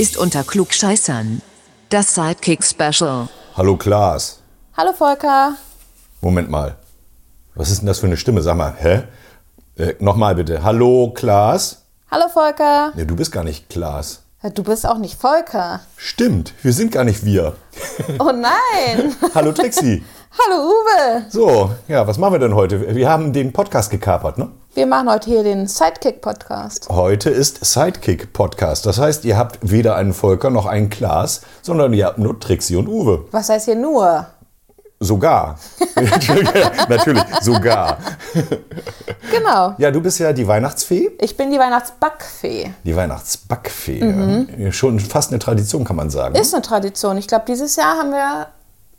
Ist unter Klugscheißern das Sidekick Special. Hallo Klaas. Hallo Volker. Moment mal. Was ist denn das für eine Stimme? Sag mal, hä? Äh, Nochmal bitte. Hallo Klaas. Hallo Volker. Ja, du bist gar nicht Klaas. Du bist auch nicht Volker. Stimmt, wir sind gar nicht wir. Oh nein. Hallo Trixie. Hallo Uwe. So, ja, was machen wir denn heute? Wir haben den Podcast gekapert, ne? Wir machen heute hier den Sidekick-Podcast. Heute ist Sidekick-Podcast. Das heißt, ihr habt weder einen Volker noch einen Klaas, sondern ihr habt nur Trixie und Uwe. Was heißt hier nur? Sogar. Natürlich, sogar. Genau. Ja, du bist ja die Weihnachtsfee. Ich bin die Weihnachtsbackfee. Die Weihnachtsbackfee. Ja, Schon fast eine Tradition, kann man sagen. Ist eine Tradition. Ich glaube, dieses Jahr haben wir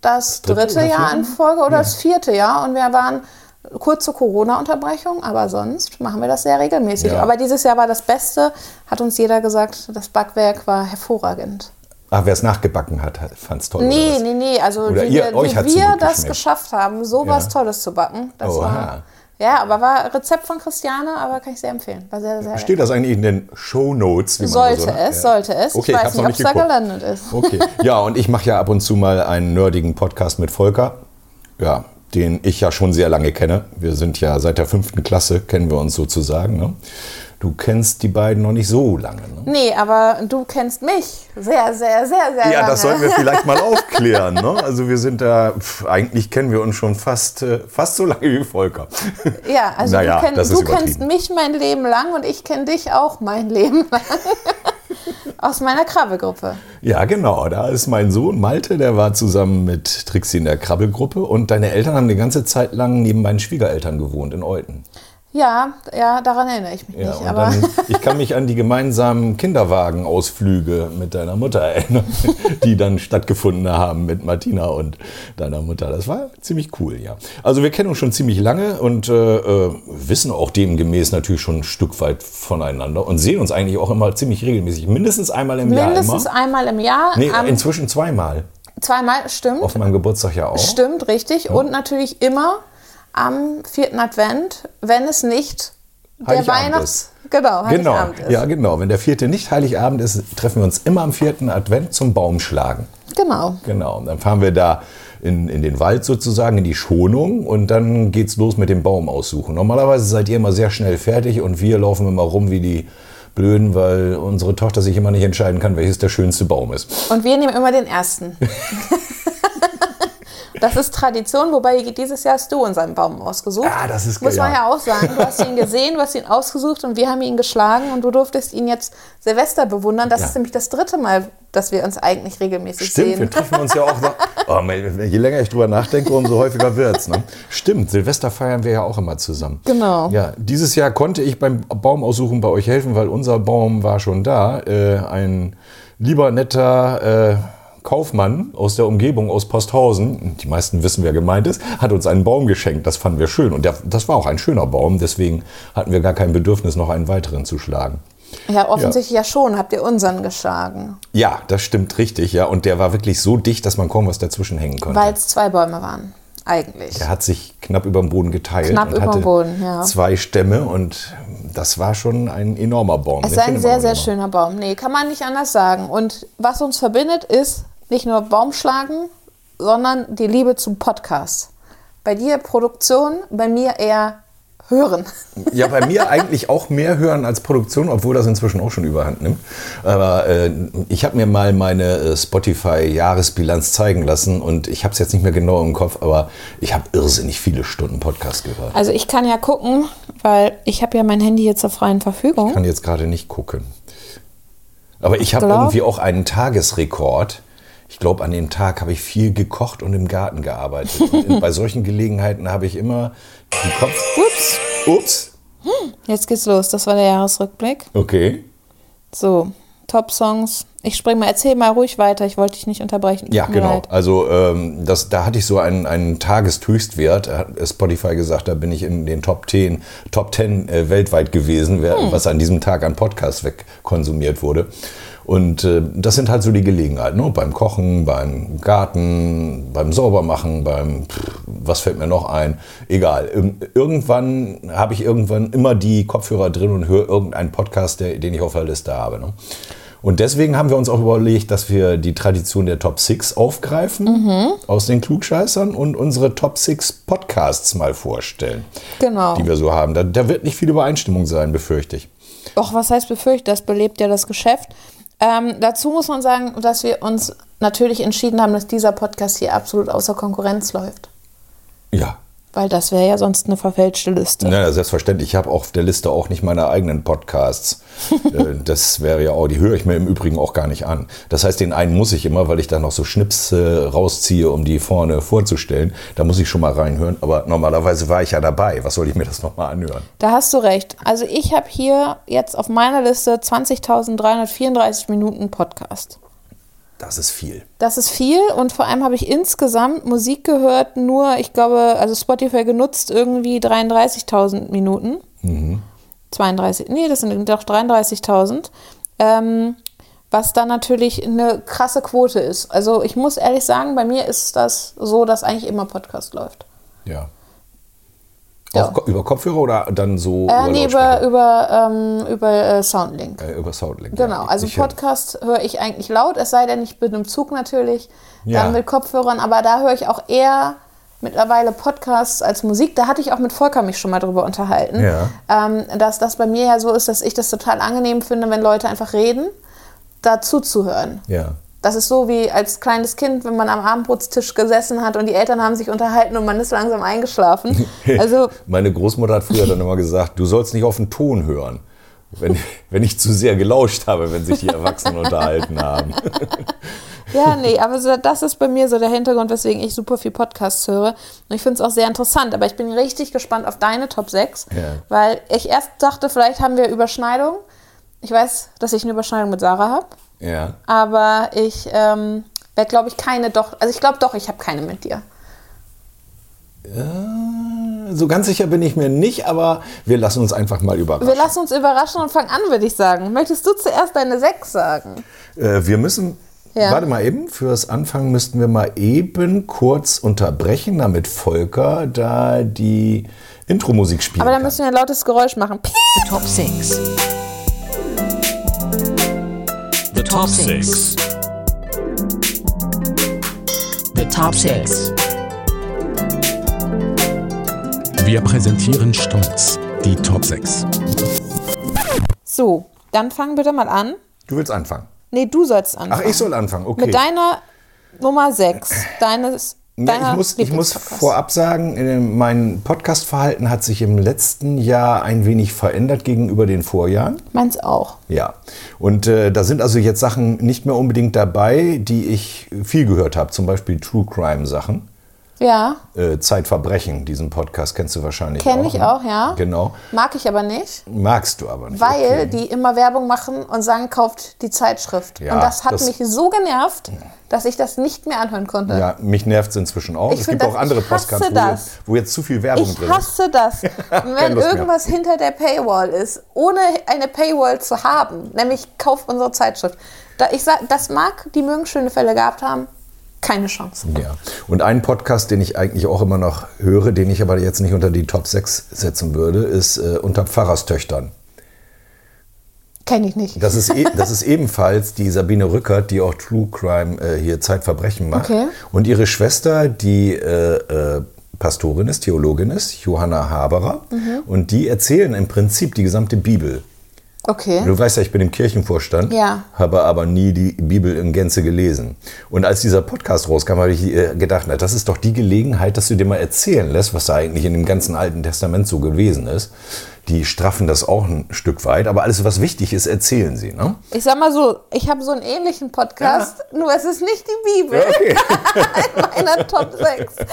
das dritte Jahr in Folge oder das vierte Jahr und wir waren kurz zur Corona-Unterbrechung, aber sonst machen wir das sehr regelmäßig. Ja. Aber dieses Jahr war das Beste, hat uns jeder gesagt, das Backwerk war hervorragend. Ach, wer es nachgebacken hat, fand es toll. Nee, nee, nee. Also Oder wie ihr- wir, wie wir das geschmeckt. geschafft haben, so was Ja. Tolles zu backen. Das Oha. war, ja, aber war Rezept von Christiane, aber kann ich sehr empfehlen. War sehr, sehr Steht das eigentlich in den Shownotes? wie man Sollte so, es, sollte es. Okay, ich weiß noch nicht, ob es da gelandet ist. Okay, ja, und ich mache ja ab und zu mal einen nerdigen Podcast mit Volker, ja, den ich ja schon sehr lange kenne. Wir sind ja seit der fünften Klasse, kennen wir uns sozusagen. Ne? Du kennst die beiden noch nicht so lange. Ne? Nee, aber du kennst mich sehr, sehr, sehr, sehr Ja, lange. das sollten wir vielleicht mal aufklären. Ne? Also wir sind da, pf, eigentlich kennen wir uns schon fast, äh, fast so lange wie Volker. Ja, also Naja, du, kenn, du kennst mich mein Leben lang und ich kenne dich auch mein Leben lang. Aus meiner Krabbelgruppe. Ja, genau. Da ist mein Sohn Malte, der war zusammen mit Trixie in der Krabbelgruppe. Und deine Eltern haben eine ganze Zeit lang neben meinen Schwiegereltern gewohnt in Euten. Ja, ja, daran erinnere ich mich Ja, nicht. Aber dann, ich kann mich an die gemeinsamen Kinderwagenausflüge mit deiner Mutter erinnern, die dann stattgefunden haben mit Martina und deiner Mutter. Das war ziemlich cool, ja. Also wir kennen uns schon ziemlich lange und äh, äh, wissen auch demgemäß natürlich schon ein Stück weit voneinander und sehen uns eigentlich auch immer ziemlich regelmäßig. Mindestens einmal im mindestens Jahr einmal im Jahr. Nee, inzwischen zweimal. zweimal, stimmt. Auf meinem Geburtstag ja auch. Stimmt, richtig. Und natürlich immer am vierten Advent, wenn es nicht der Weihnachts... Genau, Genau, Heiligabend ist. ja genau. Wenn der vierte nicht Heiligabend ist, treffen wir uns immer am vierten Advent zum Baumschlagen. Genau. Genau, und dann fahren wir da in, in den Wald sozusagen, in die Schonung und dann geht's los mit dem Baum aussuchen. Normalerweise seid ihr immer sehr schnell fertig und wir laufen immer rum wie die Blöden, weil unsere Tochter sich immer nicht entscheiden kann, welches der schönste Baum ist. Und wir nehmen immer den ersten. Das ist Tradition, wobei dieses Jahr hast du unseren Baum ausgesucht. Ah, das ist Muss man ja. ja auch sagen. Du hast ihn gesehen, du hast ihn ausgesucht und wir haben ihn geschlagen und du durftest ihn jetzt Silvester bewundern. Das Ja. ist nämlich das dritte Mal, dass wir uns eigentlich regelmäßig Stimmt, wir sehen. treffen uns ja auch noch. Oh, je länger ich drüber nachdenke, umso häufiger wird's. Ne? Stimmt, Silvester feiern wir ja auch immer zusammen. Genau. Ja, dieses Jahr konnte ich beim Baumaussuchen bei euch helfen, weil unser Baum war schon da. Äh, ein lieber, netter äh, Kaufmann aus der Umgebung aus Posthausen, die meisten wissen, wer gemeint ist, hat uns einen Baum geschenkt. Das fanden wir schön. Und der, das war auch ein schöner Baum. Deswegen hatten wir gar kein Bedürfnis, noch einen weiteren zu schlagen. Ja, offensichtlich ja. schon. Habt ihr unseren geschlagen, Ja, das stimmt richtig. Ja, und der war wirklich so dicht, dass man kaum was dazwischen hängen konnte. weil es zwei Bäume waren. Eigentlich. Der hat sich knapp über den Boden geteilt. Knapp über den Boden, ja. Zwei Stämme und das war schon ein enormer Baum. Es ist ein findet man sehr, sehr schöner Baum. Nee, kann man nicht anders sagen. Und was uns verbindet, ist nicht nur Baumschlagen, sondern die Liebe zum Podcast. Bei dir Produktion, bei mir eher Hören. Ja, bei mir eigentlich auch mehr hören als Produktion, obwohl das inzwischen auch schon überhand nimmt. Aber äh, ich habe mir mal meine äh, Spotify-Jahresbilanz zeigen lassen und ich habe es jetzt nicht mehr genau im Kopf, aber ich habe irrsinnig viele Stunden Podcast gehört. Also ich kann ja gucken, weil ich habe ja mein Handy jetzt zur freien Verfügung. Ich kann jetzt gerade nicht gucken. Aber ich habe irgendwie auch einen Tagesrekord. Ich glaube, an dem Tag habe ich viel gekocht und im Garten gearbeitet. Und bei solchen Gelegenheiten habe ich immer den Kopf. Ups, Ups. jetzt geht's los. Das war der Jahresrückblick. Okay. So, Top-Songs. Ich spring mal, erzähl mal ruhig weiter. Ich wollte dich nicht unterbrechen. Ja, genau. leid. Also ähm, das, da hatte ich so einen, einen Tageshöchstwert. Hat Spotify gesagt, da bin ich in den Top 10, Top 10 äh, weltweit gewesen, wer, was an diesem Tag an Podcasts wegkonsumiert wurde. Und äh, das sind halt so die Gelegenheiten, ne? beim Kochen, beim Garten, beim Saubermachen, beim, pff, was fällt mir noch ein? Egal. Ir- Irgendwann habe ich irgendwann immer die Kopfhörer drin und höre irgendeinen Podcast, der, den ich auf der Liste habe. Ne? Und deswegen haben wir uns auch überlegt, dass wir die Tradition der Top 6 aufgreifen Mhm. aus den Klugscheißern und unsere Top 6 Podcasts mal vorstellen, Genau. die wir so haben. Da, da wird nicht viel Übereinstimmung sein, befürchte ich. Och, was heißt befürchtet? Das belebt ja das Geschäft. Ähm, dazu muss man sagen, dass wir uns natürlich entschieden haben, dass dieser Podcast hier absolut außer Konkurrenz läuft. Ja, Weil das wäre ja sonst eine verfälschte Liste. Ja, selbstverständlich. Ich habe auf der Liste auch nicht meine eigenen Podcasts. Äh, das wäre ja auch, die höre ich mir im Übrigen auch gar nicht an. Das heißt, den einen muss ich immer, weil ich da noch so Schnips äh, rausziehe, um die vorne vorzustellen. Da muss ich schon mal reinhören. Aber normalerweise war ich ja dabei. Was soll ich mir das nochmal anhören? Da hast du recht. Also ich habe hier jetzt auf meiner Liste 20.334 Minuten Podcast. Das ist viel. Das ist viel und vor allem habe ich insgesamt Musik gehört, nur, ich glaube, also Spotify genutzt irgendwie 33.000 Minuten. 32, nee, das sind doch 33.000. Ähm, was dann natürlich eine krasse Quote ist. Also ich muss ehrlich sagen, bei mir ist das so, dass eigentlich immer Podcast läuft. Ja. Ja. Auch über Kopfhörer oder dann so Äh, nee, über, über, ähm, über äh, Soundlink. äh, über Soundlink. Genau, ja. also Ich- Podcast höre ich eigentlich laut, es sei denn, ich bin im Zug natürlich, Ja. dann mit Kopfhörern, aber da höre ich auch eher mittlerweile Podcasts als Musik. Da hatte ich auch mit Volker mich schon mal drüber unterhalten, Ja. ähm, dass das bei mir ja so ist, dass ich das total angenehm finde, wenn Leute einfach reden, dazu zu hören. Ja. Das ist so wie als kleines Kind, wenn man am Abendbrotstisch gesessen hat und die Eltern haben sich unterhalten und man ist langsam eingeschlafen. Also Meine Großmutter hat früher dann immer gesagt, du sollst nicht auf den Ton hören, wenn, wenn ich zu sehr gelauscht habe, wenn sich die Erwachsenen unterhalten haben. Ja, nee, aber so, das ist bei mir so der Hintergrund, weswegen ich super viel Podcasts höre. Und ich finde es auch sehr interessant. Aber ich bin richtig gespannt auf deine Top 6, Ja. weil ich erst dachte, vielleicht haben wir Überschneidung. Ich weiß, dass ich eine Überschneidung mit Sarah habe, ja. Aber ich ähm, werde, glaube ich, keine doch. Also ich glaube doch, ich habe keine mit dir. Ja, so ganz sicher bin ich mir nicht, aber wir lassen uns einfach mal überraschen. Wir lassen uns überraschen und fangen an, würde ich sagen. Möchtest du zuerst deine sechs sagen? Äh, wir müssen ja. Warte mal eben, fürs Anfang müssten wir mal eben kurz unterbrechen, damit Volker da die Intro-Musik spielt. Aber dann kann. müssen wir ein lautes Geräusch machen. Piep. Top 6 top six. The top six. Wir präsentieren stolz die Top 6. So, dann fang bitte mal an. Du willst anfangen. Nee, du sollst anfangen. Ach, ich soll anfangen, okay. Mit deiner Nummer 6, deines Ja, ich muss, ich muss vorab sagen, äh, mein Podcast-Verhalten hat sich im letzten Jahr ein wenig verändert gegenüber den Vorjahren. Meins auch. Ja, und äh, da sind also jetzt Sachen nicht mehr unbedingt dabei, die ich viel gehört habe, zum Beispiel True Crime Sachen. Ja, Äh, Zeitverbrechen, diesen Podcast kennst du wahrscheinlich auch. kenne ich ne? auch, ja. Genau. Mag ich aber nicht, Magst du aber nicht. weil okay. die immer Werbung machen und sagen, kauft die Zeitschrift. Ja, und das hat das- mich so genervt, dass ich das nicht mehr anhören konnte. Ja, mich nervt es inzwischen auch. Ich es gibt auch andere ich Podcasts, wo wo jetzt zu viel Werbung Ich drin ist. hasse das. Wenn Lust mehr. irgendwas hinter der Paywall ist, ohne eine Paywall zu haben, nämlich kauf unsere Zeitschrift. Da ich sag, das mag, die mögen schöne Fälle gehabt haben, keine Chance. Ja. Und ein Podcast, den ich eigentlich auch immer noch höre, den ich aber jetzt nicht unter die Top 6 setzen würde, ist äh, unter Pfarrerstöchtern. Kenne ich nicht. Das ist, e das ist ebenfalls die Sabine Rückert, die auch True Crime äh, hier Zeitverbrechen macht. Okay. Und ihre Schwester, die äh, äh, Pastorin ist, Theologin ist, Johanna Haberer. Mhm. Und die erzählen im Prinzip die gesamte Bibel. Okay. Du weißt ja, ich bin im Kirchenvorstand, Ja. habe aber nie die Bibel in Gänze gelesen. Und als dieser Podcast rauskam, habe ich äh, gedacht, na, das ist doch die Gelegenheit, dass du dir mal erzählen lässt, was da eigentlich in dem ganzen Alten Testament so gewesen ist. Die straffen das auch ein Stück weit, aber alles, was wichtig ist, erzählen sie. Ne? Ich sag mal so, ich habe so einen ähnlichen Podcast, nur es ist nicht die Bibel Okay. in meiner Top 6.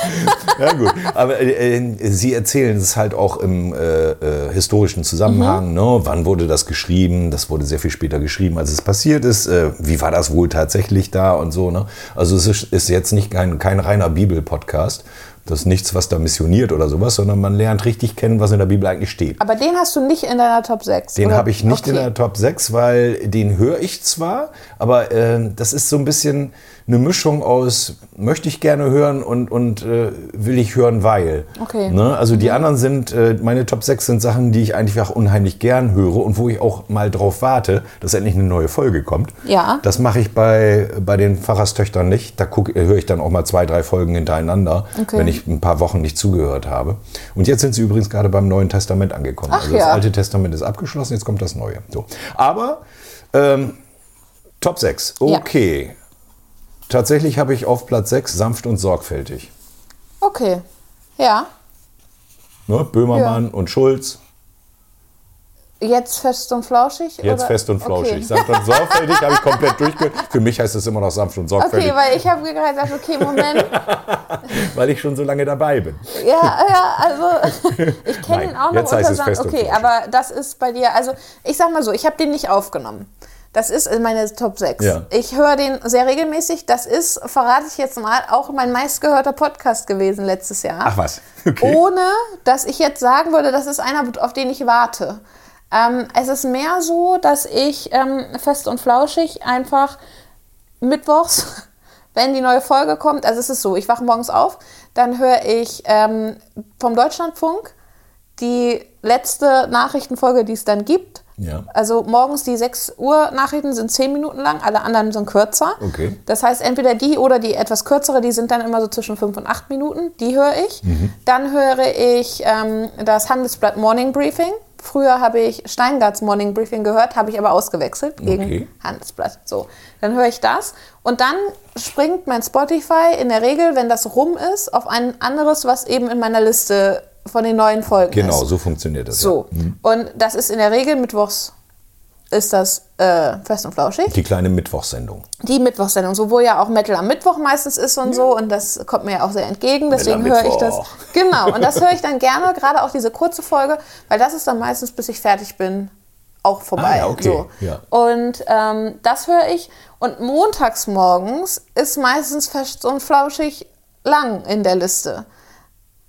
Ja, gut. Aber äh, äh, Sie erzählen es halt auch im äh, äh, historischen Zusammenhang. Ne? Wann wurde das geschrieben? Das wurde sehr viel später geschrieben, als es passiert ist. Äh, wie war das wohl tatsächlich da und so? Ne? Also es ist, ist jetzt nicht kein, kein reiner Bibel-Podcast. Das ist nichts, was da missioniert oder sowas, sondern man lernt richtig kennen, was in der Bibel eigentlich steht. Aber den hast du nicht in deiner Top 6. Den habe ich nicht in Okay. der Top 6, weil den höre ich zwar, aber äh, das ist so ein bisschen eine Mischung aus möchte ich gerne hören und, und äh, will ich hören, weil. Okay. Ne? Also die anderen sind, äh, meine Top 6 sind Sachen, die ich eigentlich auch unheimlich gern höre und wo ich auch mal drauf warte, dass endlich eine neue Folge kommt. Ja. Das mache ich bei, bei den Pfarrerstöchtern nicht. Da guck- höre ich dann auch mal zwei, drei Folgen hintereinander, Okay. wenn ich ein paar Wochen nicht zugehört habe. Und jetzt sind sie übrigens gerade beim Neuen Testament angekommen. Ach also das ja. Alte Testament ist abgeschlossen, jetzt kommt das Neue. So. Aber ähm, Top 6, Ja. Tatsächlich habe ich auf Platz 6 sanft und sorgfältig. Okay. Ja. Ne? Böhmermann und Schulz, Jetzt fest und flauschig? jetzt oder? fest und flauschig. Okay. Sanft und sorgfältig habe ich komplett durchgehört. Für mich heißt es immer noch sanft und sorgfältig, Okay, weil ich habe gerade gesagt, okay, Moment. weil ich schon so lange dabei bin. Ja, ja, also ich kenne ihn auch noch jetzt heißt unter es Sand. fest und Okay, aber das ist bei dir, also ich sag mal so, ich habe den nicht aufgenommen. Das ist in meine Top 6. Ja. Ich höre den sehr regelmäßig. Das ist, verrate ich jetzt mal, auch mein meistgehörter Podcast gewesen letztes Jahr. Ach was, okay. Ohne, dass ich jetzt sagen würde, das ist einer, auf den ich warte. Ähm, es ist mehr so, dass ich ähm, fest und flauschig einfach mittwochs, wenn die neue Folge kommt, also es ist so, ich wache morgens auf, dann höre ich ähm, vom Deutschlandfunk die letzte Nachrichtenfolge, die es dann gibt. Ja. Also morgens die 6 Uhr Nachrichten sind 10 Minuten lang, alle anderen sind kürzer. Okay. Das heißt, entweder die oder die etwas kürzere, die sind dann immer so zwischen 5 und 8 Minuten, die höre ich. Mhm. Dann höre ich ähm, das Handelsblatt Morning Briefing. Früher habe ich Steingarts Morning Briefing gehört, habe ich aber ausgewechselt gegen Okay. Handelsblatt. So, dann höre ich das und dann springt mein Spotify in der Regel, wenn das rum ist, auf ein anderes, was eben in meiner Liste von den neuen Folgen Genau, ist. so funktioniert das. So, Ja. Mhm. und das ist in der Regel mittwochs ist das äh, fest und flauschig. Die kleine Mittwochssendung. Die Mittwochsendung, so wo ja auch Metal am Mittwoch meistens ist und so und das kommt mir ja auch sehr entgegen, deswegen höre ich das. Genau, und das höre ich dann gerne, gerade auch diese kurze Folge, weil das ist dann meistens, bis ich fertig bin, auch vorbei. Ah, ja, okay, so. ja. Und ähm, das höre ich und montags morgens ist meistens fest und flauschig lang in der Liste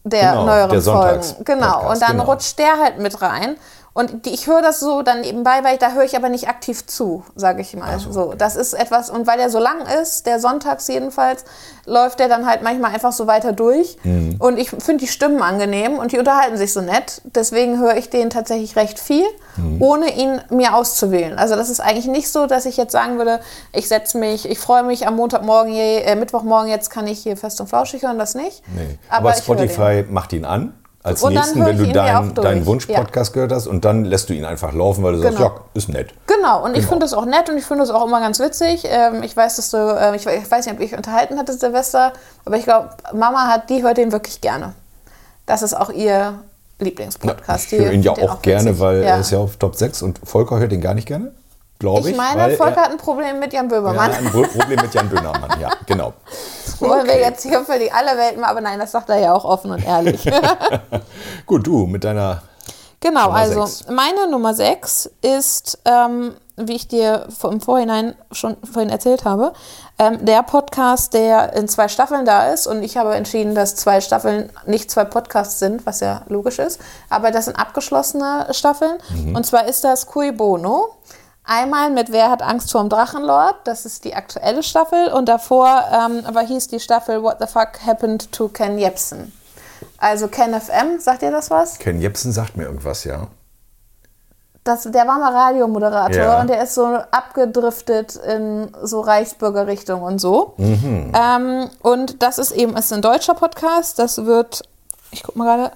der Genau, neueren der Folgen. Genau, Podcast, und dann genau. rutscht der halt mit rein. Und die, ich höre das so dann nebenbei, weil da höre ich aber nicht aktiv zu, sage ich mal. so, das ist etwas, und weil der so lang ist, der sonntags jedenfalls, läuft der dann halt manchmal einfach so weiter durch. Mhm. Und ich finde die Stimmen angenehm und die unterhalten sich so nett. Deswegen höre ich den tatsächlich recht viel, Mhm. ohne ihn mir auszuwählen. Also das ist eigentlich nicht so, dass ich jetzt sagen würde, ich setze mich, ich freue mich am Montagmorgen, äh, Mittwochmorgen, jetzt kann ich hier fest und flauschig hören, das nicht. Nee. Aber, Aber, ich. Spotify macht ihn an als Und nächsten, wenn du auch deinen deinen Wunsch-Podcast gehört hast und dann lässt du ihn einfach laufen, weil du sagst, Genau. ja, ist nett. Genau, und ich Genau. finde das auch nett und ich finde das auch immer ganz witzig. Ähm, ich weiß, dass du, ähm, ich, we- ich weiß nicht, ob ich unterhalten hatte, Silvester, aber ich glaube, Mama hat, die hört den wirklich gerne. Das ist auch ihr Lieblingspodcast. ich höre ihn ja den auch gerne, witzig. weil ja. er ist ja auf Top 6 und Volker hört ihn gar nicht gerne, glaube ich. Ich meine, weil Volker er, hat ein Problem mit Jan ja, Böhmermann. ein Pro- Problem mit Jan Böhmermann, ja, genau. Wollen wir jetzt hier für die alle Welt mal, aber nein, das sagt er ja auch offen und ehrlich. Gut, du mit deiner Genau, Nummer also sechs. meine Nummer 6 ist, ähm, wie ich dir im Vorhinein schon vorhin erzählt habe, ähm, der Podcast, der in zwei Staffeln da ist. Und ich habe entschieden, dass zwei Staffeln nicht zwei Podcasts sind, was ja logisch ist. Aber das sind abgeschlossene Staffeln. Mhm. Und zwar ist das Cui Bono. Einmal mit Wer hat Angst vorm Drachenlord? Das ist die aktuelle Staffel. Und davor ähm, aber hieß die Staffel What the Fuck Happened to Ken Jebsen. Also Ken FM, sagt ihr das was? Ken Jebsen sagt mir irgendwas, ja. das, der war mal Radiomoderator Ja. und der ist so abgedriftet in so Reichsbürgerrichtung und so. Ähm, und das ist eben ist ein deutscher Podcast. Das wird, ich guck mal gerade.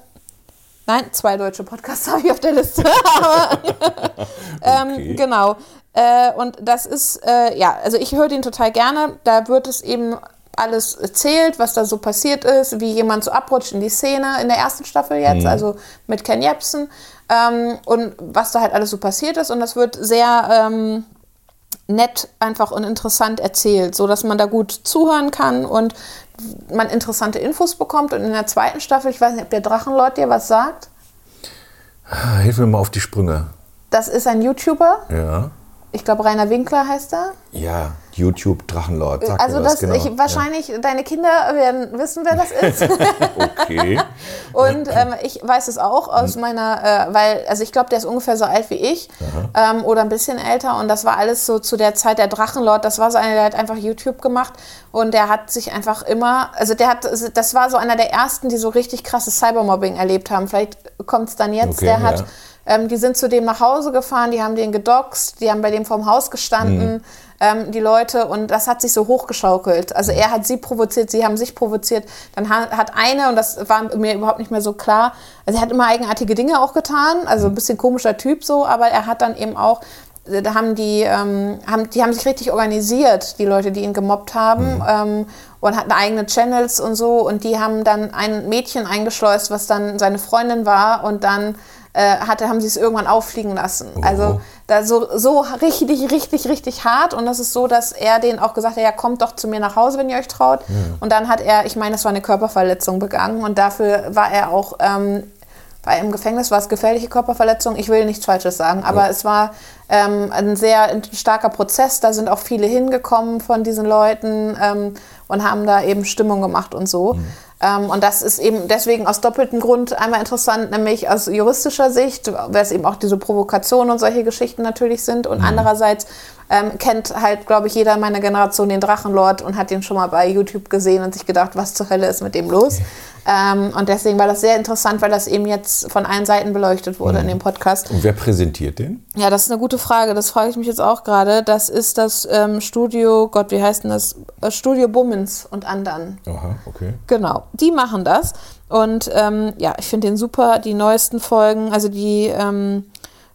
Nein, zwei deutsche Podcasts habe ich auf der Liste. Ähm, Okay. Genau. Äh, und das ist, äh, ja, also ich höre den total gerne. Da wird es eben alles erzählt, was da so passiert ist, wie jemand so abrutscht in die Szene in der ersten Staffel jetzt, also mit Ken Jebsen ähm, und was da halt alles so passiert ist. Und das wird sehr ähm, nett einfach und interessant erzählt, so dass man da gut zuhören kann und man interessante Infos bekommt. Und in der zweiten Staffel, ich weiß nicht, ob der Drachenlord dir was sagt. Hilf mir mal auf die Sprünge. Das ist ein YouTuber, Ja. Ich glaube Rainer Winkler heißt er. Ja, YouTube Drachenlord. Sag Also was, das, genau. ich, wahrscheinlich, deine Kinder werden wissen, wer das ist. Ja. Okay. Und ähm, ich weiß es auch aus meiner, äh, weil, also ich glaube, der ist ungefähr so alt wie ich ähm, oder ein bisschen älter und das war alles so zu der Zeit der Drachenlord, das war so einer, der hat einfach YouTube gemacht und der hat sich einfach immer, also der hat, das war so einer der ersten, die so richtig krasses Cybermobbing erlebt haben. Vielleicht kommt es dann jetzt, Okay, der hat, ja. Ähm, die sind zu dem nach Hause gefahren, die haben den gedoxt, die haben bei dem vorm Haus gestanden, ähm, die Leute, und das hat sich so hochgeschaukelt. Also er hat sie provoziert, sie haben sich provoziert. Dann ha- hat eine, und das war mir überhaupt nicht mehr so klar, also er hat immer eigenartige Dinge auch getan, also ein bisschen komischer Typ so, aber er hat dann eben auch äh, da haben die, ähm, haben, die haben sich richtig organisiert, die Leute, die ihn gemobbt haben, ähm, und hatten eigene Channels und so. Und die haben dann ein Mädchen eingeschleust, was dann seine Freundin war, und dann äh, hatte, haben sie es irgendwann auffliegen lassen. Also da so, so richtig, richtig, richtig hart. Und das ist so, dass er denen auch gesagt hat, ja, kommt doch zu mir nach Hause, wenn ihr euch traut. Und dann hat er, ich meine, es war eine Körperverletzung begangen und dafür war er auch ähm, war im Gefängnis, war es gefährliche Körperverletzung. Ich will nichts Falsches sagen, aber es war ähm, ein sehr starker Prozess. Da sind auch viele hingekommen von diesen Leuten ähm, und haben da eben Stimmung gemacht und so. Ähm, und das ist eben deswegen aus doppeltem Grund einmal interessant, nämlich aus juristischer Sicht, weil es eben auch diese Provokationen und solche Geschichten natürlich sind. Und andererseits ähm, kennt halt, glaube ich, jeder meiner Generation den Drachenlord und hat den schon mal bei YouTube gesehen und sich gedacht, was zur Hölle ist mit dem los. Ähm, und deswegen war das sehr interessant, weil das eben jetzt von allen Seiten beleuchtet wurde in dem Podcast. Und wer präsentiert den? Ja, das ist eine gute Frage. Das frage ich mich jetzt auch gerade. Das ist das ähm, Studio, Gott, wie heißt denn das? Äh, Studio Bummens und anderen. Aha, okay. Genau, die machen das. Und ähm, ja, ich finde den super. Die neuesten Folgen, also die ähm,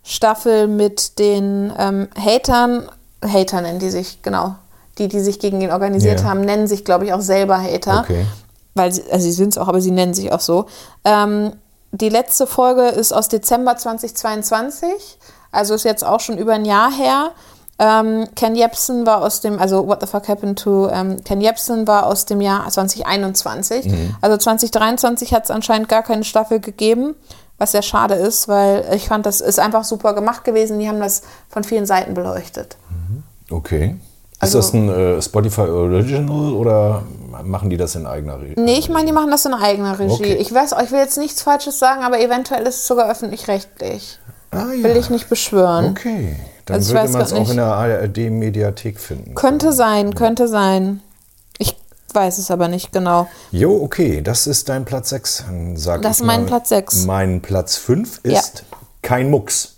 Staffel mit den ähm, Hatern, Hater nennen die sich, genau. Die, die sich gegen ihn organisiert Ja. haben, nennen sich, glaube ich, auch selber Hater. Okay. Weil sie, also sie sind es auch, aber sie nennen sich auch so. Ähm, die letzte Folge ist aus Dezember 2022, also ist jetzt auch schon über ein Jahr her. Ähm, Ken Jebsen war aus dem, also What the fuck happened to ähm, Ken Jebsen war aus dem Jahr 2021. Also 2023 hat es anscheinend gar keine Staffel gegeben, was sehr schade ist, weil ich fand, das ist einfach super gemacht gewesen. Die haben das von vielen Seiten beleuchtet. Okay. Also- ist das ein äh, Spotify Original oder machen die das in eigener Regie? Nee, ich meine, die machen das in eigener Regie. Okay. Ich weiß, ich will jetzt nichts Falsches sagen, aber eventuell ist es sogar öffentlich-rechtlich. Ah, ja. Will ich nicht beschwören. Okay. Dann Also würde man es auch nicht. in der ARD-Mediathek finden. Könnte sein, könnte sein. Ich weiß es aber nicht genau. Jo, okay, das ist dein Platz 6. Sag Das ist mein mal. Platz sechs. Mein Platz 5 Ja. ist kein Mucks.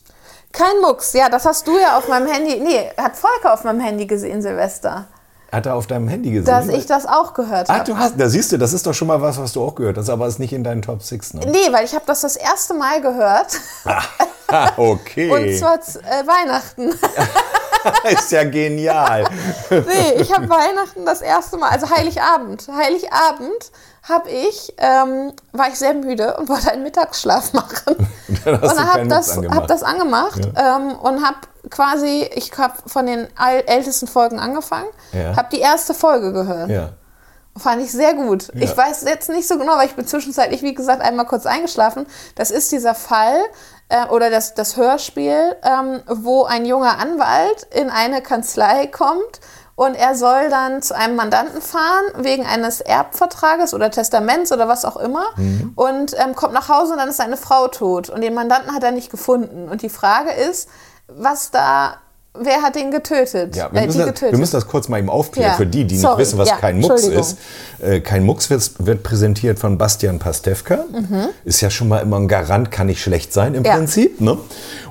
Kein Mucks, ja, das hast du ja auf meinem Handy. Nee, hat Volker auf meinem Handy gesehen, Silvester. Hat er auf deinem Handy gesehen? Dass ich das auch gehört Ach, habe. du hast, da siehst du, das ist doch schon mal was, was du auch gehört hast, aber ist nicht in deinen Top 6, ne? Nee, weil ich habe das das erste Mal gehört. Ah, okay. Und zwar zu, äh, Weihnachten. ist ja genial. Nee, ich habe Weihnachten das erste Mal, also Heiligabend. Heiligabend habe ich, ähm, war ich sehr müde und wollte einen Mittagsschlaf machen. Dann und du habe das, hab das angemacht ähm, und habe quasi, ich habe von den ältesten Folgen angefangen, Ja. habe die erste Folge gehört. Ja. Fand ich sehr gut. Ich weiß jetzt nicht so genau, weil ich bin zwischenzeitlich, wie gesagt, einmal kurz eingeschlafen. Das ist dieser Fall äh, oder das, das Hörspiel, ähm, wo ein junger Anwalt in eine Kanzlei kommt und er soll dann zu einem Mandanten fahren wegen eines Erbvertrages oder Testaments oder was auch immer und ähm, kommt nach Hause und dann ist seine Frau tot und den Mandanten hat er nicht gefunden. Und die Frage ist, was da, wer hat ihn getötet? Ja, wir, Äh, müssen die das, getötet. wir müssen das kurz mal eben aufklären Ja, für die, die nicht sorry, wissen, was ja, kein Mucks ist. Äh, kein Mucks wird, wird präsentiert von Bastian Pastewka. Ist ja schon mal immer ein Garant, kann nicht schlecht sein im Mhm. Prinzip. Ne?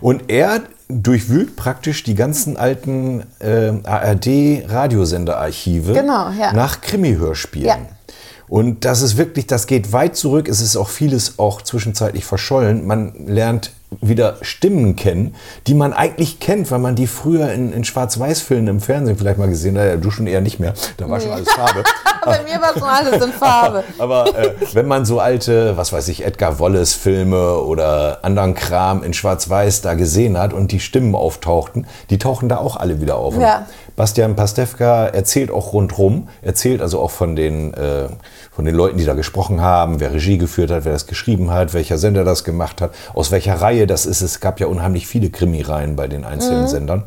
Und er durchwühlt praktisch die ganzen alten äh, ARD-Radiosenderarchive Genau, nach Krimi-Hörspielen. Und das ist wirklich, das geht weit zurück. Es ist auch vieles auch zwischenzeitlich verschollen. Man lernt wieder Stimmen kennen, die man eigentlich kennt, weil man die früher in, in Schwarz-Weiß-Filmen im Fernsehen vielleicht mal gesehen hat. Ja, du schon eher nicht mehr. Da war schon alles Farbe. Bei mir war schon alles in Farbe. Aber äh, wenn man so alte, was weiß ich, Edgar Wallace-Filme oder anderen Kram in Schwarz-Weiß da gesehen hat und die Stimmen auftauchten, die tauchen da auch alle wieder auf. Ja. Bastian Pastewka erzählt auch rundrum, erzählt also auch von den, äh, von den Leuten, die da gesprochen haben, wer Regie geführt hat, wer das geschrieben hat, welcher Sender das gemacht hat, aus welcher Reihe das ist. Es gab ja unheimlich viele Krimireihen bei den einzelnen Sendern.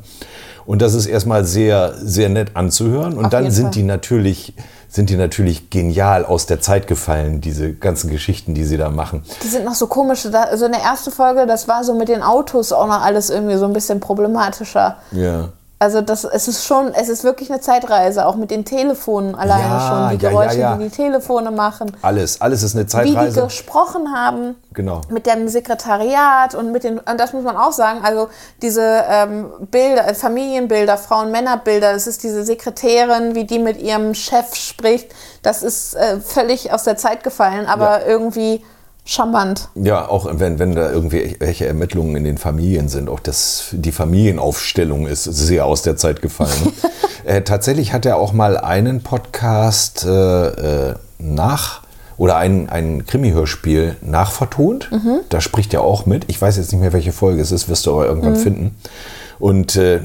Und das ist erstmal sehr, sehr nett anzuhören. Und Auf dann sind Fall. die natürlich, sind die natürlich genial aus der Zeit gefallen, diese ganzen Geschichten, die sie da machen. Die sind noch so komische. Da, also in der ersten Folge, das war so mit den Autos auch noch alles irgendwie so ein bisschen problematischer. Ja. Also das, es ist schon, es ist wirklich eine Zeitreise, auch mit den Telefonen alleine Ja, schon, die ja, Geräusche, ja. die die Telefone machen, Alles, alles ist eine wie die Zeitreise. gesprochen haben. Genau. Mit dem Sekretariat und mit den, und das muss man auch sagen, also diese ähm, Bilder, äh, Familienbilder, Frauen-Männer-Bilder, das ist diese Sekretärin, wie die mit ihrem Chef spricht, das ist äh, völlig aus der Zeit gefallen, aber irgendwie charmant. Ja, auch wenn, wenn da irgendwie welche Ermittlungen in den Familien sind, auch das, die Familienaufstellung ist sehr aus der Zeit gefallen. äh, tatsächlich hat er auch mal einen Podcast äh, äh, nach oder ein, ein Krimi-Hörspiel nachvertont. Da spricht er auch mit. Ich weiß jetzt nicht mehr, welche Folge es ist, wirst du aber irgendwann finden. Und äh,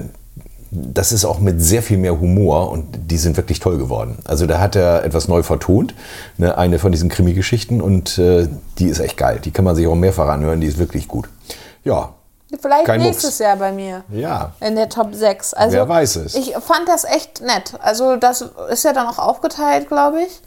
das ist auch mit sehr viel mehr Humor und die sind wirklich toll geworden. Also da hat er etwas neu vertont, ne, eine von diesen Krimi-Geschichten und äh, die ist echt geil. Die kann man sich auch mehrfach anhören, die ist wirklich gut. Ja, Vielleicht Kein nächstes Mucks. Jahr bei mir. ja. In der Top 6. Also, Wer weiß es. Ich fand das echt nett. Also das ist ja dann auch aufgeteilt, glaube ich.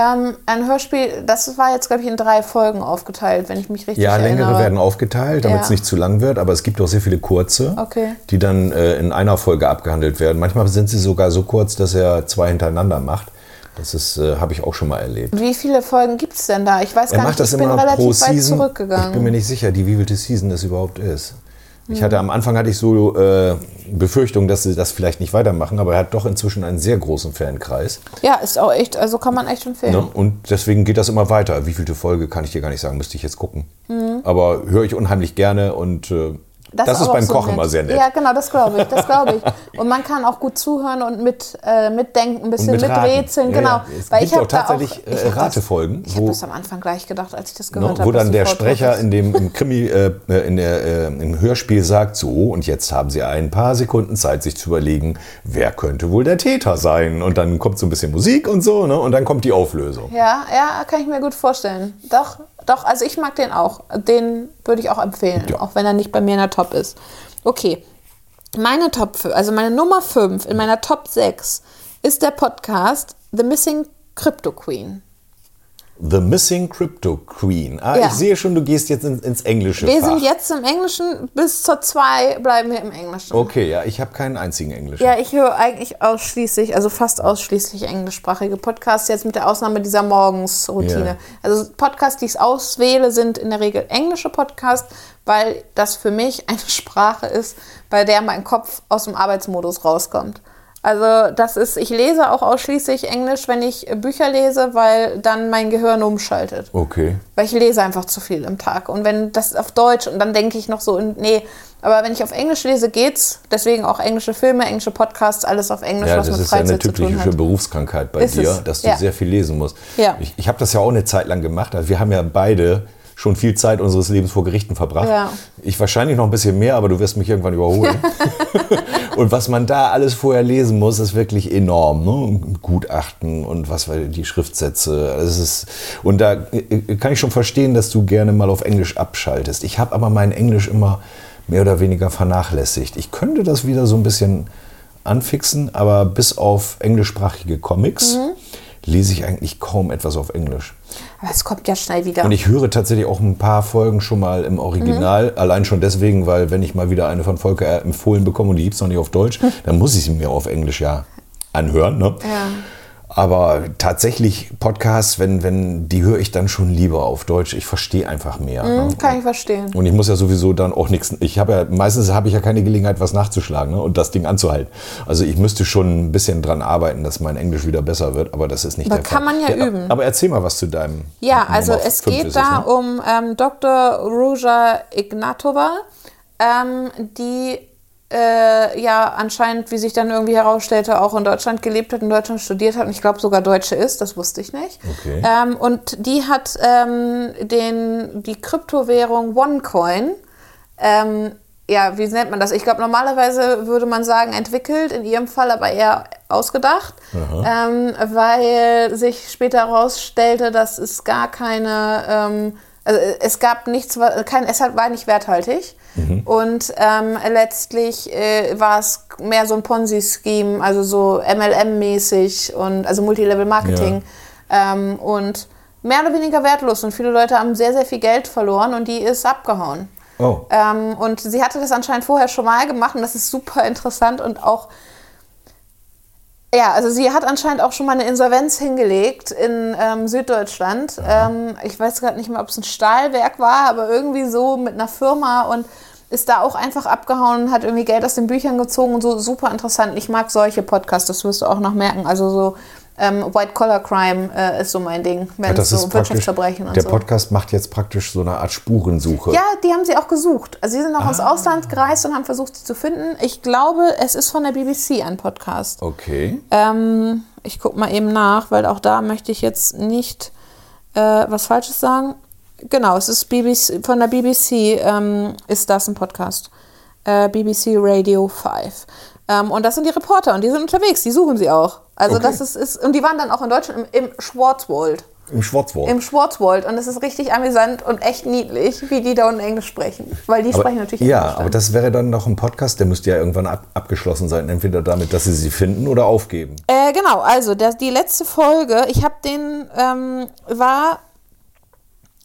Ähm, ein Hörspiel, das war jetzt, glaube ich, in drei Folgen aufgeteilt, wenn ich mich richtig Ja, erinnere. längere werden aufgeteilt, damit es Ja. nicht zu lang wird, aber es gibt auch sehr viele kurze, Okay. die dann äh, in einer Folge abgehandelt werden. Manchmal sind sie sogar so kurz, dass er zwei hintereinander macht. Das ist, äh, habe ich auch schon mal erlebt. Wie viele Folgen gibt es denn da? Ich weiß Er gar nicht, das ich bin relativ pro weit Season. Ich bin mir zurückgegangen. nicht sicher, die wievielte Season das überhaupt ist. Ich hatte am Anfang hatte ich so äh, Befürchtung, dass sie das vielleicht nicht weitermachen, aber er hat doch inzwischen einen sehr großen Fankreis. Ja, ist auch echt, also kann man echt empfehlen. Ne? Und deswegen geht das immer weiter. Wie vielte Folge kann ich dir gar nicht sagen, müsste ich jetzt gucken. Hm. Aber höre ich unheimlich gerne und äh, das, ist aber beim so Kochen immer sehr nett. Ja, genau, das glaube ich, das glaube ich. Und man kann auch gut zuhören und mit, äh, mitdenken, ein bisschen mit miträtseln, Ja, genau. ja. Es Weil gibt ich habe auch tatsächlich, da auch, ich äh, hab das- Ratefolgen, Ich habe das am Anfang gleich gedacht, als ich das gehört habe. wo dann der Sprecher ist. in dem im Krimi, äh, in der, äh, im Hörspiel sagt, so, und jetzt haben Sie ein paar Sekunden Zeit, sich zu überlegen, wer könnte wohl der Täter sein? Und dann kommt so ein bisschen Musik und so, ne? und dann kommt die Auflösung. Ja, ja, kann ich mir gut vorstellen. Doch, doch, also ich mag den auch. Den würde ich auch empfehlen, Ja. auch wenn er nicht bei mir in der Top ist. Okay. Meine Top 5, also meine Nummer 5 in meiner Top 6 ist der Podcast The Missing Crypto Queen. The Missing Crypto Queen. Ah, Ja. ich sehe schon, du gehst jetzt ins, ins Englische. Wir Fach. sind jetzt im Englischen, bis zur 2 bleiben wir im Englischen. Okay, ja, ich habe keinen einzigen Englischen. Ja, ich höre eigentlich ausschließlich, also fast ausschließlich englischsprachige Podcasts, jetzt mit der Ausnahme dieser Morgensroutine. Ja. Also Podcasts, die ich auswähle, sind in der Regel englische Podcasts, weil das für mich eine Sprache ist, bei der mein Kopf aus dem Arbeitsmodus rauskommt. Also das ist, ich lese auch ausschließlich Englisch, wenn ich Bücher lese, weil dann mein Gehirn umschaltet. Okay. Weil ich lese einfach zu viel im Tag. Und wenn das auf Deutsch und dann denke ich noch so, nee, aber wenn ich auf Englisch lese, geht's. Deswegen auch englische Filme, englische Podcasts, alles auf Englisch, Ja, was das mit ist ja eine Freizeit zu tun typische hat. Berufskrankheit bei Ist dir, es, dass du ja. sehr viel lesen musst. Ja. Ich, ich habe das ja auch eine Zeit lang gemacht. Also wir haben ja beide schon viel Zeit unseres Lebens vor Gerichten verbracht. Ja. Ich wahrscheinlich noch ein bisschen mehr, aber du wirst mich irgendwann überholen. und was man da alles vorher lesen muss, ist wirklich enorm. Ne? Gutachten und was die Schriftsätze. Das ist, und da äh, kann ich schon verstehen, dass du gerne mal auf Englisch abschaltest. Ich habe aber mein Englisch immer mehr oder weniger vernachlässigt. Ich könnte das wieder so ein bisschen anfixen, aber bis auf englischsprachige Comics Mhm. Lese ich eigentlich kaum etwas auf Englisch. Aber es kommt ja schnell wieder. Und ich höre tatsächlich auch ein paar Folgen schon mal im Original, Mhm. allein schon deswegen, weil wenn ich mal wieder eine von Volker empfohlen bekomme und die gibt es noch nicht auf Deutsch, dann muss ich sie mir auf Englisch ja anhören. Ne? Ja. Aber tatsächlich Podcasts, wenn, wenn, die höre ich dann schon lieber auf Deutsch. Ich verstehe einfach mehr. ne? Hm, Kann ich verstehen. Und ich muss ja sowieso dann auch nichts. Ich habe ja meistens habe ich ja keine Gelegenheit, was nachzuschlagen ne? und das Ding anzuhalten. Also ich müsste schon ein bisschen dran arbeiten, dass mein Englisch wieder besser wird, aber das ist nicht Aber der Fall. kann man ja üben. Aber erzähl mal was zu deinem. Ja, also Nummer es fünf geht ist da ne? um ähm, Dr. Ruja Ignatova, ähm, die äh, ja anscheinend, wie sich dann irgendwie herausstellte, auch in Deutschland gelebt hat, in Deutschland studiert hat und ich glaube sogar Deutsche ist, das wusste ich nicht. Okay. Ähm, und die hat ähm, den, die Kryptowährung OneCoin, ähm, ja, wie nennt man das? Ich glaube, normalerweise würde man sagen entwickelt, in ihrem Fall aber eher ausgedacht, ähm, weil sich später herausstellte, dass es gar keine, ähm, also es gab nichts, kein, es war nicht werthaltig. Und ähm, letztlich äh, war es mehr so ein Ponzi-Scheme, also so MLM-mäßig und also Multilevel-Marketing. Ähm, und mehr oder weniger wertlos. Und viele Leute haben sehr, sehr viel Geld verloren und die ist abgehauen. Oh. Ähm, und sie hatte das anscheinend vorher schon mal gemacht und das ist super interessant und auch, ja, also sie hat anscheinend auch schon mal eine Insolvenz hingelegt in ähm, Süddeutschland. Ähm, ich weiß gerade nicht mehr, ob es ein Stahlwerk war, aber irgendwie so mit einer Firma und ist da auch einfach abgehauen und hat irgendwie Geld aus den Büchern gezogen und so super interessant. Ich mag solche Podcasts, das wirst du auch noch merken. Also so ähm, White Collar Crime äh, ist so mein Ding, wenn es so Wirtschaftsverbrechen und der so. Podcast macht jetzt praktisch so eine Art Spurensuche. Ja, die haben sie auch gesucht. Also sie sind auch ins Ausland gereist und haben versucht, sie zu finden. Ich glaube, es ist von der BBC ein Podcast. Okay. Ähm, ich gucke mal eben nach, weil auch da möchte ich jetzt nicht äh, was Falsches sagen. Genau, es ist BBC, von der BBC ähm, ist das ein Podcast. Äh, BBC Radio 5. Ähm, und das sind die Reporter und die sind unterwegs, die suchen sie auch. Also Okay. das ist, ist, und die waren dann auch in Deutschland im, im Schwarzwald. Im Schwarzwald. Im Schwarzwald. Und es ist richtig amüsant und echt niedlich, wie die da unten Englisch sprechen. Weil die aber, sprechen natürlich ja, Englisch. dann. aber das wäre dann noch ein Podcast, der müsste ja irgendwann ab, abgeschlossen sein. Entweder damit, dass sie sie finden oder aufgeben. Äh, genau, also der, die letzte Folge, ich habe den, ähm, war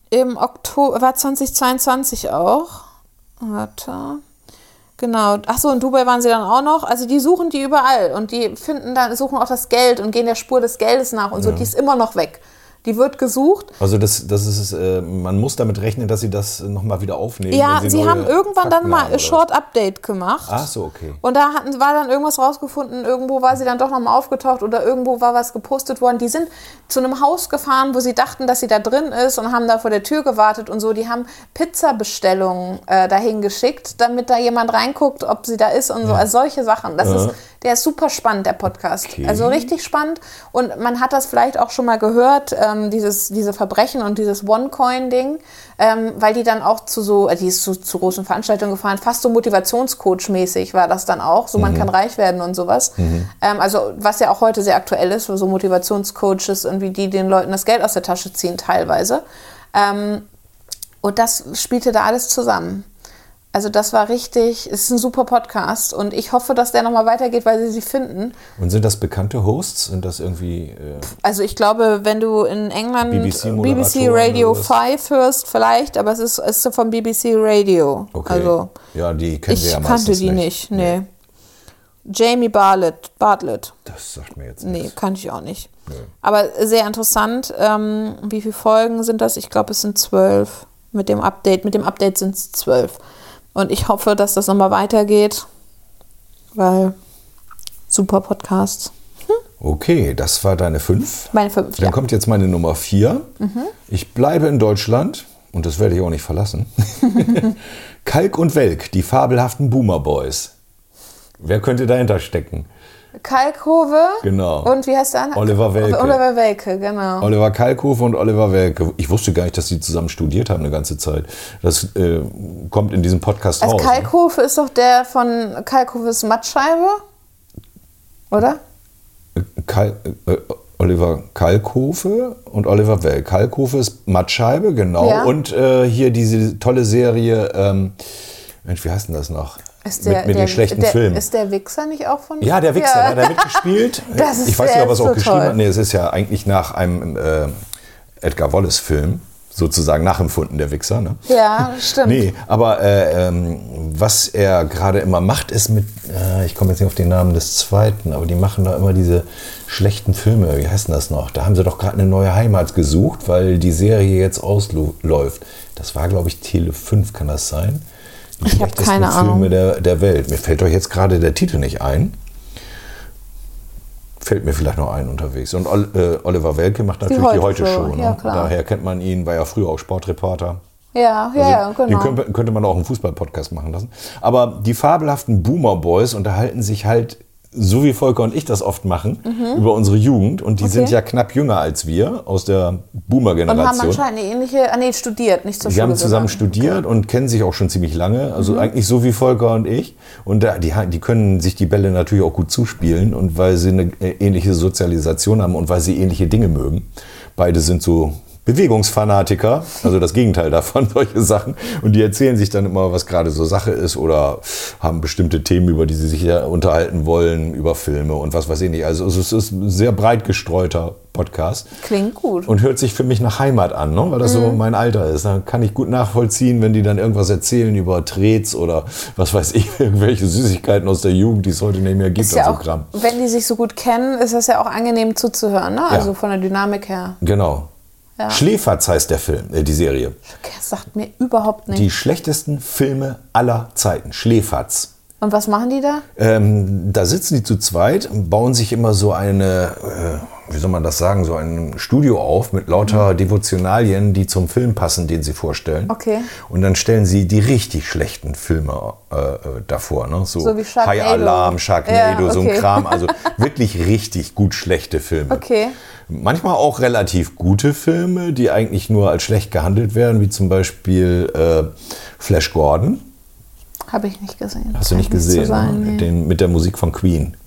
im Oktober, war 2022 auch. Warte. Genau. Achso, in Dubai waren sie dann auch noch. Also die suchen die überall und die finden dann, suchen auch das Geld und gehen der Spur des Geldes nach und so. Die ist immer noch weg. Die wird gesucht. Also das, das ist, äh, man muss damit rechnen, dass sie das nochmal wieder aufnehmen. Ja, sie neue haben irgendwann dann Fakten mal haben, ein Short Update gemacht. Ach so, okay. Und da hatten, war dann irgendwas rausgefunden, irgendwo war sie dann doch nochmal aufgetaucht oder irgendwo war was gepostet worden. Die sind zu einem Haus gefahren, wo sie dachten, dass sie da drin ist und haben da vor der Tür gewartet und so. Die haben Pizzabestellungen äh, dahin geschickt, damit da jemand reinguckt, ob sie da ist und so. Also solche Sachen. Das ist, der ist super spannend, der Podcast. Okay. Also richtig spannend. Und man hat das vielleicht auch schon mal gehört, ähm, dieses, diese Verbrechen und dieses One-Coin-Ding, ähm, weil die dann auch zu so, äh, die ist zu, zu großen Veranstaltungen gefahren, fast so Motivationscoach-mäßig war das dann auch. So, man kann reich werden und sowas. Ähm, also, was ja auch heute sehr aktuell ist, so Motivationscoaches irgendwie, die den Leuten das Geld aus der Tasche ziehen teilweise. Ähm, und das spielte da alles zusammen. Also das war richtig, es ist ein super Podcast und ich hoffe, dass der nochmal weitergeht, weil sie sie finden. Und sind das bekannte Hosts? Sind das irgendwie... Äh, Also ich glaube, wenn du in England BBC, BBC-Moderatoren Radio oder was? 5 hörst, vielleicht, aber es ist, es ist vom BBC Radio. okay. Also ja, die kennen ich wir ja kannte meistens die nicht, nee. Jamie Bartlett, Bartlett. Das sagt mir jetzt Nee, nichts. kannte ich auch nicht. Aber sehr interessant. Ähm, wie viele Folgen sind das? Ich glaube, es sind zwölf. Mit dem Update. Mit dem Update sind es zwölf. Und ich hoffe, dass das nochmal weitergeht. Weil super Podcasts. Okay, das war deine fünf. Meine fünf, Dann ja. kommt jetzt meine Nummer vier. Ich bleibe in Deutschland und das werde ich auch nicht verlassen. Kalk und Welk, die fabelhaften Boomer Boys. Wer könnte dahinter stecken? Kalkhove. Genau. Und wie heißt der andere? Oliver Welke. Oliver Welke, genau. Oliver Kalkofe und Oliver Welke. Ich wusste gar nicht, dass sie zusammen studiert haben eine ganze Zeit. Das äh, kommt in diesem Podcast Also raus. ne? Kalkhofe ist doch der von Kalkhofes Mattscheibe, oder? Kal äh, Oliver Kalkofe und Oliver Welk. Kalkofe ist Mattscheibe, genau. Ja. Und äh, hier diese tolle Serie, ähm, Mensch, wie heißt denn das noch? Ist der, mit mit der, den schlechten der, Filmen. Ist der Wichser nicht auch von? ja, der Wichser, der hat da mitgespielt. Das ist- ich weiß nicht, ob er es auch so geschrieben toll. hat. Nee, es ist ja eigentlich nach einem äh, Edgar Wallace-Film, sozusagen nachempfunden, der Wichser. Ne? Ja, stimmt. Nee, aber äh, ähm, was er gerade immer macht, ist mit, äh, ich komme jetzt nicht auf den Namen des zweiten, aber die machen da immer diese schlechten Filme. Wie heißt denn das noch? Da haben sie doch gerade eine neue Heimat gesucht, weil die Serie jetzt ausläuft. Das war, glaube ich, Tele 5, kann das sein? Die Ich hab schlechtesten keine Filme Ahnung. der, der Welt. Mir fällt euch jetzt gerade der Titel nicht ein. Fällt mir vielleicht noch ein unterwegs. Und äh, Oliver Welke macht natürlich die Heute-Show, Heute-Show. ja, ne? klar. Daher kennt man ihn, war ja früher auch Sportreporter. Ja, ja, ja, Also, Den genau. könnte, könnte man auch einen Fußball-Podcast machen lassen. Aber die fabelhaften Boomer Boys unterhalten sich halt, so wie Volker und ich das oft machen, über unsere Jugend. Und die sind Mhm. Okay. ja knapp jünger als wir aus der Und haben Boomer-Generation. anscheinend eine ähnliche, ah nee, studiert, nicht zur Die Schule haben zusammen gegangen. studiert und kennen sich auch schon ziemlich lange. Mhm. Also eigentlich so wie Volker und ich. Und da, die, die können sich die Bälle natürlich auch gut zuspielen. Und weil sie eine äh, ähnliche Sozialisation haben und weil sie ähnliche Dinge mögen. Beide sind so Bewegungsfanatiker, also das Gegenteil davon, solche Sachen. Und die erzählen sich dann immer, was gerade so Sache ist oder haben bestimmte Themen, über die sie sich ja unterhalten wollen, über Filme und was weiß ich nicht. Also es ist ein sehr breit gestreuter Podcast. Klingt gut. Und hört sich für mich nach Heimat an, ne? weil das so mein Alter ist. Dann kann ich gut nachvollziehen, wenn die dann irgendwas erzählen über Trets oder was weiß ich, irgendwelche Süßigkeiten aus der Jugend, die es heute nicht mehr gibt. ist ja auch, Kram. wenn die sich so gut kennen, ist das ja auch angenehm zuzuhören, ne? Also von der Dynamik her. Genau. Ja. Schläferz heißt der Film, äh, die Serie. Das sagt mir überhaupt nichts. Die schlechtesten Filme aller Zeiten. Schläferz. Und was machen die da? Ähm, da sitzen die zu zweit und bauen sich immer so eine, äh, wie soll man das sagen, so ein Studio auf mit lauter Devotionalien, die zum Film passen, den sie vorstellen. Okay. Und dann stellen sie die richtig schlechten Filme äh, äh, davor. Ne? So, So wie Sharknado. High Alarm, Sharknado, Ja, so ein okay. Kram. Also wirklich richtig gut schlechte Filme. Okay. Manchmal auch relativ gute Filme, die eigentlich nur als schlecht gehandelt werden, wie zum Beispiel äh, Flash Gordon. Habe ich nicht gesehen. Hast du nicht gesehen, sagen, ne? Hm. Den, mit der Musik von Queen.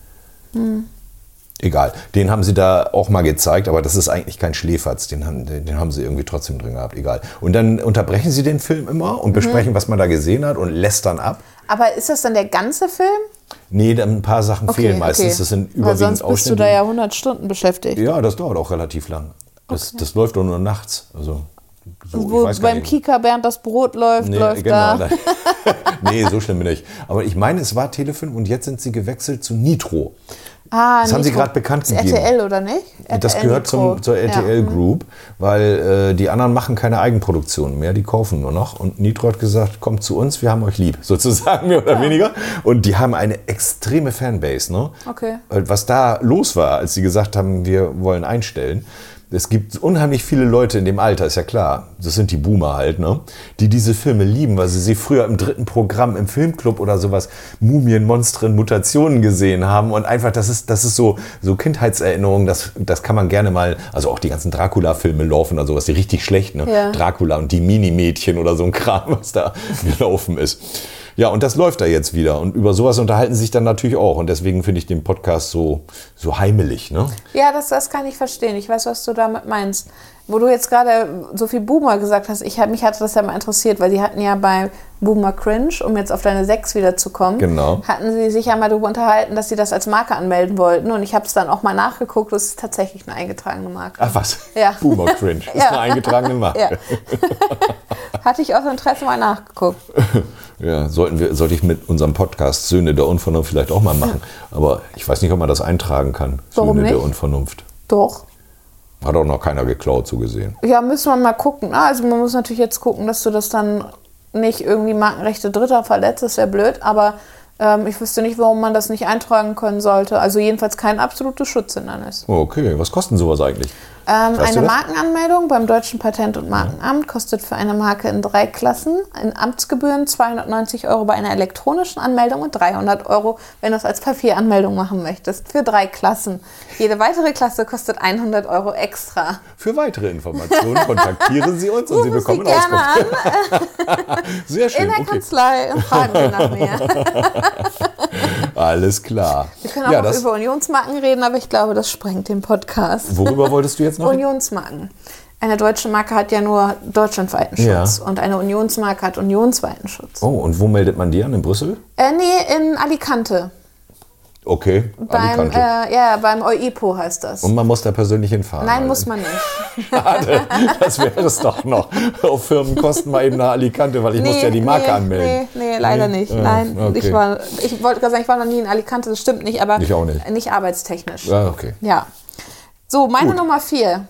Egal, den haben sie da auch mal gezeigt, aber das ist eigentlich kein Schläferz, den haben, den, den haben sie irgendwie trotzdem drin gehabt, egal. Und dann unterbrechen sie den Film immer Mhm. und besprechen, was man da gesehen hat und lästern ab. Aber ist das dann der ganze Film? Nee, dann ein paar Sachen fehlen meistens, das sind Weil überwiegend sonst bist du Ausschnitte. da ja 100 Stunden beschäftigt. ja, das dauert auch relativ lang. Das, das läuft doch nur nachts. Also, so, Wo beim. Kika Bernd das Brot läuft, Nee, läuft genau. da. nee, so schlimm bin ich. Aber ich meine, es war Telefilm und jetzt sind sie gewechselt zu Nitro. Ah, Das haben sie Nitro. gerade bekannt Das ist gegeben. RTL, oder nicht? Das RTL gehört Nitro. zum, zur RTL Ja. Mhm. Group, weil äh, die anderen machen keine Eigenproduktionen mehr, die kaufen nur noch. Und Nitro hat gesagt, kommt zu uns, wir haben euch lieb, sozusagen mehr oder weniger. Und die haben eine extreme Fanbase. Ne? Okay. Weil Was da los war, als sie gesagt haben, wir wollen einstellen. Es gibt unheimlich viele Leute in dem Alter, ist ja klar, das sind die Boomer halt, ne? die diese Filme lieben, weil sie sie früher im dritten Programm, im Filmclub oder sowas, Mumien, Monstren, Mutationen gesehen haben und einfach, das ist, das ist so, so Kindheitserinnerungen, das, das kann man gerne mal, also auch die ganzen Dracula-Filme laufen oder sowas, die richtig schlecht, ne? Ja. Dracula und die Minimädchen oder so ein Kram, was da gelaufen ist. Ja, und das läuft da jetzt wieder. Und über sowas unterhalten sich dann natürlich auch. Und deswegen finde ich den Podcast so, so heimelig. Ne? Ja, das, das kann ich verstehen. Ich weiß, was du damit meinst. Wo du jetzt gerade so viel Boomer gesagt hast, ich, mich hatte das ja mal interessiert, weil die hatten ja bei Boomer Cringe, um jetzt auf deine 6 wiederzukommen, Genau. hatten sie sich ja mal darüber unterhalten, dass sie das als Marke anmelden wollten. Und ich habe es dann auch mal nachgeguckt, das ist tatsächlich eine eingetragene Marke. Ach was? Ja. Boomer Cringe. Ist Ja. eine eingetragene Marke. Ja. Hatte ich aus Interesse mal nachgeguckt. Ja, sollten wir, sollte ich mit unserem Podcast Söhne der Unvernunft vielleicht auch mal machen. Aber ich weiß nicht, ob man das eintragen kann. Warum Söhne der nicht? Unvernunft. Doch. Hat auch noch keiner geklaut, so gesehen. Ja, müssen wir mal gucken. Ah, Also man muss natürlich jetzt gucken, dass du das dann nicht irgendwie Markenrechte Dritter verletzt, das wäre blöd, aber ähm, ich wüsste nicht, warum man das nicht eintragen können sollte. Also jedenfalls kein absolutes Schutzhindernis. Okay, was kostet sowas eigentlich? Ähm, eine? Markenanmeldung beim Deutschen Patent- und Markenamt kostet für eine Marke in drei Klassen in Amtsgebühren 290 Euro bei einer elektronischen Anmeldung und 300 Euro, wenn du es als Papieranmeldung machen möchtest. Für drei Klassen. Jede weitere Klasse kostet 100 Euro extra. Für weitere Informationen kontaktieren Sie uns und Sie Sie bekommen gerne Auskunft. Sehr schön, In der okay. Kanzlei und fragen Sie nach mir. Alles klar. Wir können auch ja, das, über Unionsmarken reden, aber ich glaube, das sprengt den Podcast. worüber wolltest du jetzt noch? Unionsmarken. Eine deutsche Marke hat ja nur deutschlandweiten Ja. Schutz und eine Unionsmarke hat unionsweiten Schutz. Oh, und wo meldet man die an? In Brüssel? Äh, nee, in Alicante. Okay, Beim, äh, ja, beim EUIPO heißt das. und man muss da persönlich hinfahren. Nein, muss man nicht. Schade, das wäre es doch noch. Auf Firmenkosten mal eben nach Alicante, weil ich muss ja die Marke nee, anmelden. Nee, nee, leider Nee? nicht. Ah, Nein, okay. ich, war, ich wollte gerade sagen, ich war noch nie in Alicante, das stimmt nicht, aber Ich auch nicht. nicht arbeitstechnisch. Ja, okay. Ja. So, meine Gut. Nummer vier.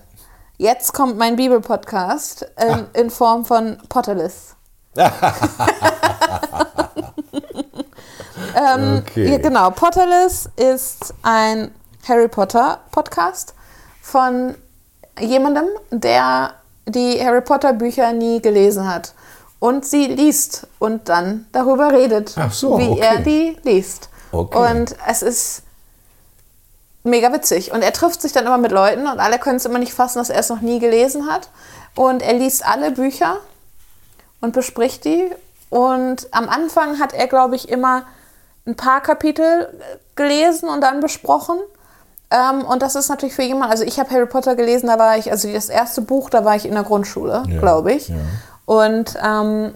Jetzt kommt mein Bibelpodcast Ah. in, in Form von Potterless. ähm, Okay. ja, genau, Potterless ist ein Harry Potter Podcast von jemandem, der die Harry Potter Bücher nie gelesen hat und sie liest und dann darüber redet, so, wie okay. er die liest. Okay. Und es ist mega witzig. Und er trifft sich dann immer mit Leuten und alle können es immer nicht fassen, dass er es noch nie gelesen hat. Und er liest alle Bücher und bespricht die. Und am Anfang hat er, glaube ich, immer ein paar Kapitel gelesen und dann besprochen. Ähm, und das ist natürlich für jemanden, also ich habe Harry Potter gelesen, da war ich, also das erste Buch, da war ich in der Grundschule, Ja, glaube ich. ja. Und ähm,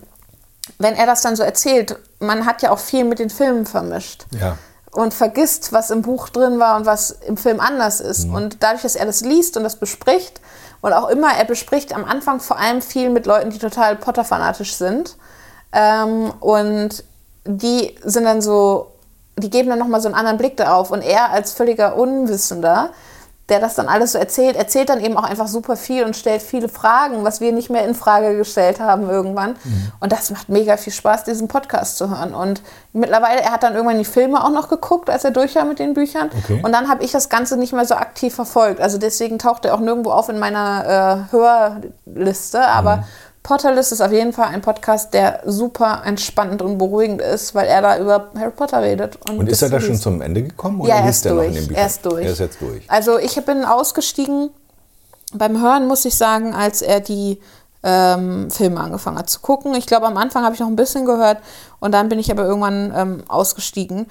wenn er das dann so erzählt, man hat ja auch viel mit den Filmen vermischt. Ja. Und vergisst, was im Buch drin war und was im Film anders ist. Mhm. Und dadurch, dass er das liest und das bespricht, und auch immer, er bespricht am Anfang vor allem viel mit Leuten, die total Potter-fanatisch sind. Ähm, und die sind dann so, die geben dann nochmal so einen anderen Blick darauf. Und er als völliger Unwissender, der das dann alles so erzählt, erzählt dann eben auch einfach super viel und stellt viele Fragen, was wir nicht mehr in Frage gestellt haben irgendwann. Und das macht mega viel Spaß, diesen Podcast zu hören. Und mittlerweile, er hat dann irgendwann die Filme auch noch geguckt, als er durch war mit den Büchern. Okay. Und dann habe ich das Ganze nicht mehr so aktiv verfolgt. Also deswegen taucht er auch nirgendwo auf in meiner äh, Hörliste. Aber Potterlist ist auf jeden Fall ein Podcast, der super entspannend und beruhigend ist, weil er da über Harry Potter redet. Und ist er da schon zum Ende gekommen oder Ja, er liest ist er noch in durch. Er ist durch. Er ist jetzt durch. Also ich bin ausgestiegen beim Hören, muss ich sagen, als er die ähm, Filme angefangen hat zu gucken. Ich glaube, am Anfang habe ich noch ein bisschen gehört und dann bin ich aber irgendwann ähm, ausgestiegen,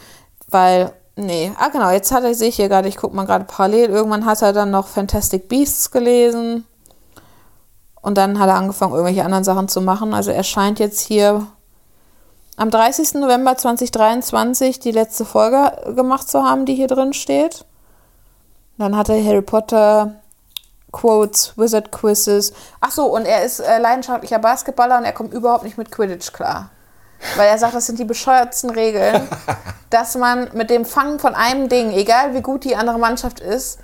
weil, nee, ah genau, jetzt hat er, sehe ich hier gerade, ich gucke mal gerade parallel, irgendwann hat er dann noch Fantastic Beasts gelesen und dann hat er angefangen, irgendwelche anderen Sachen zu machen. Also er scheint jetzt hier am 30. November 2023 die letzte Folge gemacht zu haben, die hier drin steht. Dann hat er Harry Potter Quotes, Wizard Quizzes. Ach so, und er ist äh, leidenschaftlicher Basketballer und er kommt überhaupt nicht mit Quidditch klar. Weil er sagt, das sind die bescheuertsten Regeln, dass man mit dem Fangen von einem Ding, egal wie gut die andere Mannschaft ist,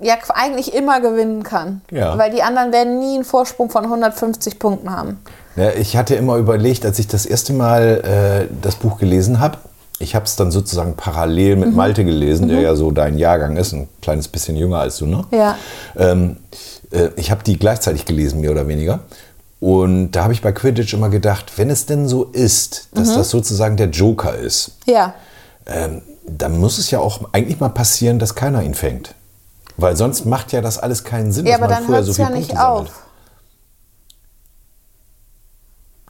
ja eigentlich immer gewinnen kann. Ja. Weil die anderen werden nie einen Vorsprung von 150 Punkten haben. Ja, ich hatte immer überlegt, als ich das erste Mal äh, das Buch gelesen habe, ich habe es dann sozusagen parallel Mhm. mit Malte gelesen, der ja so dein Jahrgang ist, ein kleines bisschen jünger als du, ne? Ja. Ähm, äh, ich habe die gleichzeitig gelesen, mehr oder weniger. Und da habe ich bei Quidditch immer gedacht, wenn es denn so ist, Mhm. dass das sozusagen der Joker ist, Ja. ähm, dann muss es ja auch eigentlich mal passieren, dass keiner ihn fängt. Weil sonst macht ja das alles keinen Sinn, Ja, dass aber man dann hört so es viele ja nicht Punkte sammelt. auf.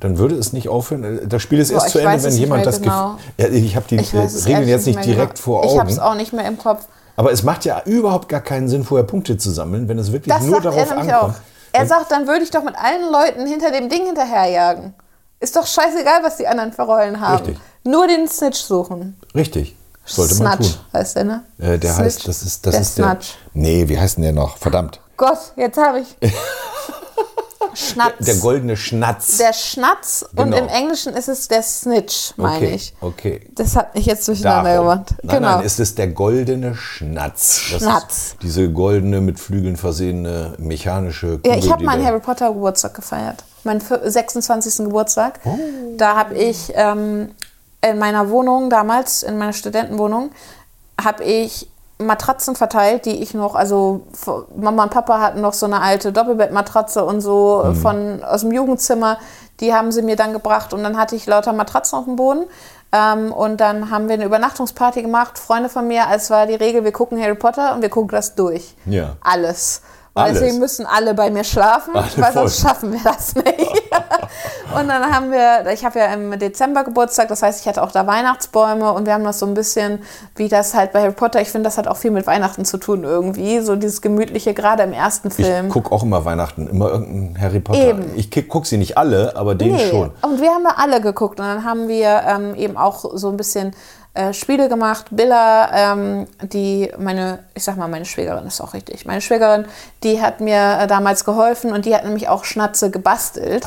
Dann würde es nicht aufhören. Das Spiel ist Boah, erst zu Ende, wenn nicht jemand das genau. Ja, Ich habe die Ich Regeln jetzt nicht direkt genau. vor Ich habe es Augen. auch nicht mehr im Kopf. Aber es macht ja überhaupt gar keinen Sinn, vorher Punkte zu sammeln, wenn es wirklich Das nur sagt er darauf ankommt. auch. Er sagt, dann würde ich doch mit allen Leuten hinter dem Ding hinterherjagen. Ist doch scheißegal, was die anderen für Rollen haben. Richtig. Nur den Snitch suchen. Richtig. Sollte man Snatch tun. heißt der, ne? Äh, der Snitch. heißt, das ist, das der ist der. Snatch. Nee, wie heißt denn der noch? Verdammt. Gott, jetzt habe ich. Schnatz. Der goldene Schnatz. Der Schnatz und Genau. im Englischen ist es der Snitch, meine okay, ich. okay. Das hat mich jetzt durcheinander Darum. gemacht. Nein, genau. nein, es ist der goldene Schnatz. Schnatz. Diese goldene, mit Flügeln versehene mechanische Kugel. Ja, ich habe meinen Harry Potter Geburtstag gefeiert. Meinen vier- 26. Geburtstag. Oh. Da habe ich ähm, in meiner Wohnung damals, in meiner Studentenwohnung, habe ich Matratzen verteilt, die ich noch, also Mama und Papa hatten noch so eine alte Doppelbettmatratze und so Mhm. von aus dem Jugendzimmer. Die haben sie mir dann gebracht und dann hatte ich lauter Matratzen auf dem Boden. Ähm, und dann haben wir eine Übernachtungsparty gemacht, Freunde von mir, als war die Regel, wir gucken Harry Potter und wir gucken das durch. Ja. Alles. Und Alles. deswegen müssen alle bei mir schlafen, Alle weil sonst voll. schaffen wir das nicht. und dann haben wir, ich habe ja im Dezember Geburtstag, das heißt, ich hatte auch da Weihnachtsbäume und wir haben das so ein bisschen, wie das halt bei Harry Potter, ich finde, das hat auch viel mit Weihnachten zu tun irgendwie, so dieses Gemütliche, gerade im ersten Film. Ich gucke auch immer Weihnachten, immer irgendein Harry Potter. Eben. Ich gucke sie nicht alle, aber den Nee, schon. Und wir haben da alle geguckt und dann haben wir ähm, eben auch so ein bisschen äh, Spiele gemacht. Billa, ähm, die meine, ich sag mal, meine Schwägerin ist auch richtig. Meine Schwägerin, die hat mir äh, damals geholfen und die hat nämlich auch Schnatze gebastelt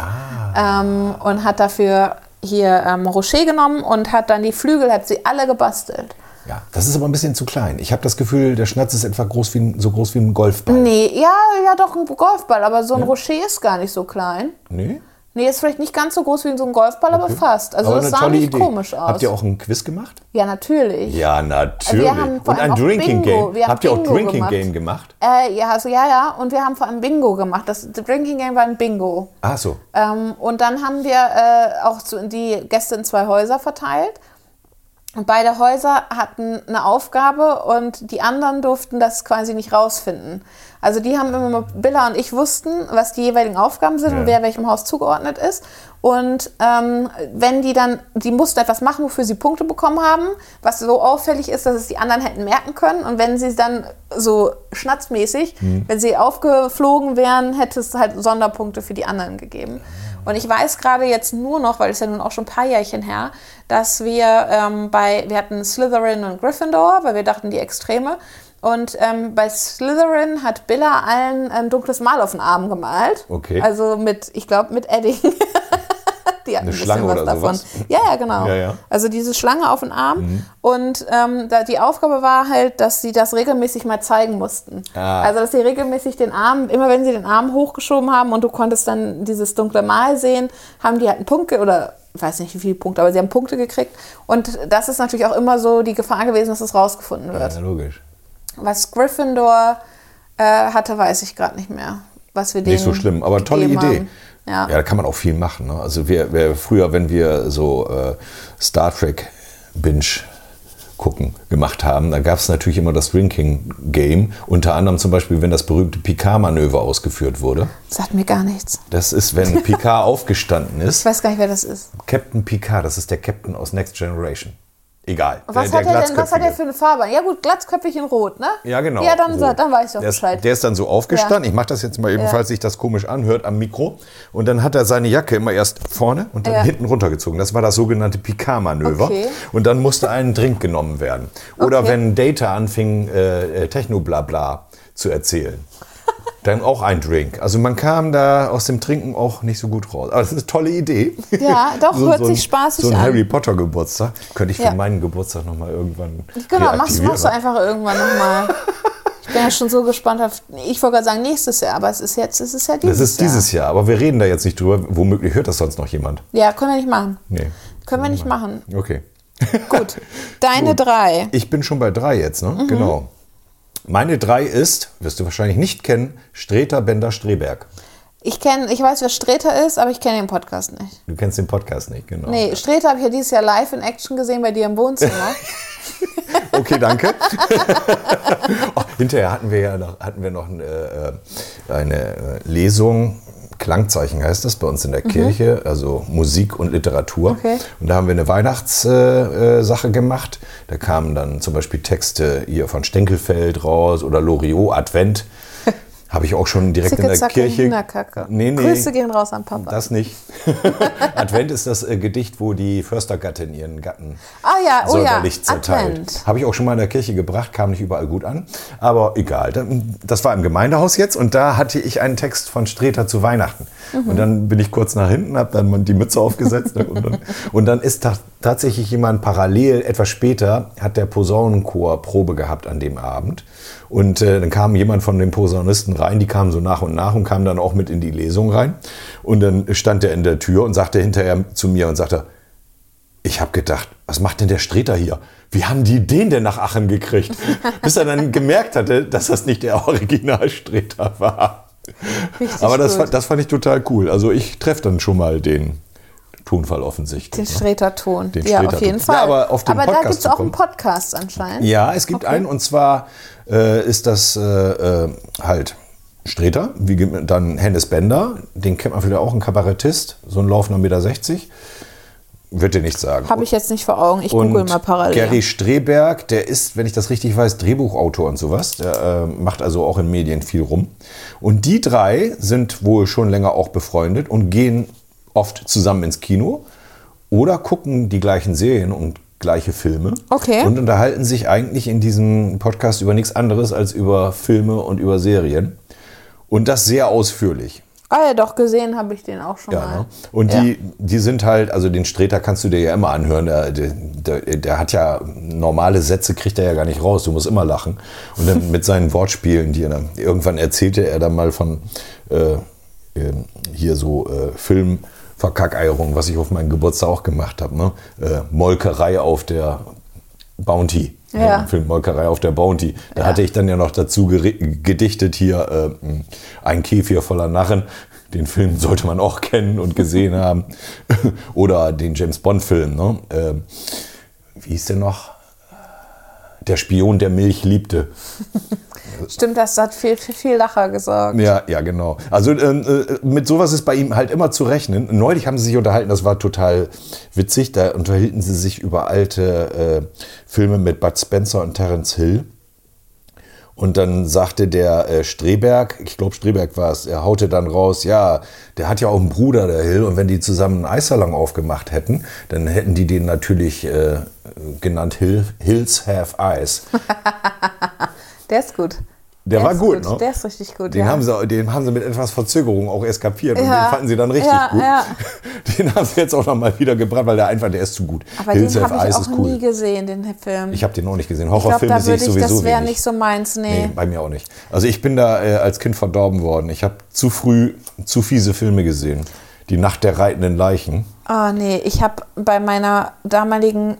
ähm, und hat dafür hier ähm, Rocher genommen und hat dann die Flügel, hat sie alle gebastelt. Ja, das ist aber ein bisschen zu klein. Ich habe das Gefühl, der Schnatz ist etwa groß wie so groß wie ein Golfball. Nee, ja, ja, doch ein Golfball, aber so ein Rocher ist gar nicht so klein. Nee? Nee, ist vielleicht nicht ganz so groß wie so ein Golfball, aber fast. Also aber das sah nicht komisch aus. Habt ihr auch einen Quiz gemacht? Ja, natürlich. Ja, natürlich. Haben vor Und ein Drinking Bingo. Game. Habt ihr auch Bingo Drinking gemacht. Game gemacht? Äh, ja, also ja, ja. Und wir haben vor allem Bingo gemacht. Das das Drinking Game war ein Bingo. Ach so. Ähm, und dann haben wir äh, auch zu, die Gäste in zwei Häuser verteilt. Und beide Häuser hatten eine Aufgabe und die anderen durften das quasi nicht rausfinden. Also die haben immer, Billa und ich wussten, was die jeweiligen Aufgaben sind Ja. und wer welchem Haus zugeordnet ist. Und ähm, wenn die dann, die mussten etwas machen, wofür sie Punkte bekommen haben, was so auffällig ist, dass es die anderen hätten merken können. Und wenn sie dann so schnatzmäßig, wenn sie aufgeflogen wären, hätte es halt Sonderpunkte für die anderen gegeben. Und ich weiß gerade jetzt nur noch, weil es ja nun auch schon ein paar Jährchen her, dass wir ähm, bei, wir hatten Slytherin und Gryffindor, weil wir dachten, die Extreme. Und ähm, bei Slytherin hat Billa allen ein dunkles Mal auf den Arm gemalt. Okay. Also mit, ich glaube, mit Edding. Die hatten Eine ein Schlange was oder davon. sowas? Ja, ja, genau. Ja, ja. Also diese Schlange auf den Arm. Und ähm, da, die Aufgabe war halt, dass sie das regelmäßig mal zeigen mussten. Ah. Also dass sie regelmäßig den Arm, immer wenn sie den Arm hochgeschoben haben und du konntest dann dieses dunkle Mal sehen, haben die halt einen Punkt oder ich weiß nicht wie viele Punkte, aber sie haben Punkte gekriegt. Und das ist natürlich auch immer so die Gefahr gewesen, dass es rausgefunden wird. Ja, logisch. Was Gryffindor äh, hatte, weiß ich gerade nicht mehr. Was wir denen Nicht so schlimm, aber tolle Idee. haben. Ja. Ja, da kann man auch viel machen. Ne? Also wir, wir früher, wenn wir so äh, Star Trek Binge gucken gemacht haben, da gab es natürlich immer das Drinking Game. Unter anderem zum Beispiel, wenn das berühmte Picard-Manöver ausgeführt wurde. Sagt mir gar nichts. Das ist, wenn Picard aufgestanden Ich ist. weiß gar nicht, wer das ist. Captain Picard, das ist der Captain aus Next Generation. Egal. Was, der, hat er denn, was hat er für eine Farbe? Ja gut, glatzköpfig in Rot, ne? Ja, genau. Ja, dann, So. dann weiß ich doch der Bescheid. Der ist dann so aufgestanden. Ja. Ich mache das jetzt mal eben, falls sich das komisch anhört, am Mikro. Und dann hat er seine Jacke immer erst vorne und dann Ja. hinten runtergezogen. Das war das sogenannte Picard-Manöver. Okay. Und dann musste ein Drink genommen werden. Oder Okay. wenn Data anfing, äh, äh, Techno-Blabla zu erzählen. Dann auch ein Drink. Also man kam da aus dem Trinken auch nicht so gut raus. Aber das ist eine tolle Idee. Ja, doch, hört ein, sich spaßig So ein an. Harry Potter Geburtstag. Könnte ich für Ja. meinen Geburtstag nochmal irgendwann Genau, machst, machst du einfach irgendwann nochmal. Ich bin ja schon so gespannt auf, ich wollte gerade sagen nächstes Jahr, aber es ist jetzt, es ist ja dieses Das ist dieses Jahr, aber wir reden da jetzt nicht drüber. Womöglich hört das sonst noch jemand. Jahr. Ja, können wir nicht machen. Nee. Können wir nicht machen. Okay. Gut. Deine drei. Ich bin schon bei drei jetzt, ne? Mhm. Genau. Meine drei ist, wirst du wahrscheinlich nicht kennen, Streter Bender Streberg. Ich kenne, ich weiß, wer Streter ist, aber ich kenne den Podcast nicht. Du kennst den Podcast nicht, genau. Nee, Streter habe ich ja dieses Jahr live in Action gesehen bei dir im Wohnzimmer. Okay, danke. oh, hinterher hatten wir ja noch, hatten wir noch eine, äh, eine äh, Lesung, Klangzeichen heißt das bei uns in der Kirche, also Musik und Literatur. Mhm. Okay. Und da haben wir eine Weihnachtssache äh, gemacht. Da kamen dann zum Beispiel Texte hier von Stenkelfeld raus oder Loriot, Advent. Habe ich auch schon direkt in der Kirche. Nee, nee. Grüße gehen raus an Papa. Das nicht. Advent ist das äh, Gedicht, wo die Förstergattin ihren Gatten ah ja, oh ja, säuberlich zerteilt. Advent. Habe ich auch schon mal in der Kirche gebracht, kam nicht überall gut an. Aber egal. Das war im Gemeindehaus jetzt und da hatte ich einen Text von Streter zu Weihnachten. Mhm. Und dann bin ich kurz nach hinten, habe dann die Mütze aufgesetzt. und, dann, und dann ist ta tatsächlich jemand parallel, etwas später, hat der Posaunenchor Probe gehabt an dem Abend. Und äh, dann kam jemand von den Posaunisten rein, die kamen so nach und nach und kam dann auch mit in die Lesung rein. Und dann stand er in der Tür und sagte hinterher zu mir und sagte, ich habe gedacht, was macht denn der Streter hier? Wie haben die den denn nach Aachen gekriegt? Bis er dann gemerkt hatte, dass das nicht der Originalstreter war. Richtig Aber das, das fand ich total cool. Also ich treffe dann schon mal den Tonfall offensichtlich. Den ne? Streter-Ton. Den ja, auf jeden Fall. Ja, aber auf aber da gibt es auch einen. Podcast anscheinend. Ja, es gibt einen und zwar äh, ist das äh, äh, halt Streter, wie dann Hennes Bender, den kennt man vielleicht auch, ein Kabarettist, so ein laufender Meter 60. Wird dir nichts sagen. Habe ich jetzt nicht vor Augen. Ich Und google mal parallel. Gary Streberg, der ist, wenn ich das richtig weiß, Drehbuchautor und sowas. Der äh, macht also auch in Medien viel rum. Und die drei sind wohl schon länger auch befreundet und gehen oft zusammen ins Kino oder gucken die gleichen Serien und gleiche Filme. Okay. Und unterhalten sich eigentlich in diesem Podcast über nichts anderes als über Filme und über Serien. Und das sehr ausführlich. Ah ja, doch, gesehen habe ich den auch schon Ja, mal. ne? Und Ja. die, die sind halt, also den Streter kannst du dir ja immer anhören. Der, der, der, hat ja normale Sätze, kriegt er ja gar nicht raus. Du musst immer lachen. Und dann mit seinen Wortspielen, die er dann, irgendwann erzählte er dann mal von äh, ähm, hier so äh, Filmverkackeierung, was ich auf meinen Geburtstag auch gemacht habe. Ne? Äh, Molkerei auf der Bounty. Ja. Ne? Film Molkerei auf der Bounty. Da Ja. hatte ich dann ja noch dazu gedichtet hier äh, ein Käfig voller Narren. Den Film sollte man auch kennen und gesehen haben. Oder den James Bond Film. Ne? Äh, wie hieß der noch? Der Spion, der Milch liebte. Stimmt, das hat viel, viel, viel Lacher gesorgt. Ja, ja, genau. Also ähm, äh, mit sowas ist bei ihm halt immer zu rechnen. Neulich haben sie sich unterhalten, das war total witzig. Da unterhielten sie sich über alte äh, Filme mit Bud Spencer und Terence Hill. Und dann sagte der äh, Streberg, ich glaube Streberg war es, er haute dann raus, ja, der hat ja auch einen Bruder, der Hill, und wenn die zusammen einen Eissalon aufgemacht hätten, dann hätten die den natürlich äh, genannt Hill, Hills Have Eyes. Der ist gut. Der, war ist gut, ne? Der ist richtig gut, Den, ja. haben sie, den haben sie mit etwas Verzögerung auch erst kapiert und Ja. den fanden sie dann richtig Ja, gut. ja. Den haben sie jetzt auch noch mal wieder gebracht, weil der einfach, der ist zu gut. Aber Hills den habe ich auch cool. nie gesehen, den Film. Ich habe den auch nicht gesehen. Horrorfilme sehe ich würde ich, sowieso das wäre nicht so meins, nee. Nee, bei mir auch nicht. Also ich bin da äh, als Kind verdorben worden. Ich habe zu früh zu fiese Filme gesehen. Die Nacht der reitenden Leichen. Ah, nee, ich habe bei meiner damaligen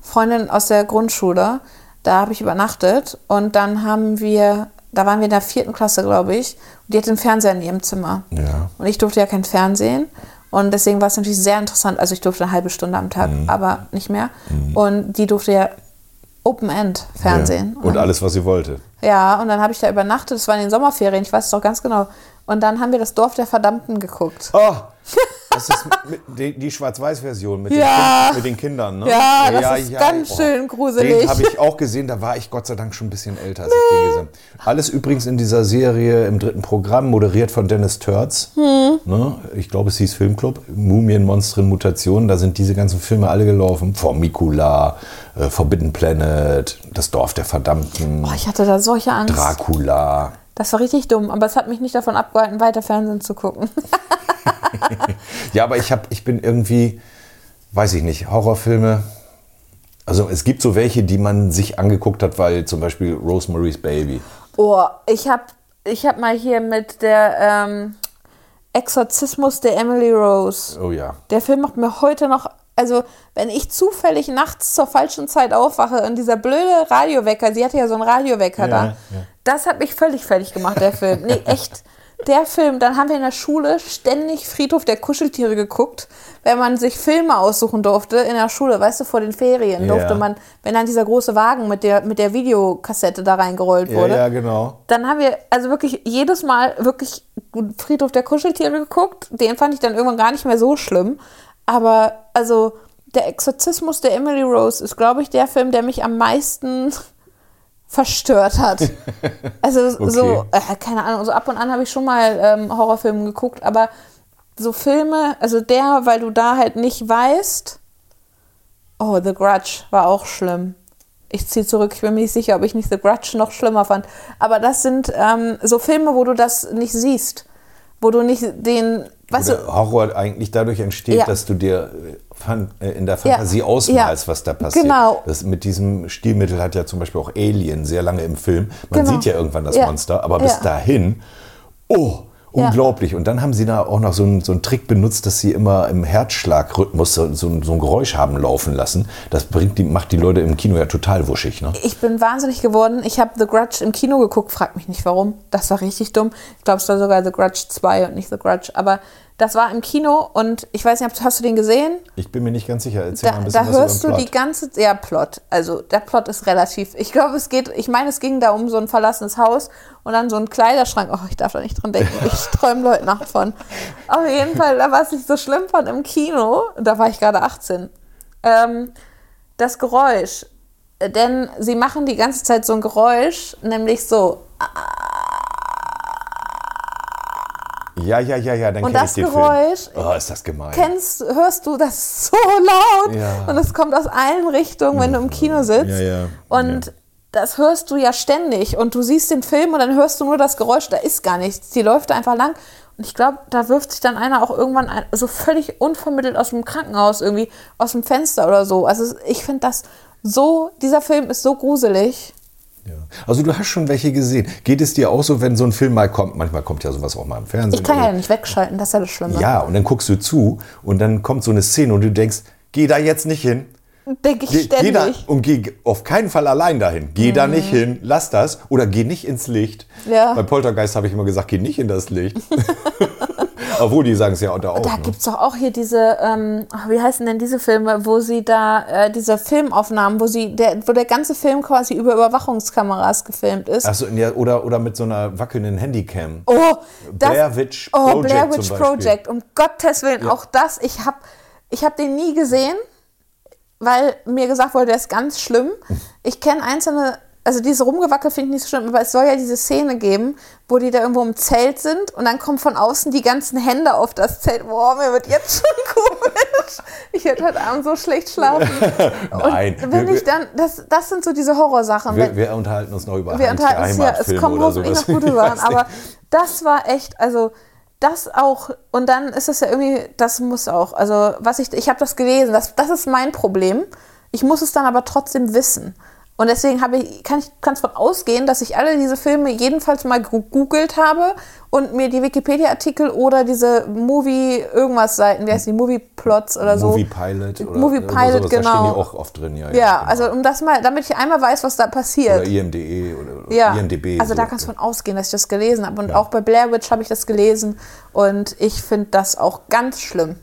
Freundin aus der Grundschule, da habe ich übernachtet und dann haben wir, da waren wir in der vierten Klasse, glaube ich, und die hatte einen Fernseher in ihrem Zimmer. Ja. Und ich durfte ja kein Fernsehen. Und deswegen war es natürlich sehr interessant. Also ich durfte eine halbe Stunde am Tag, Mhm. aber nicht mehr. Und die durfte ja Open-End Fernsehen. Ja. Und alles, was sie wollte. Ja, und dann habe ich da übernachtet. Das war in den Sommerferien, ich weiß es doch ganz genau. Und dann haben wir das Dorf der Verdammten geguckt. Oh, das ist die, die Schwarz-Weiß-Version mit, Ja. den kind, mit den Kindern. Ne? Ja, das ist ganz schön gruselig. Den habe ich auch gesehen, da war ich Gott sei Dank schon ein bisschen älter, als ich den gesehen habe. Alles übrigens in dieser Serie im dritten Programm, moderiert von Dennis Törz. Hm. Ne? Ich glaube, es hieß Filmclub. Mumien, Monstren, Mutationen. Da sind diese ganzen Filme alle gelaufen. Formicula, äh, Forbidden Planet, Das Dorf der Verdammten, Boah, ich hatte da solche Angst. Dracula. Das war richtig dumm, aber es hat mich nicht davon abgehalten, weiter Fernsehen zu gucken. Ja, aber ich, hab, ich bin irgendwie, weiß ich nicht, Horrorfilme. Also es gibt so welche, die man sich angeguckt hat, weil zum Beispiel Rosemary's Baby. Oh, ich hab, ich hab mal hier mit der ähm, Exorzismus der Emily Rose. Oh ja. Der Film macht mir heute noch, also wenn ich zufällig nachts zur falschen Zeit aufwache und dieser blöde Radiowecker, sie hatte ja so einen Radiowecker Ja, da, ja. das hat mich völlig fertig gemacht, der Film. Nee, echt. Der Film, dann haben wir in der Schule ständig Friedhof der Kuscheltiere geguckt, wenn man sich Filme aussuchen durfte in der Schule, weißt du, vor den Ferien Ja. durfte man, wenn dann dieser große Wagen mit der, mit der Videokassette da reingerollt wurde ja, genau. dann haben wir also wirklich jedes Mal wirklich Friedhof der Kuscheltiere geguckt. Den fand ich dann irgendwann gar nicht mehr so schlimm. Aber also der Exorzismus der Emily Rose ist, glaube ich, der Film, der mich am meisten verstört hat. Also so, äh, keine Ahnung, so ab und an habe ich schon mal ähm, Horrorfilme geguckt, aber so Filme, also der, weil du da halt nicht weißt, oh, The Grudge war auch schlimm. Ich ziehe zurück, ich bin mir nicht sicher, ob ich nicht The Grudge noch schlimmer fand. Aber das sind ähm, so Filme, wo du das nicht siehst. Wo du nicht den, weißt Oder Horror eigentlich dadurch entsteht, Ja. dass du dir äh, äh, in der Fantasie Ja. ausmalst, Ja. was da passiert. Genau. Das, mit diesem Stilmittel hat ja zum Beispiel auch Alien sehr lange im Film. Man Genau. sieht ja irgendwann das. Monster, aber bis dahin, oh, unglaublich. Und dann haben sie da auch noch so einen, so einen Trick benutzt, dass sie immer im Herzschlagrhythmus so, so ein Geräusch haben laufen lassen. Das bringt die, macht die Leute im Kino ja total wuschig. Ne? ich bin wahnsinnig geworden. Ich habe The Grudge im Kino geguckt, frag mich nicht warum. Das war richtig dumm. Ich glaube, es war sogar The Grudge 2 und nicht The Grudge. Aber das war im Kino und ich weiß nicht, ob- hast du den gesehen? Ich bin mir nicht ganz sicher. Erzähl mal Da, ein bisschen da was hörst du über den die ganze ja Plot. Also der Plot ist relativ. Ich glaube, es geht. Ich meine, es ging da um so ein verlassenes Haus und dann so ein Kleiderschrank. Oh, ich darf da nicht dran denken. Ich träume Leute Nacht von. Auf jeden Fall, da was ich so schlimm fand im Kino, da war ich gerade 18. Ähm, das Geräusch. Denn sie machen die ganze Zeit so ein Geräusch, nämlich so. Ja, ja, ja, ja, dann Und das ich den Geräusch- Film. Oh, ist das gemein. Kennst, hörst du das so laut Ja. und es kommt aus allen Richtungen, wenn du im Kino sitzt. Ja, ja. Und das hörst du ja ständig und du siehst den Film und dann hörst du nur das Geräusch, da ist gar nichts. Die läuft da einfach lang. Und ich glaube, da wirft sich dann einer auch irgendwann ein, so völlig unvermittelt aus dem Krankenhaus irgendwie, aus dem Fenster oder so. Also ich finde das so, dieser Film ist so gruselig. Ja. Also du hast schon welche gesehen. Geht es dir auch so, wenn so ein Film mal kommt? Manchmal kommt ja sowas auch mal im Fernsehen. Ich kann ja nicht wegschalten, das ist ja das Schlimme. ja, und dann guckst du zu und dann kommt so eine Szene und du denkst, geh da jetzt nicht hin. Denke ich Geh, geh da ständig. und geh auf keinen Fall allein dahin. Geh da nicht hin, lass das oder geh nicht ins Licht. Ja. Bei Poltergeist habe ich immer gesagt, geh nicht in das Licht. Obwohl, die sagen es ja unter auch. Da ne? gibt es doch auch hier diese, ähm, wie heißen denn diese Filme, wo sie da, äh, diese Filmaufnahmen, wo sie, der, wo der ganze Film quasi über Überwachungskameras gefilmt ist. Achso, ja, oder, oder mit so einer wackelnden Handycam. Oh, das, Blair Witch oh, Project Blair zum Witch. Project. Um Gottes Willen, auch das. Ich habe ich hab den nie gesehen, weil mir gesagt wurde, der ist ganz schlimm. Ich kenne einzelne, also diese Rumgewackel finde ich nicht so schlimm, aber es soll ja diese Szene geben, wo die da irgendwo im Zelt sind und dann kommen von außen die ganzen Hände auf das Zelt. Boah, mir wird jetzt schon komisch. Ich werde heute Abend so schlecht schlafen. Nein, Und wenn wir- ich dann, das, das sind so diese Horrorsachen. Wir, wir unterhalten uns noch über wir unterhalten uns ja, es kommen hoffentlich noch gute Sachen, aber das war echt, also das auch, und dann ist es ja irgendwie, das muss auch, also was ich, ich habe das gelesen, das, das ist mein Problem, ich muss es dann aber trotzdem wissen. Und deswegen habe ich, kann ich kann von ausgehen, dass ich alle diese Filme jedenfalls mal gegoogelt habe und mir die Wikipedia-Artikel oder diese Movie-Irgendwas-Seiten, wie heißt die, Movie-Plots oder so. Movie Pilot oder, Movie oder Pilot, sowas, Da stehen genau. die auch oft drin, ja. Ja, genau. also um das mal, damit ich einmal weiß, was da passiert. Oder IMDE oder Ja, IMDB. also da so. kannst du von ausgehen, dass ich das gelesen habe. Und auch bei Blair Witch habe ich das gelesen. Und ich finde das auch ganz schlimm.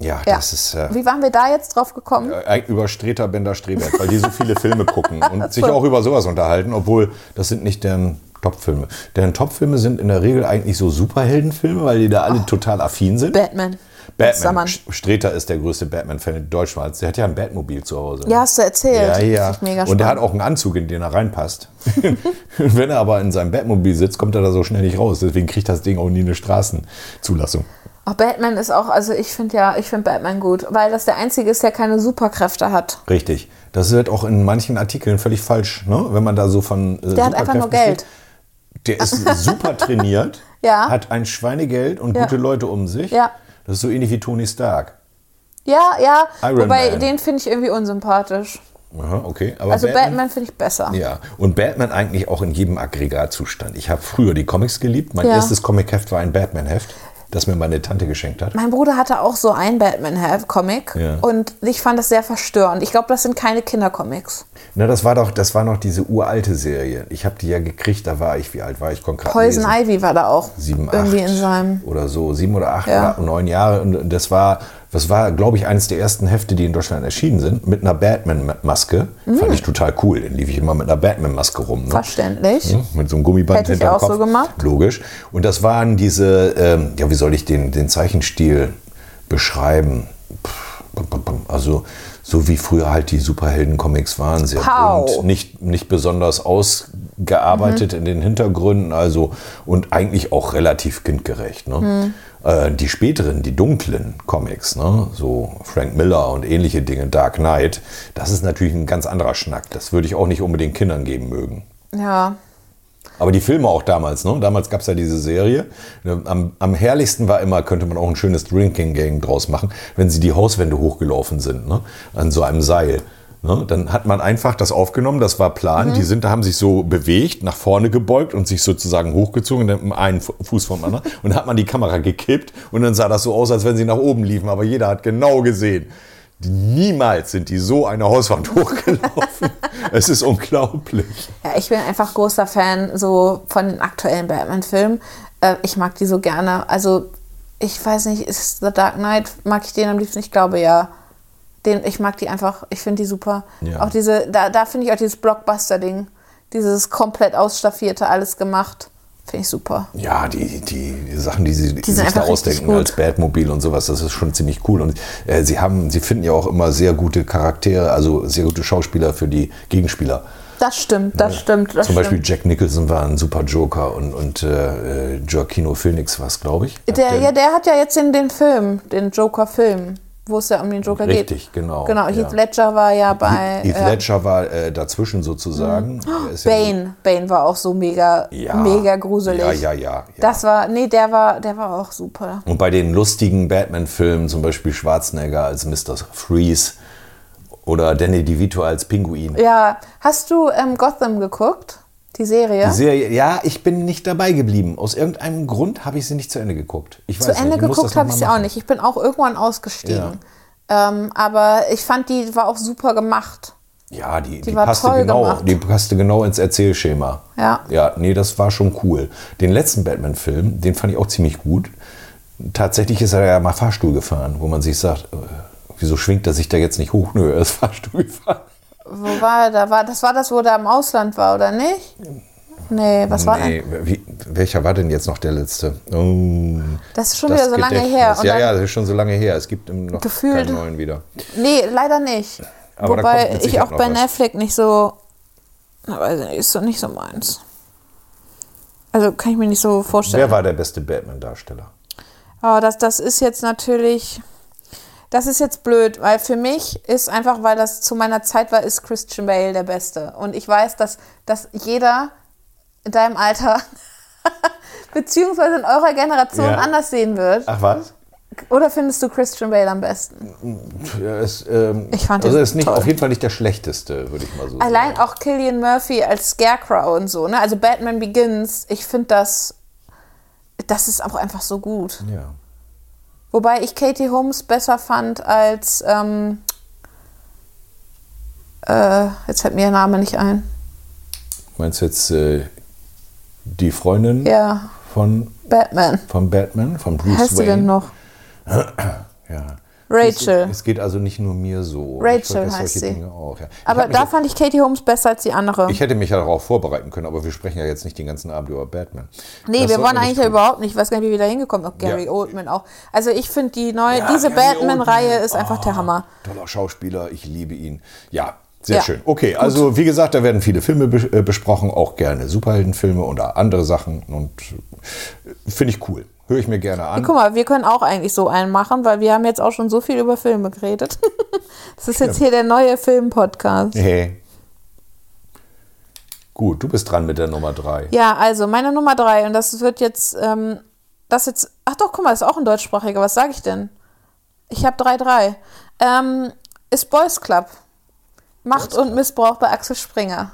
Ja, Ja. das ist äh, Wie waren wir da jetzt drauf gekommen? über Streter, Bender, Strebert, weil die so viele Filme gucken und sich auch über sowas unterhalten, obwohl das sind nicht deren Top-Filme. Deren Top-Filme sind in der Regel eigentlich so Superheldenfilme, weil die da alle total affin sind. Batman. Batman. Streter ist der größte Batman-Fan Deutschlands. Der hat ja ein Batmobil zu Hause. Ja, hast du erzählt. Ja, ja. Das ist mega Und der hat auch einen Anzug, in den er reinpasst. Und Wenn er aber in seinem Batmobil sitzt, kommt er da so schnell nicht raus. Deswegen kriegt das Ding auch nie eine Straßenzulassung. Auch Batman ist auch, also ich finde ja, ich finde Batman gut, weil das der einzige ist, der keine Superkräfte hat. Richtig. Das wird auch in manchen Artikeln völlig falsch, ne? wenn man da so von. Äh, Der hat einfach nur Geld. spricht. Der ist super trainiert, Ja. hat ein Schweinegeld und Ja. gute Leute um sich. Ja. Das ist so ähnlich wie Tony Stark. Ja, ja. Iron wobei Man. den finde ich irgendwie unsympathisch. Aha, okay. Aber Also Batman, finde ich besser. Ja, und Batman eigentlich auch in jedem Aggregatzustand. Ich habe früher die Comics geliebt. Mein Ja. erstes Comicheft war ein Batman-Heft, das mir meine Tante geschenkt hat. Mein Bruder hatte auch so ein Batman-Comic Ja. und ich fand das sehr verstörend. Ich glaube, das sind keine Kindercomics. Na, das war doch, das war noch diese uralte Serie. Ich habe die ja gekriegt, da war ich, wie alt war ich konkret? Poison Ivy war da auch Sieben, irgendwie acht in seinem. oder so, sieben oder acht Ja. oder neun Jahre. Und das war, das war, glaube ich, eines der ersten Hefte, die in Deutschland erschienen sind, mit einer Batman-Maske. Mhm. Fand ich total cool. Dann lief ich immer mit einer Batman-Maske rum. Ne? Verständlich. Hm, Mit so einem Gummiband Hätte ich hinterm auch Kopf. so gemacht. Logisch. Und das waren diese, ähm, ja, wie soll ich den, den Zeichenstil beschreiben? Also so wie früher halt die Superhelden-Comics waren, sehr Pow. bunt, nicht, nicht besonders ausgearbeitet Mhm. in den Hintergründen, also und eigentlich auch relativ kindgerecht. Ne? Mhm. Äh, die späteren, die dunklen Comics, ne? so Frank Miller und ähnliche Dinge, Dark Knight, das ist natürlich ein ganz anderer Schnack. Das würde ich auch nicht unbedingt Kindern geben mögen. Ja. Aber die Filme auch damals, ne? Damals gab es ja diese Serie. Am, am herrlichsten war immer, könnte man auch ein schönes Drinking Game draus machen, wenn sie die Hauswände hochgelaufen sind, ne? An so einem Seil. Ne? Dann hat man einfach das aufgenommen, das war Plan. Die sind, da haben sich so bewegt, nach vorne gebeugt und sich sozusagen hochgezogen, dann einen Fu- Fuß vom anderen. Und dann hat man die Kamera gekippt und dann sah das so aus, als wenn sie nach oben liefen. Aber jeder hat genau gesehen. Niemals sind die so eine Hauswand hochgelaufen. es ist unglaublich. Ja, ich bin einfach großer Fan so von den aktuellen Batman-Filmen. Äh, ich mag die so gerne. Also, ich weiß nicht, ist The Dark Knight, mag ich den am liebsten? Ich glaube ja. Den, ich mag die einfach, ich finde die super. Ja. Auch diese, da, da finde ich auch dieses Blockbuster-Ding. Dieses komplett ausstaffierte, alles gemacht. Finde ich super. Ja, die, die, die Sachen, die sie sind sich da ausdenken als Batmobil und sowas, das ist schon ziemlich cool. Und äh, sie haben, sie finden ja auch immer sehr gute Charaktere, also sehr gute Schauspieler für die Gegenspieler. Das stimmt, das stimmt. Das Zum Beispiel stimmt. Jack Nicholson war ein super Joker und, und äh, Joaquino Phoenix war es, glaube ich. Hat Der, ja, der hat ja jetzt in den Film, den Joker-Film, wo es ja um den Joker geht. Richtig, genau, Genau, ja. Heath Ledger war ja bei. Heath äh, Ledger war äh, dazwischen sozusagen. Ja- Bane. Bane war auch so mega, Ja, mega gruselig. Ja, ja, ja. ja. Das war, nee, der war, der war auch super. Und bei den lustigen Batman-Filmen, zum Beispiel Schwarzenegger als Mr. Freeze oder Danny DeVito als Pinguin. Ja, hast du ähm, Gotham geguckt? Die Serie? Die Serie, ja, ich bin nicht dabei geblieben. Aus irgendeinem Grund habe ich sie nicht zu Ende geguckt. Ich Zu Ende nicht, geguckt habe ich sie auch machen. nicht. Ich bin auch irgendwann ausgestiegen. Ähm, aber ich fand, die war auch super gemacht. Ja, die, die, war passte toll genau, gemacht. die passte genau ins Erzählschema. Ja. Ja, nee, das war schon cool. Den letzten Batman-Film, den fand ich auch ziemlich gut. Tatsächlich ist er ja mal Fahrstuhl gefahren, wo man sich sagt, äh, wieso schwingt er sich da jetzt nicht hoch? Nö, er ist Fahrstuhl gefahren. Wo war er da? War, das war das, wo der im Ausland war, oder nicht? Nee, was war Nee, denn? wie, welcher war denn jetzt noch der letzte? Oh, Das ist schon das wieder so lange her. Ja, ja, das ist schon so lange her. Es gibt noch Gefühlt- keinen neuen wieder. Nee, leider nicht. Aber Wobei ich auch bei was. Netflix nicht so. Na, weiß ich nicht, ist so nicht so meins. Also kann ich mir nicht so vorstellen. Wer war der beste Batman-Darsteller? Aber das, das ist jetzt natürlich. Das ist jetzt blöd, weil für mich ist einfach, weil das zu meiner Zeit war, ist Christian Bale der Beste. Und ich weiß, dass, dass jeder in deinem Alter beziehungsweise in eurer Generation Ja. anders sehen wird. Ach was? Oder findest du Christian Bale am besten? Er ist, ähm, Ich fand also er ist nicht, toll. auf jeden Fall nicht der schlechteste, würde ich mal so Allein sagen. auch Killian Murphy als Scarecrow und so, ne? Also Batman Begins, ich finde das, das ist auch einfach so gut. Ja. Wobei ich Katie Holmes besser fand als, ähm, äh, jetzt fällt mir der Name nicht ein. Meinst du jetzt äh, die Freundin Ja, von, Batman. von Batman, von Bruce Wie heißt sie Wayne? denn noch? Ja. Rachel. Es geht also nicht nur mir so. Rachel heißt sie. Auch. Ja. Aber da fand ich Katie Holmes besser als die andere. Ich hätte mich ja darauf vorbereiten können, aber wir sprechen ja jetzt nicht den ganzen Abend über Batman. nee, Das wir wollen eigentlich ja überhaupt nicht. Ich weiß gar nicht, wie wir da hingekommen sind. Gary Ja. Oldman auch. Also ich finde die neue, Ja, diese Batman-Reihe ist einfach der Hammer. Toller Schauspieler, ich liebe ihn. Ja, sehr Ja. schön. Okay, also wie gesagt, da werden viele Filme äh, besprochen, auch gerne Superheldenfilme oder andere Sachen und äh, finde ich cool. Höre ich mir gerne an. Guck mal, wir können auch eigentlich so einen machen, weil wir haben jetzt auch schon so viel über Filme geredet. das ist jetzt hier der neue Film-Podcast. Hey. Gut, du bist dran mit der Nummer drei. Ja, also meine Nummer drei, und das wird jetzt, ähm, das jetzt, ach doch, guck mal, das ist auch ein deutschsprachiger, was sage ich denn? Ich habe drei, drei. Ähm, ist Boys Club. Macht und Missbrauch bei Axel Springer.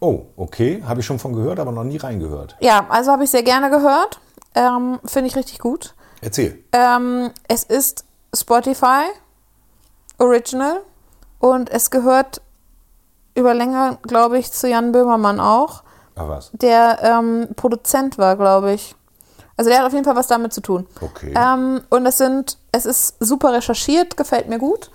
Oh, okay. Habe ich schon von gehört, aber noch nie reingehört. Ja, also habe ich sehr gerne gehört. Ähm, Finde ich richtig gut. Erzähl. Ähm, es ist Spotify Original und es gehört über länger, glaube ich, zu Jan Böhmermann auch, Ach was. der ähm, Produzent war, glaube ich. Also der hat auf jeden Fall was damit zu tun. Okay. Ähm, und es sind, es ist super recherchiert, gefällt mir gut.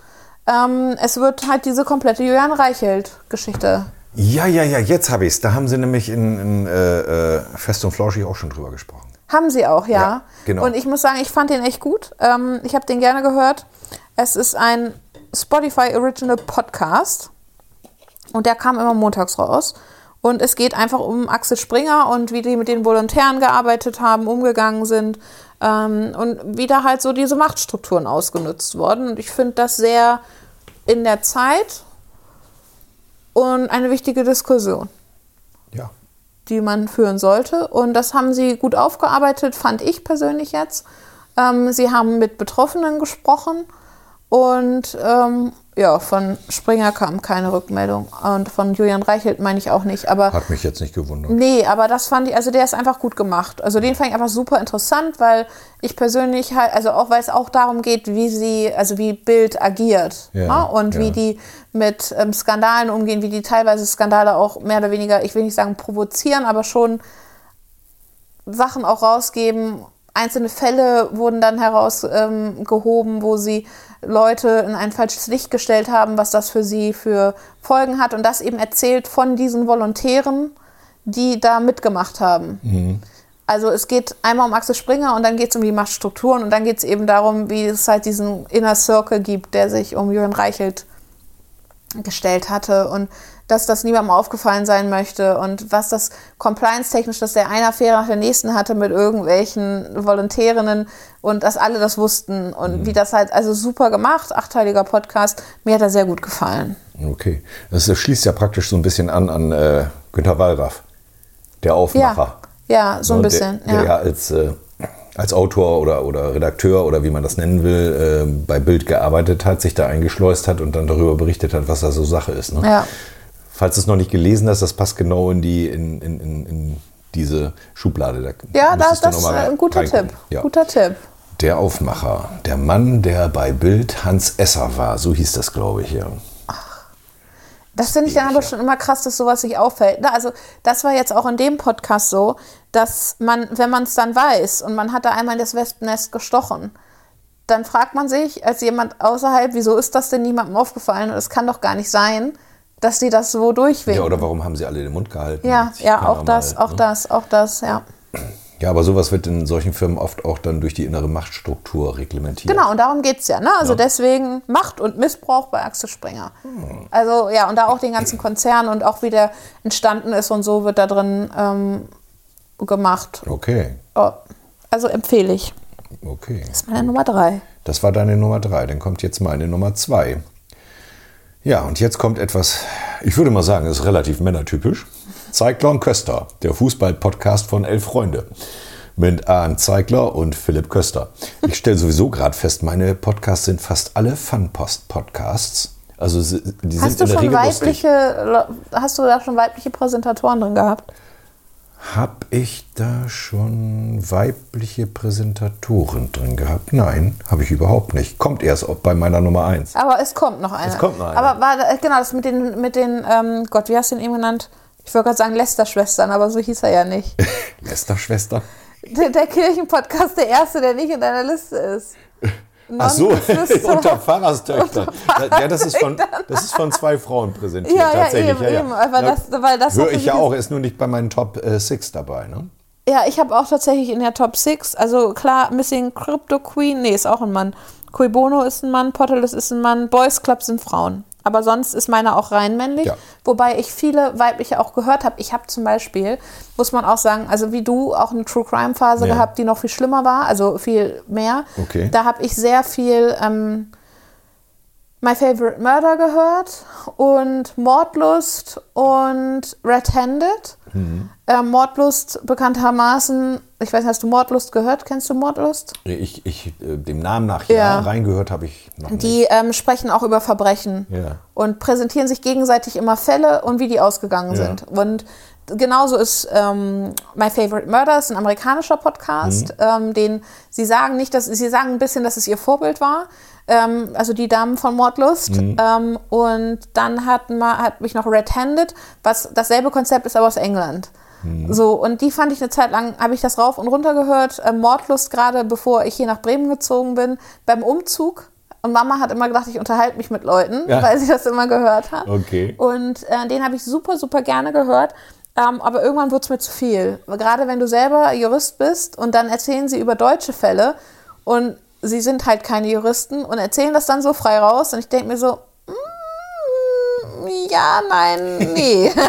Ähm, es wird halt diese komplette Julian Reichelt-Geschichte. Ja, ja, ja, jetzt habe ich es. Da haben sie nämlich in, in äh, äh, Fest und Flauschig auch schon drüber gesprochen. Haben sie auch, ja. Ja, genau. Und ich muss sagen, ich fand den echt gut. Ähm, ich habe den gerne gehört. Es ist ein Spotify Original Podcast. Und der kam immer montags raus. Und es geht einfach um Axel Springer und wie die mit den Volontären gearbeitet haben, umgegangen sind. Ähm, und wie da halt so diese Machtstrukturen ausgenutzt wurden. Und ich finde das sehr in der Zeit und eine wichtige Diskussion. Die man führen sollte. Und das haben sie gut aufgearbeitet, fand ich persönlich jetzt. Ähm, sie haben mit Betroffenen gesprochen und ähm, ja, von Springer kam keine Rückmeldung. Und von Julian Reichelt meine ich auch nicht. Aber Hat mich jetzt nicht gewundert. Nee, aber das fand ich, also der ist einfach gut gemacht. Also den fand ich einfach super interessant, weil ich persönlich halt, also auch weil es auch darum geht, wie sie, also wie Bild agiert Ja, ne? und ja. wie die mit ähm, Skandalen umgehen, wie die teilweise Skandale auch mehr oder weniger, ich will nicht sagen provozieren, aber schon Sachen auch rausgeben. Einzelne Fälle wurden dann herausgehoben, ähm, wo sie Leute in ein falsches Licht gestellt haben, was das für sie für Folgen hat. Und das eben erzählt von diesen Volontären, die da mitgemacht haben. Also es geht einmal um Axel Springer und dann geht es um die Machtstrukturen und dann geht es eben darum, wie es halt diesen Inner Circle gibt, der sich um Jürgen Reichelt gestellt hatte und dass das niemandem aufgefallen sein möchte und was das compliance-technisch, dass der eine Affäre nach der nächsten hatte mit irgendwelchen Volontärinnen und dass alle das wussten und wie das halt, also super gemacht, achteiliger Podcast, mir hat er sehr gut gefallen. Okay. Das schließt ja praktisch so ein bisschen an an äh, Günter Wallraff, der Aufmacher. Ja, ja so ein Ne, bisschen, Der, der ja ja. als, äh, als Autor oder, oder Redakteur oder wie man das nennen will, äh, bei Bild gearbeitet hat, sich da eingeschleust hat und dann darüber berichtet hat, was da so Sache ist. Ne? Ja. Falls du es noch nicht gelesen hast, das passt genau in, die, in, in, in, in diese Schublade. Da Ja, das, das ist ein guter reingucken. Tipp. Ja. Guter Tipp. Der Aufmacher, der Mann, der bei Bild Hans Esser war, so hieß das, glaube ich, ja. Das finde ich dann aber schon immer krass, dass sowas sich auffällt. Na, Also das war jetzt auch in dem Podcast so, dass man, wenn man es dann weiß und man hat da einmal in das Wespennest gestochen, dann fragt man sich als jemand außerhalb, wieso ist das denn niemandem aufgefallen? Und es kann doch gar nicht sein, dass die das so durchwinken. Ja, oder warum haben sie alle den Mund gehalten? ja, ja, auch das, mal, auch ne? das, auch das, ja. Ja, aber sowas wird in solchen Firmen oft auch dann durch die innere Machtstruktur reglementiert. Genau, und darum geht es ja. Ne? Also Ja. deswegen Macht und Missbrauch bei Axel Springer. Hm. Also ja, und da auch den ganzen Konzern und auch wie der entstanden ist und so wird da drin ähm, gemacht. Okay, Oh, also empfehle ich. okay. Das ist meine Nummer drei. Das war deine Nummer drei. Dann kommt jetzt meine Nummer zwei. Ja, und jetzt kommt etwas, ich würde mal sagen, ist relativ männertypisch. Zeigler und Köster, der Fußball-Podcast von Elf Freunde. Mit Arndt Zeigler und Philipp Köster. Ich stelle sowieso gerade fest, meine Podcasts sind fast alle Fun-Podcasts. Also die sind Hast du in der schon Regel weibliche, hast du da schon weibliche Präsentatoren drin gehabt? Hab ich da schon weibliche Präsentatoren drin gehabt? Nein, habe ich überhaupt nicht. Kommt erst bei meiner Nummer eins. Aber es kommt noch eine. Es kommt noch eine. Aber war da- genau, das mit den, mit den ähm, Gott, wie hast du ihn eben genannt? Ich wollte gerade sagen Lester-Schwestern, aber so hieß er ja nicht. Lester-Schwester? Der, der Kirchenpodcast, der erste, der nicht in deiner Liste ist. Ach so, unter Pfarrerstöchtern. Ja, das ist, von, das ist von zwei Frauen präsentiert, Ja, ja, tatsächlich. eben, eben, weil das- weil das Höre ich ja auch, ist nur nicht bei meinen Top äh, Six dabei. Ne? Ja, ich habe auch tatsächlich in der Top 6, also klar, Missing Crypto Queen, nee, ist auch ein Mann. Cui Bono ist ein Mann, Potterless ist ein Mann, Boys Club sind Frauen. Aber sonst ist meiner auch rein männlich. Ja. Wobei ich viele weibliche auch gehört habe. Ich habe zum Beispiel, muss man auch sagen, also wie du, auch eine True Crime Phase Ja. gehabt, die noch viel schlimmer war, also viel mehr. Okay. Da habe ich sehr viel ähm, My Favorite Murder gehört und Mordlust und Red Handed. Mhm. Ähm, Mordlust bekanntermaßen, ich weiß nicht, hast du Mordlust gehört? Kennst du Mordlust? Ich, ich äh, dem Namen nach ja, Ja. reingehört habe ich noch nicht. Die ähm, sprechen auch über Verbrechen Ja. und präsentieren sich gegenseitig immer Fälle und wie die ausgegangen Ja. sind. Und genauso ist ähm, My Favorite Murder, ist ein amerikanischer Podcast, Mhm. ähm, den sie sagen nicht, dass sie sagen ein bisschen, dass es ihr Vorbild war. Ähm, also die Damen von Mordlust. Mhm. Ähm, und dann hat, ma, hat mich noch Red Handed, was dasselbe Konzept ist, aber aus England. Mhm. So, und die fand ich eine Zeit lang, habe ich das rauf und runter gehört. Ähm, Mordlust, gerade bevor ich hier nach Bremen gezogen bin, beim Umzug. Und Mama hat immer gedacht, ich unterhalte mich mit Leuten, Ja. weil sie das immer gehört hat. Okay. Und äh, den habe ich super, super gerne gehört. Ähm, aber irgendwann wurde es mir zu viel. Gerade wenn du selber Jurist bist und dann erzählen sie über deutsche Fälle und sie sind halt keine Juristen und erzählen das dann so frei raus und ich denke mir so, mm, ja, nein, nee.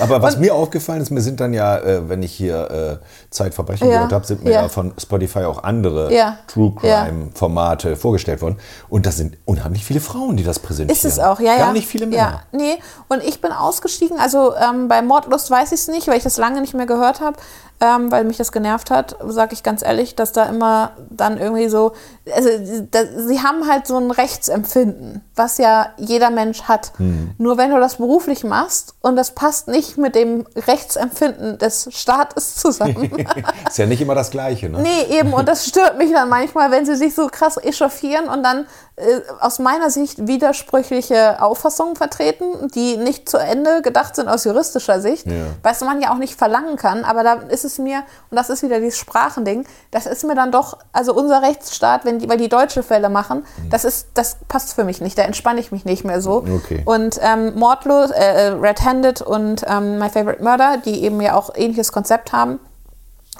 Aber was mir aufgefallen ist, mir sind dann ja, äh, wenn ich hier äh, Zeitverbrechen Ja, gehört habe, sind mir ja. ja. von Spotify auch andere Ja, True. Crime-Formate vorgestellt worden. Und das sind unheimlich viele Frauen, die das präsentieren. Ist es auch, ja, ja. Gar nicht viele Männer. Ja, nee. Und ich bin ausgestiegen, also ähm, bei Mordlust weiß ich es nicht, weil ich das lange nicht mehr gehört habe, ähm, weil mich das genervt hat, sage ich ganz ehrlich, dass da immer dann irgendwie so, also da, sie haben halt so ein Rechtsempfinden, was ja jeder Mensch hat. Hm. Nur wenn du das beruflich machst und das passt nicht mit dem Rechtsempfinden des Staates zusammen. Ist ja nicht immer das Gleiche, ne? Nee, eben. Und das stört mich dann manchmal, wenn sie sich so krass echauffieren und dann aus meiner Sicht widersprüchliche Auffassungen vertreten, die nicht zu Ende gedacht sind aus juristischer Sicht. Ja. Was man ja auch nicht verlangen kann. Aber da ist es mir, und das ist wieder dieses Sprachending, das ist mir dann doch, also unser Rechtsstaat, wenn die, weil die deutsche Fälle machen, das ist, das passt für mich nicht. Da entspanne ich mich nicht mehr so. Okay. Und ähm, Mordlos, äh, Red Handed und ähm, My Favorite Murder, die eben ja auch ähnliches Konzept haben,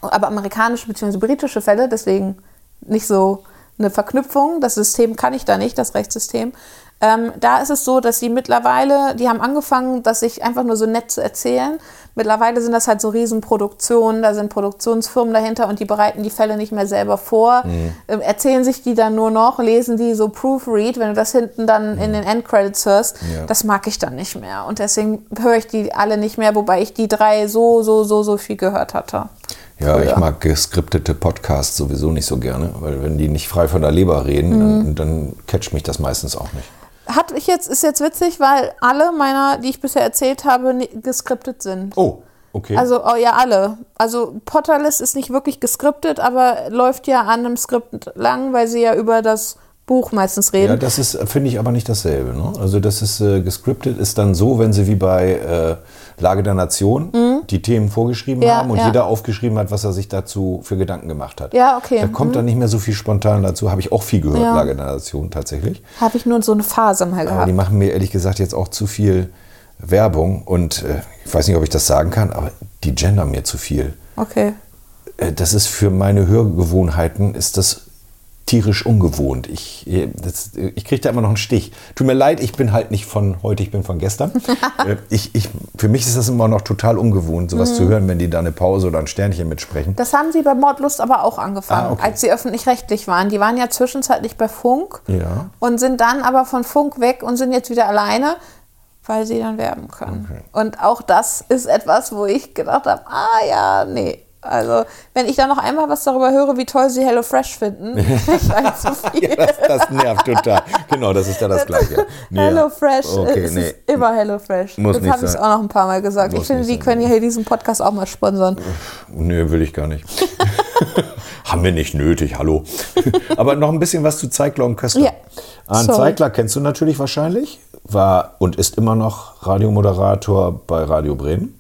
aber amerikanische bzw. britische Fälle, deswegen nicht so eine Verknüpfung. Das System kann ich da nicht, das Rechtssystem. Ähm, da ist es so, dass sie mittlerweile, die haben angefangen, das sich einfach nur so nett zu erzählen. Mittlerweile sind das halt so Riesenproduktionen, da sind Produktionsfirmen dahinter und die bereiten die Fälle nicht mehr selber vor, ähm, erzählen sich die dann nur noch, lesen die so Proofread, wenn du das hinten dann in den Endcredits hörst, Ja. das mag ich dann nicht mehr. Und deswegen höre ich die alle nicht mehr, wobei ich die drei so, so, so, so viel gehört hatte. Ja, ich Früher. mag geskriptete Podcasts sowieso nicht so gerne, weil wenn die nicht frei von der Leber reden, Mhm. dann, dann catcht mich das meistens auch nicht. Hat ich jetzt, ist jetzt witzig, weil alle meiner, die ich bisher erzählt habe, geskriptet sind. Oh, okay. Also, oh, ja, alle. Also, Potterless ist nicht wirklich geskriptet, aber läuft ja an einem Skript lang, weil sie ja über das Buch meistens reden. Ja, das ist, finde ich, aber nicht dasselbe. Ne? Also das ist äh, gescriptet, ist dann so, wenn sie wie bei äh, Lage der Nation die Themen vorgeschrieben Mhm. Ja, haben und ja. jeder aufgeschrieben hat, was er sich dazu für Gedanken gemacht hat. Ja, okay. Da kommt dann nicht mehr so viel spontan dazu. Habe ich auch viel gehört, Ja. Lage der Nation tatsächlich. Habe ich nur so eine Phase mal Aber gehabt. die machen mir ehrlich gesagt jetzt auch zu viel Werbung und äh, ich weiß nicht, ob ich das sagen kann, aber die gendern mir zu viel. Okay. Äh, das ist für meine Hörgewohnheiten ist das tierisch ungewohnt. Ich, äh, das- äh, ich kriege da immer noch einen Stich. Tut mir leid, ich bin halt nicht von heute, ich bin von gestern. Äh, ich, ich, für mich ist das immer noch total ungewohnt, sowas Mhm. zu hören, wenn die da eine Pause oder ein Sternchen mitsprechen. Das haben sie bei Mordlust aber auch angefangen, Ah, okay. als sie öffentlich-rechtlich waren. Die waren ja zwischenzeitlich bei Funk Ja. und sind dann aber von Funk weg und sind jetzt wieder alleine, weil sie dann werben können. Okay. Und auch das ist etwas, wo ich gedacht habe, ah ja, nee. Also, wenn ich dann noch einmal was darüber höre, wie toll sie HelloFresh finden, ich halt zu viel. Ja, das, das nervt total. Genau, das ist ja das Gleiche. Nee. HelloFresh, Okay, es nee. ist immer HelloFresh. Muss Jetzt nicht habe ich auch noch ein paar Mal gesagt. Muss ich finde, die sein. können ja hier diesen Podcast auch mal sponsern. Nö, will ich gar nicht. Haben wir nicht nötig, hallo. Aber noch ein bisschen was zu Zeigler und Köster. Ja. Sorry. Zeigler kennst du natürlich wahrscheinlich, war und ist immer noch Radiomoderator bei Radio Bremen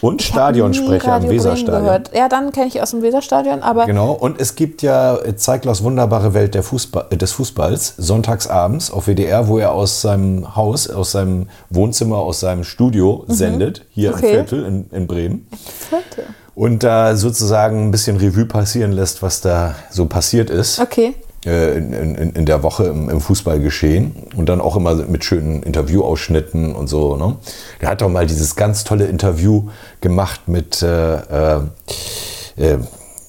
und Stadionsprecher am Radio Bremen Weserstadion. gehört. Ja, dann kenne ich aus dem Weserstadion, aber Genau, und es gibt ja äh, Zeiglers wunderbare Welt der Fußball, äh, des Fußballs, sonntagsabends auf WDR, wo er aus seinem Haus, aus seinem Wohnzimmer, aus seinem Studio sendet, hier Mhm. Okay. im Viertel in, in Bremen. Und da sozusagen ein bisschen Revue passieren lässt, was da so passiert ist Okay. Äh, in, in, in der Woche im, im Fußballgeschehen. Und dann auch immer mit schönen Interviewausschnitten und so. Ne? Der hat doch mal dieses ganz tolle Interview gemacht mit äh, äh, äh,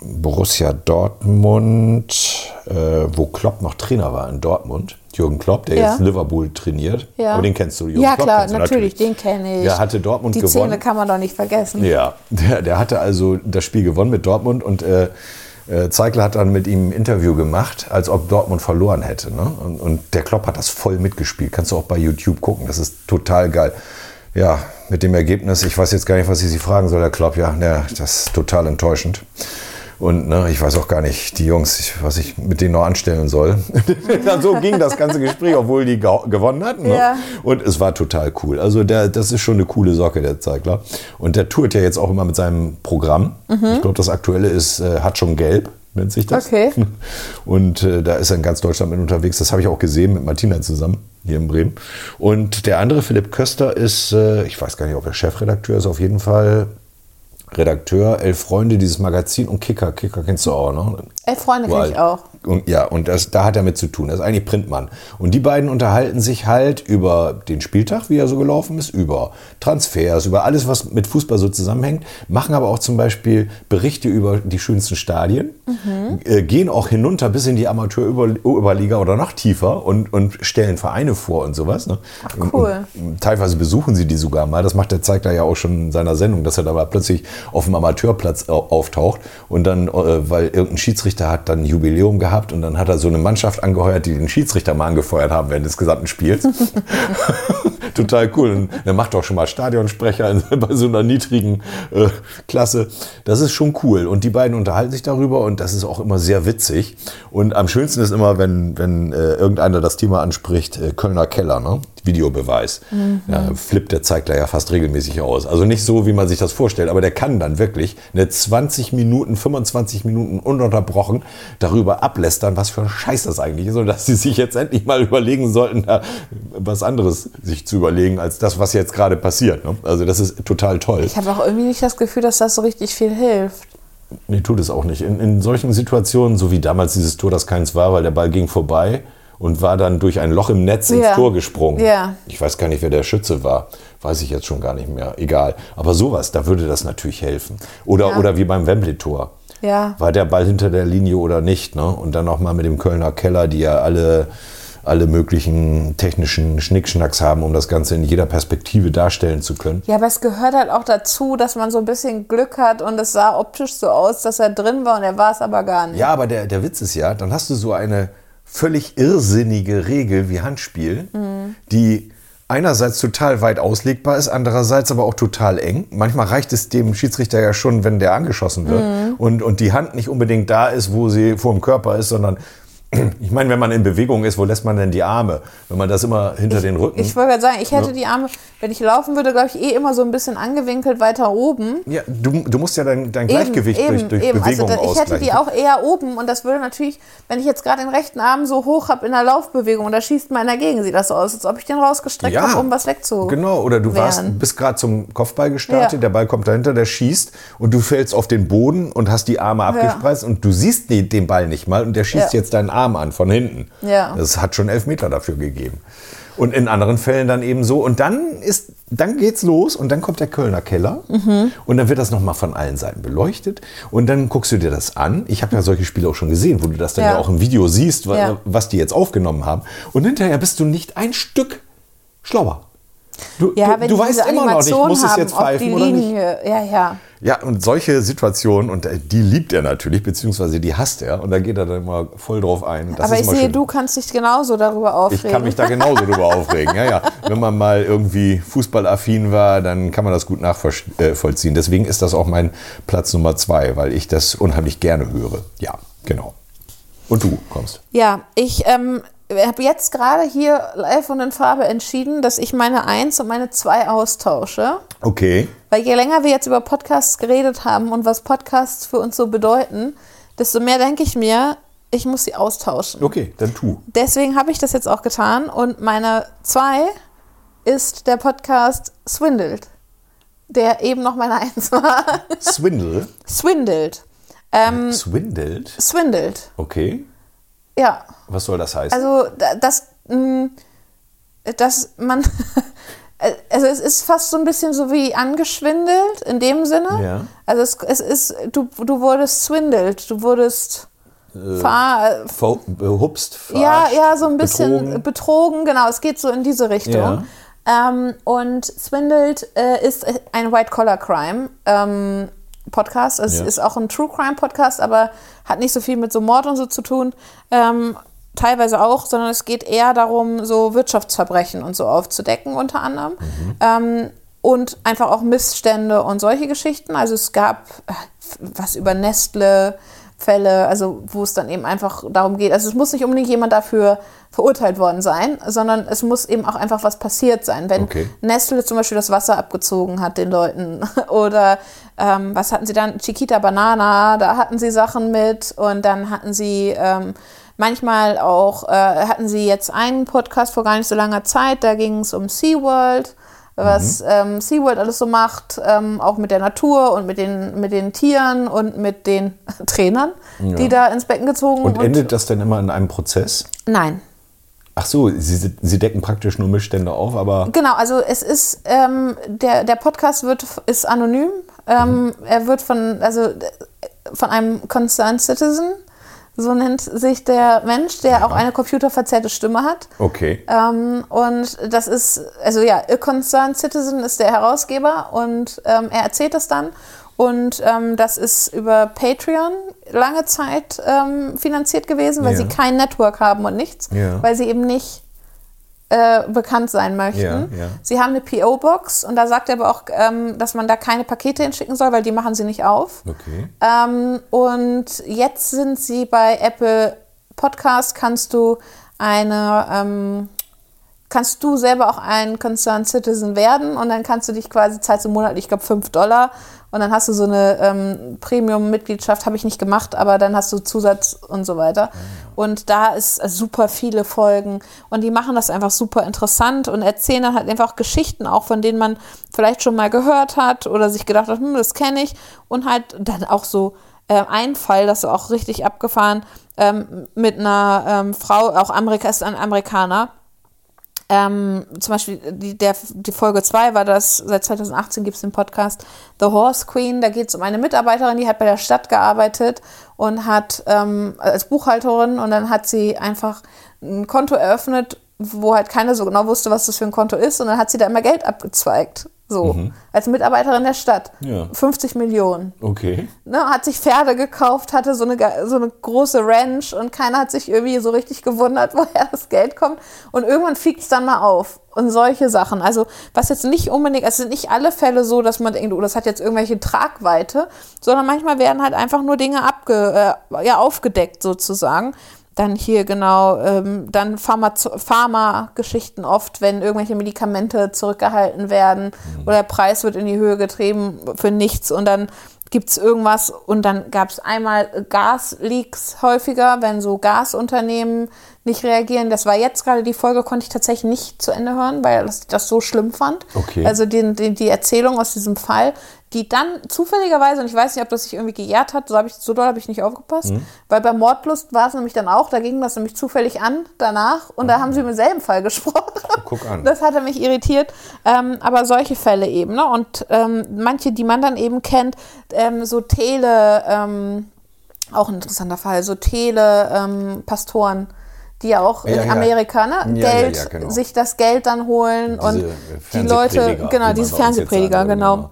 Borussia Dortmund, äh, wo Klopp noch Trainer war in Dortmund. Jürgen Klopp, der Ja. jetzt Liverpool trainiert. Ja. Aber den kennst du, Jürgen Ja, Klopp klar, kennst du natürlich, den kenne ich. Der hatte Dortmund Die gewonnen. Szene kann man doch nicht vergessen. Ja, der, der hatte also das Spiel gewonnen mit Dortmund und äh, Zeigler hat dann mit ihm ein Interview gemacht, als ob Dortmund verloren hätte. Ne? Und, und der Klopp hat das voll mitgespielt. Kannst du auch bei YouTube gucken. Das ist total geil. Ja, mit dem Ergebnis, ich weiß jetzt gar nicht, was ich Sie fragen soll, Herr Klopp. Ja, ne, das ist total enttäuschend. Und ne, ich weiß auch gar nicht, die Jungs, ich, was ich mit denen noch anstellen soll. so ging das ganze Gespräch, obwohl die gewonnen hatten. Ne? Ja. Und es war total cool. Also der, das ist schon eine coole Socke, der Zeigler. Und der tourt ja jetzt auch immer mit seinem Programm. Ich glaube, das aktuelle ist äh, Hat schon gelb, nennt sich das. Okay. Und äh, da ist er in ganz Deutschland mit unterwegs. Das habe ich auch gesehen mit Martina zusammen hier in Bremen. Und der andere, Philipp Köster, ist, äh, ich weiß gar nicht, ob er Chefredakteur ist, auf jeden Fall Redakteur, Elf Freunde, dieses Magazin und Kicker. Kicker kennst du auch, ne? Elf Freunde kenne ich auch. Und, ja, und das, da hat er mit zu tun. Das ist eigentlich Printmann. Und die beiden unterhalten sich halt über den Spieltag, wie er so gelaufen ist, über Transfers, über alles, was mit Fußball so zusammenhängt, machen aber auch zum Beispiel Berichte über die schönsten Stadien, äh, gehen auch hinunter bis in die Amateur-Oberliga oder noch tiefer und, und stellen Vereine vor und sowas. Ne? cool. Und, und teilweise besuchen sie die sogar mal. Das macht der Zeigler ja auch schon in seiner Sendung, dass er da plötzlich auf dem Amateurplatz au- auftaucht und dann, äh, weil irgendein Schiedsrichter hat dann ein Jubiläum gehabt und dann hat er so eine Mannschaft angeheuert, die den Schiedsrichter mal angefeuert haben während des gesamten Spiels. Total cool. Und er macht auch schon mal Stadionsprecher bei so einer niedrigen äh, Klasse. Das ist schon cool. Und die beiden unterhalten sich darüber und das ist auch immer sehr witzig. Und am schönsten ist immer, wenn, wenn äh, irgendeiner das Thema anspricht, äh, Kölner Keller, ne? Videobeweis. Ja, flippt der Zeigler ja fast regelmäßig aus. Also nicht so, wie man sich das vorstellt, aber der kann dann wirklich eine 20 Minuten, 25 Minuten ununterbrochen darüber ablästern, was für ein Scheiß das eigentlich ist und dass sie sich jetzt endlich mal überlegen sollten, da was anderes sich zu überlegen, als das, was jetzt gerade passiert. Ne? Also das ist total toll. Ich habe auch irgendwie nicht das Gefühl, dass das so richtig viel hilft. Nee, tut es auch nicht. In, in solchen Situationen, so wie damals dieses Tor, das keins war, weil der Ball ging vorbei und war dann durch ein Loch im Netz ins Ja. Tor gesprungen. Ja. Ich weiß gar nicht, wer der Schütze war. Weiß ich jetzt schon gar nicht mehr. Egal. Aber sowas, da würde das natürlich helfen. Oder, Ja. oder wie beim Wembley-Tor. Ja. War der Ball hinter der Linie oder nicht? Ne? Und dann nochmal mit dem Kölner Keller, die ja alle, alle möglichen technischen Schnickschnacks haben, um das Ganze in jeder Perspektive darstellen zu können. Ja, aber es gehört halt auch dazu, dass man so ein bisschen Glück hat und es sah optisch so aus, dass er drin war und er war es aber gar nicht. Ja, aber der, der Witz ist ja, dann hast du so eine völlig irrsinnige Regel wie Handspiel, die einerseits total weit auslegbar ist, andererseits aber auch total eng. Manchmal reicht es dem Schiedsrichter ja schon, wenn der angeschossen wird und, und die Hand nicht unbedingt da ist, wo sie vor dem Körper ist, sondern Ich meine, wenn man in Bewegung ist, wo lässt man denn die Arme? Wenn man das immer hinter den Rücken. Ich wollte gerade sagen, ich hätte die Arme, wenn ich laufen würde, glaube ich, eh immer so ein bisschen angewinkelt weiter oben. ja, du, du musst ja dein, dein Gleichgewicht durch, durch eben. Also Bewegung da, ich hätte die auch eher oben und das würde natürlich, wenn ich jetzt gerade den rechten Arm so hoch habe in der Laufbewegung und da schießt mal einer dagegen, sieht das so aus, als ob ich den rausgestreckt habe, um was wegzu. Genau, oder du warst, bist gerade zum Kopfball gestartet, Ja. der Ball kommt dahinter, der schießt und du fällst auf den Boden und hast die Arme abgespreizt und du siehst den Ball nicht mal und der schießt Ja. jetzt deinen Arm an von hinten. Ja. Das hat schon elf Meter dafür gegeben. Und in anderen Fällen dann eben so. Und dann ist, dann geht's los und dann kommt der Kölner Keller Mhm. und dann wird das nochmal von allen Seiten beleuchtet und dann guckst du dir das an. Ich habe ja solche Spiele auch schon gesehen, wo du das dann ja, Ja. auch im Video siehst, Ja. was die jetzt aufgenommen haben. Und hinterher bist du nicht ein Stück schlauer. Du, Ja, du, du die weißt immer noch nicht, Animation muss es haben jetzt auf die pfeifen oder nicht. Linie. Ja, ja. Ja, und solche Situationen, und äh, die liebt er natürlich, beziehungsweise die hasst er, und da geht er dann immer voll drauf ein. Das Aber ist ich immer sehe, schön. du kannst dich genauso darüber aufregen. Ich kann mich da genauso drüber aufregen. Ja, ja. Wenn man mal irgendwie fußballaffin war, dann kann man das gut nachvollziehen. Deswegen ist das auch mein Platz Nummer zwei, weil ich das unheimlich gerne höre. Ja, genau. Und du kommst. Ja, ich ähm, habe jetzt gerade hier live und in Farbe entschieden, dass ich meine Eins und meine Zwei austausche. Okay. Weil je länger wir jetzt über Podcasts geredet haben und was Podcasts für uns so bedeuten, desto mehr denke ich mir, ich muss sie austauschen. Okay, dann tu. Deswegen habe ich das jetzt auch getan und meine Zwei ist der Podcast Swindled, der eben noch meine Eins war. Swindle. Swindled. Ähm, Swindled? Swindled, Okay. ja. Was soll das heißen? Also, da- das, mh, dass man, also es ist fast so ein bisschen so wie angeschwindelt in dem Sinne. Ja. Also es, es ist, du, du wurdest swindelt, du wurdest ver, Ver- behupst, ja, verarscht, ja, so ein bisschen betrogen. betrogen, genau, es geht so in diese Richtung. Ähm, und Swindled äh, ist ein White-Collar-Crime. Ähm, Podcast. Es Ja. ist auch ein True Crime Podcast, aber hat nicht so viel mit so Mord und so zu tun. Ähm, teilweise auch, sondern es geht eher darum, so Wirtschaftsverbrechen und so aufzudecken, unter anderem. Ähm, und einfach auch Missstände und solche Geschichten. Also es gab äh, was über Nestle. Fälle, also wo es dann eben einfach darum geht, also es muss nicht unbedingt jemand dafür verurteilt worden sein, sondern es muss eben auch einfach was passiert sein. Wenn Okay. Nestle zum Beispiel das Wasser abgezogen hat den Leuten oder ähm, was hatten sie dann? Chiquita Banana, da hatten sie Sachen mit und dann hatten sie ähm, manchmal auch, äh, hatten sie jetzt einen Podcast vor gar nicht so langer Zeit, da ging es um SeaWorld, was ähm, SeaWorld alles so macht, ähm, auch mit der Natur und mit den, mit den Tieren und mit den Trainern, die da ins Becken gezogen Und endet das dann immer in einem Prozess? Nein, Ach so, sie, sie decken praktisch nur Missstände auf, aber Genau, also es ist, ähm, der, der Podcast wird, ist anonym. Ähm, Er wird von, also äh, von einem Concerned Citizen, so nennt sich der Mensch, der auch eine computerverzerrte Stimme hat. okay. Ähm, und das ist, also ja, A Concerned Citizen ist der Herausgeber und ähm, er erzählt das dann. Und ähm, das ist über Patreon lange Zeit ähm, finanziert gewesen, weil Ja. sie kein Network haben und nichts, Ja. weil sie eben nicht äh, bekannt sein möchten. Ja, ja. Sie haben eine PO-Box und da sagt er aber auch, ähm, dass man da keine Pakete hinschicken soll, weil die machen sie nicht auf. Okay. Ähm, und jetzt sind sie bei Apple Podcast, kannst du eine, ähm, kannst du selber auch ein Concerned Citizen werden und dann kannst du dich quasi, zahlst du monatlich, ich glaube 5 Dollar und dann hast du so eine ähm, Premium-Mitgliedschaft, habe ich nicht gemacht, aber dann hast du Zusatz und so weiter. Und da ist äh, super viele Folgen. Und die machen das einfach super interessant und erzählen dann halt einfach Geschichten auch, von denen man vielleicht schon mal gehört hat oder sich gedacht hat, hm, das kenne ich. Und halt dann auch so äh, ein Fall, das ist auch richtig abgefahren, ähm, mit einer ähm, Frau, auch Amerika, ist ein Amerikaner, ähm, zum Beispiel die, der, die Folge 2 war das, seit 2018 gibt es den Podcast The Horse Queen. Da geht es um eine Mitarbeiterin, die hat bei der Stadt gearbeitet und hat ähm, als Buchhalterin und dann hat sie einfach ein Konto eröffnet, wo halt keiner so genau wusste, was das für ein Konto ist und dann hat sie da immer Geld abgezweigt. So, als Mitarbeiterin der Stadt. Ja. 50 Millionen Okay. ne, hat sich Pferde gekauft, hatte so eine, so eine große Ranch und keiner hat sich irgendwie so richtig gewundert, woher das Geld kommt. Und irgendwann fliegt es dann mal auf. Und solche Sachen. Also, was jetzt nicht unbedingt, es sind nicht alle Fälle so, dass man denkt, oh, das hat jetzt irgendwelche Tragweite, sondern manchmal werden halt einfach nur Dinge abge, äh, ja, aufgedeckt sozusagen. Dann hier genau, ähm, dann Pharma- Pharma-Geschichten oft, wenn irgendwelche Medikamente zurückgehalten werden oder der Preis wird in die Höhe getrieben für nichts und dann gibt es irgendwas und dann gab es einmal Gasleaks häufiger, wenn so Gasunternehmen nicht reagieren. Das war jetzt gerade die Folge, konnte ich tatsächlich nicht zu Ende hören, weil ich das so schlimm fand. Okay. Also die, die, die Erzählung aus diesem Fall, die dann zufälligerweise, und ich weiß nicht, ob das sich irgendwie gejährt hat, so, hab ich, so doll habe ich nicht aufgepasst, weil bei Mordlust war es nämlich dann auch, da ging das nämlich zufällig an danach und da haben sie im selben Fall gesprochen. Guck an. Das hatte mich irritiert. Ähm, aber solche Fälle eben, ne? Und ähm, manche, die man dann eben kennt, ähm, so Tele, ähm, auch ein interessanter Fall, so Tele-Pastoren, die ja auch Ja, in ja. Amerika ne, Ja, Geld, genau. sich das Geld dann holen Diese, und die Leute, genau, diese Fernsehprediger, würde, genau.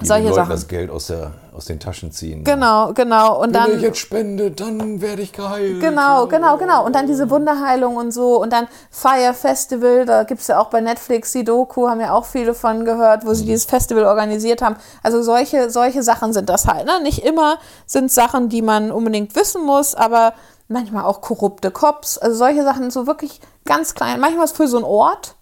Die Solche den Leuten Sachen. das Geld aus, der, aus den Taschen ziehen. Genau, genau. Und Wenn dann. ich jetzt spende, dann werde ich geheilt. Genau, genau, genau. Und dann diese Wunderheilung und so. Und dann Fire Festival, da gibt es ja auch bei Netflix die Doku, haben ja auch viele von gehört, wo sie dieses Festival organisiert haben. Also solche, solche Sachen sind das halt. Ne? Nicht immer sind Sachen, die man unbedingt wissen muss, aber manchmal auch korrupte Cops. Also solche Sachen so wirklich ganz klein. Manchmal ist für so ein Ort.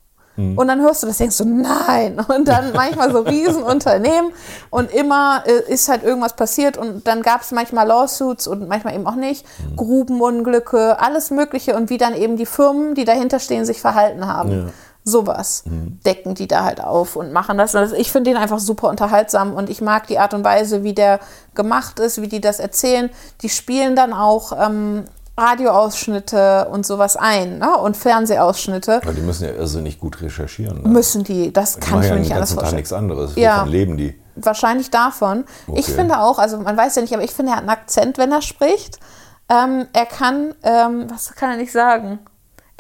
Und dann hörst du das, denkst du, nein. Und dann manchmal so Riesenunternehmen und immer äh, ist halt irgendwas passiert und dann gab es manchmal Lawsuits und manchmal eben auch nicht, Grubenunglücke, alles Mögliche und wie dann eben die Firmen, die dahinter stehen, sich verhalten haben. Sowas decken die da halt auf und machen das. Also ich finde den einfach super unterhaltsam und ich mag die Art und Weise, wie der gemacht ist, wie die das erzählen. Die spielen dann auch ähm, Radioausschnitte und sowas ein ne? und Fernsehausschnitte. Aber die müssen ja irrsinnig gut recherchieren. Ne? Müssen die, das Die kann ich ja mir den nicht anders vorstellen. nichts anderes. Ja. Wovon leben die? Wahrscheinlich davon. Ich Okay. finde auch, also man weiß ja nicht, aber ich finde, er hat einen Akzent, wenn er spricht. Ähm, er kann, ähm, was kann er nicht sagen?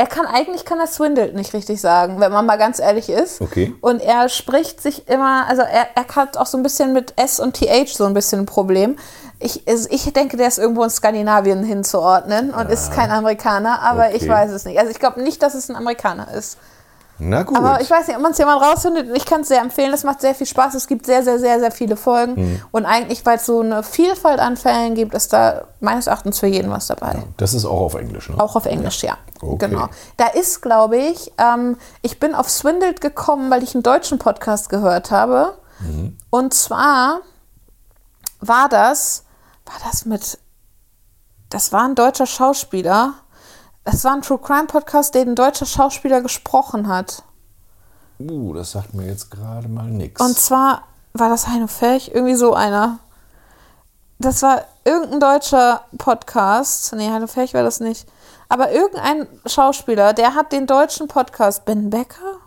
Er kann, eigentlich kann er swindelt nicht richtig sagen, wenn man mal ganz ehrlich ist. Okay. Und er spricht sich immer, also er, er hat auch so ein bisschen mit S und TH so ein bisschen ein Problem. Ich, ich denke, der ist irgendwo in Skandinavien hinzuordnen und ist kein Amerikaner, aber ich Okay. weiß es nicht. Also ich glaube nicht, dass es ein Amerikaner ist. Na gut. Aber ich weiß nicht, ob man es jemand rausfindet. Ich kann es sehr empfehlen. Es macht sehr viel Spaß. Es gibt sehr, sehr, sehr, sehr viele Folgen. Mhm. Und eigentlich, weil es so eine Vielfalt an Fällen gibt, ist da meines Erachtens für jeden was dabei. das ist auch auf Englisch, ne? Auch auf Englisch, ja. Okay. Genau. Da ist, glaube ich, ähm, ich bin auf Swindled gekommen, weil ich einen deutschen Podcast gehört habe. Mhm. Und zwar war das, war das mit, das war ein deutscher Schauspieler. Es war ein True Crime Podcast, der ein deutscher Schauspieler gesprochen hat. Uh, das sagt mir jetzt gerade mal nichts. Und zwar war das Heino Ferch, irgendwie so einer. Das war irgendein deutscher Podcast. Nee, Heino Ferch war das nicht. Aber irgendein Schauspieler, der hat den deutschen Podcast. Ben Becker?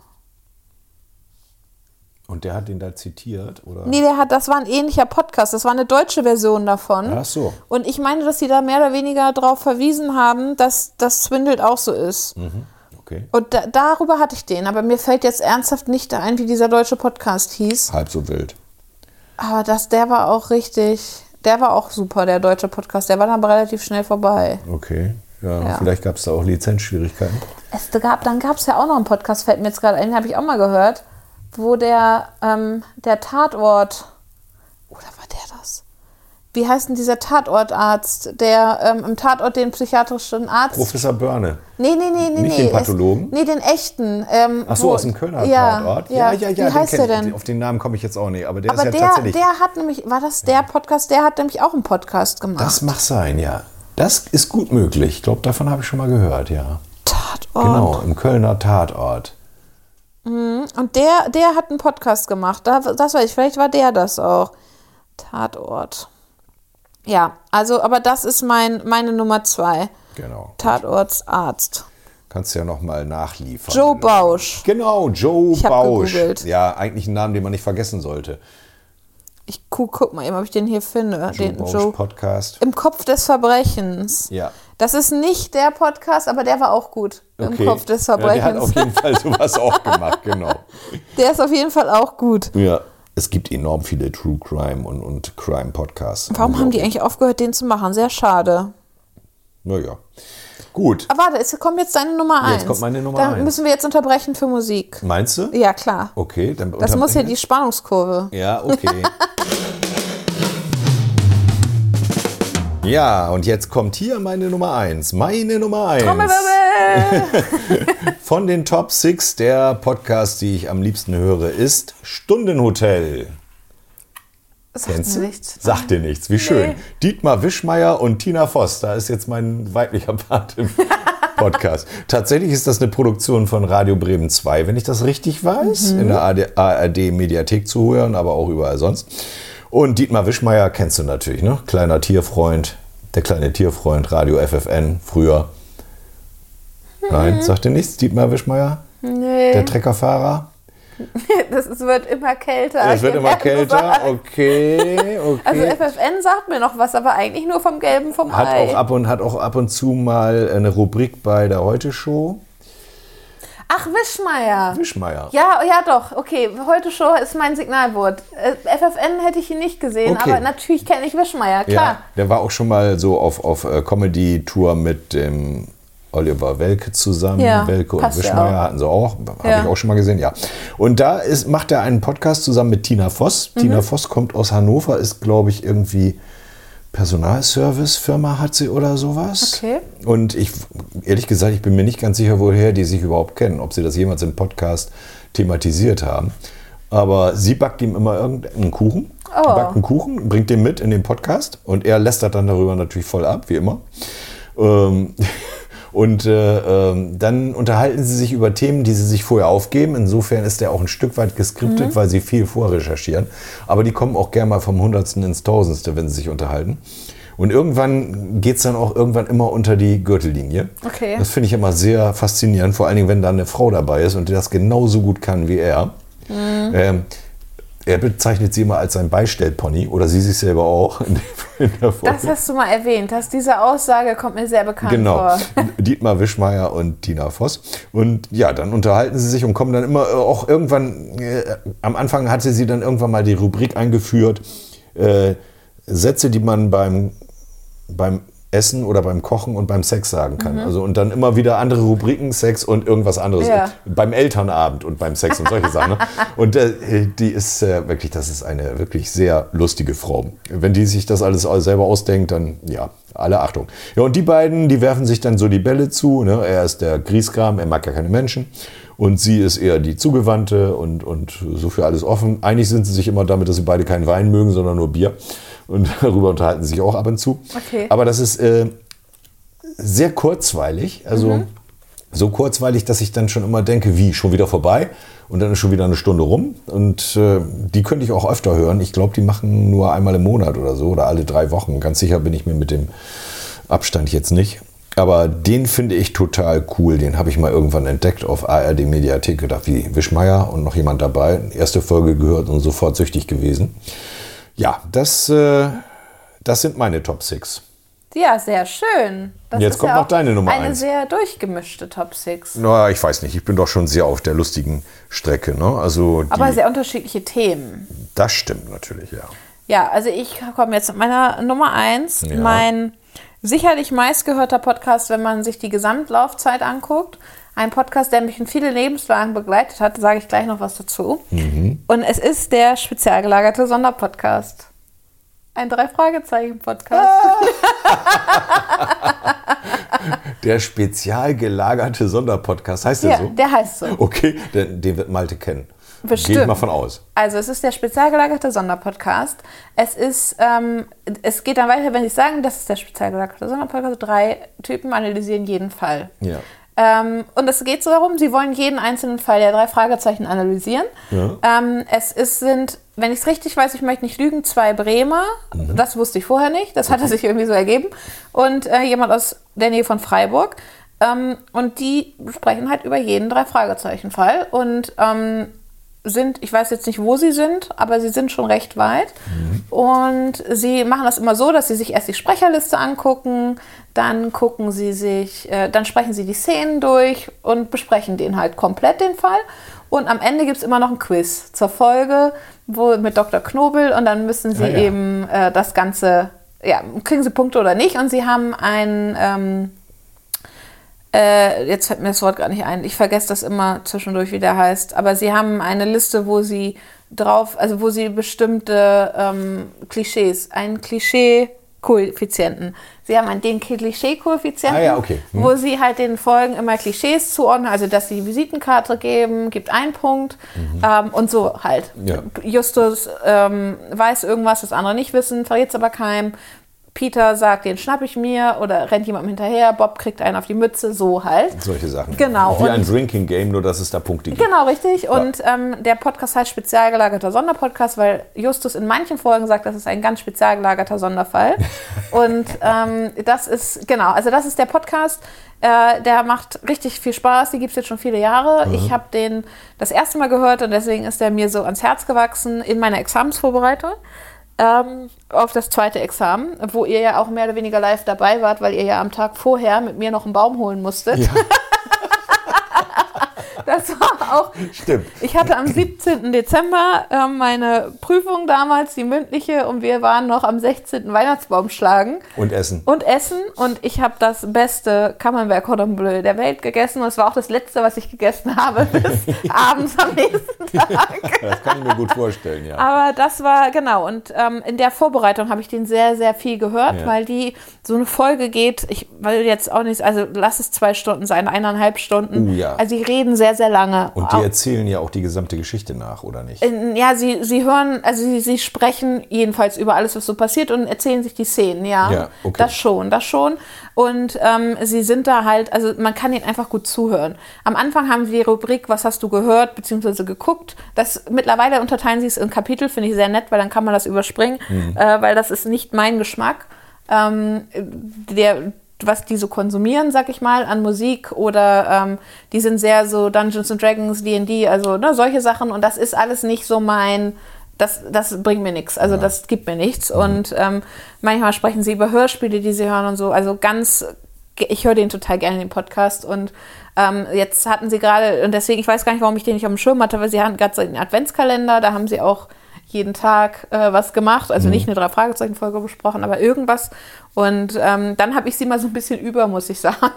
Und der hat den da zitiert, oder? Nee, der hat, das war ein ähnlicher Podcast. Das war eine deutsche Version davon. Ach so. Und ich meine, dass sie da mehr oder weniger darauf verwiesen haben, dass das Swindelt auch so ist. Mhm. Okay. Und da, darüber hatte ich den. Aber mir fällt jetzt ernsthaft nicht ein, wie dieser deutsche Podcast hieß. Halb so wild. Aber das, der war auch richtig, der war auch super, der deutsche Podcast. Der war dann aber relativ schnell vorbei. Okay. Ja, Ja. vielleicht gab es da auch Lizenzschwierigkeiten. Es gab, dann gab es ja auch noch einen Podcast, fällt mir jetzt gerade ein, den habe ich auch mal gehört, wo der, ähm, der Tatort, oder war der das? Wie heißt denn dieser Tatortarzt, der ähm, im Tatort den psychiatrischen Arzt. Professor Börne. Nee, nee, nee, nee. Nicht nee. den Pathologen? Es, nee, den echten. Ähm, Ach so, wo- aus dem Kölner ja, Tatort. Ja, ja, ja. Wie den heißt der ich. denn? Auf den Namen komme ich jetzt auch nicht. Aber der Aber ist ja der, tatsächlich. der hat nämlich, war das der Podcast, der hat nämlich auch einen Podcast gemacht. das mag sein, ja. Das ist gut möglich. Ich glaube, davon habe ich schon mal gehört, ja. Tatort. Genau, im Kölner Tatort. Und der, der hat einen Podcast gemacht. Da, das weiß ich, vielleicht war der das auch. Tatort. Ja, also, aber das ist mein, meine Nummer zwei. Genau. Tatortsarzt. Kannst du ja nochmal nachliefern. Joe Bausch. Genau, Joe Ich Bausch. gegoogelt. Ja, eigentlich ein Name, den man nicht vergessen sollte. Ich guck, guck mal eben, ob ich den hier finde. Joe den Bausch Joe. Podcast. Im Kopf des Verbrechens. Ja. Das ist nicht der Podcast, aber der war auch gut. Im Okay. Kopf des Ja, der hat Verbrechens. auf jeden Fall sowas auch gemacht, genau. der ist auf jeden Fall auch gut. Ja. Es gibt enorm viele True Crime und, und Crime Podcasts. Warum haben die eigentlich aufgehört, den zu machen? Sehr schade. Naja. Gut. Aber warte, es kommt jetzt deine Nummer eins. Jetzt kommt meine Nummer Dann eins. müssen wir jetzt unterbrechen für Musik. Meinst du? Ja, klar. Okay, dann Das muss ja die Spannungskurve. Ja, okay. Ja, und jetzt kommt hier meine Nummer 1. Meine Nummer 1. Von den Top 6 der Podcasts, die ich am liebsten höre, ist Stundenhotel. Sagt Kennst mir du? nichts. Sagt dir nichts. Wie schön. Dietmar Wischmeier und Tina Voss. Da ist jetzt mein weiblicher Part im Podcast. Tatsächlich ist das eine Produktion von Radio Bremen 2, wenn ich das richtig weiß. In der ARD-Mediathek zu hören, aber auch überall sonst. Und Dietmar Wischmeier kennst du natürlich, ne? Kleiner Tierfreund. Der kleine Tierfreund, Radio FFN, früher. Nein, sagt dir nichts, Dietmar Wischmeier? Nee, Der Treckerfahrer? das, es wird immer kälter. Es wird immer kälter, okay, okay. Also FFN sagt mir noch was, aber eigentlich nur vom Gelben vom Hat Ei. auch, ab und, hat auch ab und zu mal eine Rubrik bei der Heute-Show. Ach, Wischmeier. Wischmeier. Ja, ja doch, okay. Heute Show ist mein Signalwort. Äh, FFN hätte ich ihn nicht gesehen, Okay. aber natürlich kenne ich Wischmeier, klar. Ja, der war auch schon mal so auf, auf äh, Comedy-Tour mit dem Oliver Welke zusammen. Ja, Welke und ja Wischmeier hatten sie auch. Habe Ja. ich auch schon mal gesehen, ja. Und da ist, macht er einen Podcast zusammen mit Tina Voss. Mhm. Tina Voss kommt aus Hannover, ist, glaube ich, irgendwie Personalservice-Firma hat sie oder sowas. Okay. Und ich, ehrlich gesagt, ich bin mir nicht ganz sicher, woher die sich überhaupt kennen, ob sie das jemals im Podcast thematisiert haben. Aber sie backt ihm immer irgendeinen Kuchen, Oh. backt einen Kuchen, bringt den mit in den Podcast und er lästert dann darüber natürlich voll ab, wie immer. Ähm, und äh, ähm, dann unterhalten sie sich über Themen, die sie sich vorher aufgeben. Insofern ist der auch ein Stück weit geskriptet, weil sie viel vorrecherchieren. Aber die kommen auch gerne mal vom Hundertsten ins Tausendste, wenn sie sich unterhalten. Und irgendwann geht es dann auch irgendwann immer unter die Gürtellinie. Okay. Das finde ich immer sehr faszinierend, vor allen Dingen, wenn da eine Frau dabei ist und die das genauso gut kann wie er. Ähm, er bezeichnet sie immer als sein Beistellpony oder sie sich selber auch in, der Folge. Das hast du mal erwähnt. Dass diese Aussage kommt mir sehr bekannt Genau. vor. Dietmar Wischmeier und Tina Voss. Und ja, dann unterhalten sie sich und kommen dann immer äh, auch irgendwann, äh, am Anfang hatte sie dann irgendwann mal die Rubrik eingeführt, äh, Sätze, die man beim, beim Essen oder beim Kochen und beim Sex sagen kann. Also und dann immer wieder andere Rubriken, Sex und irgendwas anderes. Ja. Beim Elternabend und beim Sex und solche Sachen. Ne? Und äh, die ist äh, wirklich, das ist eine wirklich sehr lustige Frau. Wenn die sich das alles selber ausdenkt, dann ja, alle Achtung. Ja, und die beiden, die werfen sich dann so die Bälle zu. Ne? Er ist der Grieskram, er mag ja keine Menschen. Und sie ist eher die Zugewandte und, und so für alles offen. Einig sind sie sich immer damit, dass sie beide keinen Wein mögen, sondern nur Bier. Und darüber unterhalten sie sich auch ab und zu. Okay. Aber das ist äh, sehr kurzweilig. Also so kurzweilig, dass ich dann schon immer denke, wie, schon wieder vorbei? Und dann ist schon wieder eine Stunde rum. Und äh, die könnte ich auch öfter hören. Ich glaube, die machen nur einmal im Monat oder so oder alle drei Wochen. Ganz sicher bin ich mir mit dem Abstand jetzt nicht. Aber den finde ich total cool. Den habe ich mal irgendwann entdeckt auf ARD Mediathek. Gedacht, wie Wischmeier und noch jemand dabei. Erste Folge gehört und sofort süchtig gewesen. Ja, das, äh, das sind meine Top 6. Ja, sehr schön. Das Jetzt ist kommt ja noch deine Nummer Eine eins. sehr durchgemischte Top 6. Na, ich weiß nicht. Ich bin doch schon sehr auf der lustigen Strecke. Ne? Also die, Aber sehr unterschiedliche Themen. das stimmt natürlich, ja. Ja, also ich komme jetzt mit meiner Nummer 1. Ja. Mein sicherlich meistgehörter Podcast, wenn man sich die Gesamtlaufzeit anguckt. Ein Podcast, der mich in viele Lebenslagen begleitet hat, sage ich gleich noch was dazu. Mhm. Und es ist der spezial gelagerte Sonderpodcast. Ein Drei-Fragezeichen-Podcast. Der spezial gelagerte Sonderpodcast. Heißt der ja, so? der heißt so. Okay, den, den wird Malte kennen. Bestimmt. Gehe ich mal von aus. Also es ist der spezial gelagerte Sonderpodcast. Es ist, ähm, es geht dann weiter, wenn ich sagen, das ist der spezial gelagerte Sonderpodcast. Drei Typen analysieren jeden Fall. Ja. Ähm, und es geht so darum, sie wollen jeden einzelnen Fall der drei Fragezeichen analysieren. Ja. Ähm, es ist, sind, wenn ich es richtig weiß, ich möchte nicht lügen, zwei Bremer. Mhm. Das wusste ich vorher nicht. Das hatte sich irgendwie so ergeben. Und äh, jemand aus der Nähe von Freiburg. Ähm, und die sprechen halt über jeden drei Fragezeichen-Fall. Und ähm, sind, ich weiß jetzt nicht, wo sie sind, aber sie sind schon recht weit. Und sie machen das immer so, dass sie sich erst die Sprecherliste angucken, dann gucken sie sich, äh, dann sprechen sie die Szenen durch und besprechen den halt komplett, den Fall. Und am Ende gibt es immer noch ein Quiz zur Folge wo, mit Dr. Knobel und dann müssen sie Ah, ja. eben äh, das Ganze, ja, kriegen sie Punkte oder nicht. Und sie haben ein, ähm, äh, jetzt fällt mir das Wort gar nicht ein, ich vergesse das immer zwischendurch, wie der heißt, aber sie haben eine Liste, wo sie drauf, also wo sie bestimmte ähm, Klischees, ein Klischee Koeffizienten. Sie haben einen den Klischee-Koeffizienten, Ah ja, okay. Hm. wo sie halt den Folgen immer Klischees zuordnen, also dass sie die Visitenkarte geben, gibt einen Punkt ähm, und so halt. Mhm. Ja. Justus ähm, weiß irgendwas, das andere nicht wissen, verrät es aber keinem. Peter sagt, den schnapp ich mir oder rennt jemandem hinterher, Bob kriegt einen auf die Mütze, so halt. Solche Sachen. Genau, Wie und- ein Drinking Game, nur dass es da Punkte gibt. Genau, richtig. Und ähm, der Podcast heißt spezial gelagerter Sonderpodcast, weil Justus in manchen Folgen sagt, das ist ein ganz spezial gelagerter Sonderfall. Und ähm, das ist, genau, also das ist der Podcast. Äh, der macht richtig viel Spaß. Die gibt es jetzt schon viele Jahre. Ich habe den das erste Mal gehört und deswegen ist der mir so ans Herz gewachsen in meiner Examensvorbereitung. Ähm, auf das zweite Examen, wo ihr ja auch mehr oder weniger live dabei wart, weil ihr ja am Tag vorher mit mir noch einen Baum holen musstet. Ja, Das war auch stimmt. Ich hatte am 17. Dezember ähm, meine Prüfung damals, die mündliche, und wir waren noch am 16. Weihnachtsbaum schlagen Und Essen. und essen. Und ich habe das beste Camembert Cordon Bleu der Welt gegessen. Und es war auch das letzte, was ich gegessen habe, bis abends am nächsten Tag. Das kann ich mir gut vorstellen, ja. Aber das war, genau, und ähm, in der Vorbereitung habe ich den sehr, sehr viel gehört, Ja. weil die so eine Folge geht, ich will jetzt auch nicht, also lass es zwei Stunden sein, eineinhalb Stunden. Oh ja. Also die reden sehr, sehr lange. Und die Auch- erzählen ja auch die gesamte Geschichte nach, oder nicht? in- ja, sie, sie hören, also sie, sie sprechen jedenfalls über alles, was so passiert und erzählen sich die Szenen, ja. Ja, okay. Das schon, das schon. Und ähm, sie sind da halt, also man kann ihnen einfach gut zuhören. Am Anfang haben sie die Rubrik, was hast du gehört, beziehungsweise geguckt. Das mittlerweile unterteilen sie es in Kapitel, finde ich sehr nett, weil dann kann man das überspringen, Mhm. äh, weil das ist nicht mein Geschmack. Ähm, der, was die so konsumieren, sag ich mal, an Musik oder ähm, die sind sehr so Dungeons and Dragons, D&D, also ne, solche Sachen und das ist alles nicht so mein, das, das bringt mir nichts, also das gibt mir nichts und ähm, manchmal sprechen sie über Hörspiele, die sie hören und so, also ganz, ich höre den total gerne, den Podcast und ähm, jetzt hatten sie gerade, und deswegen, ich weiß gar nicht, warum ich den nicht auf dem Schirm hatte, weil sie hatten gerade so einen Adventskalender, da haben sie auch jeden Tag äh, was gemacht. Also nicht eine Drei-Fragezeichen-Folge besprochen, aber irgendwas. Und ähm, dann habe ich sie mal so ein bisschen über, muss ich sagen.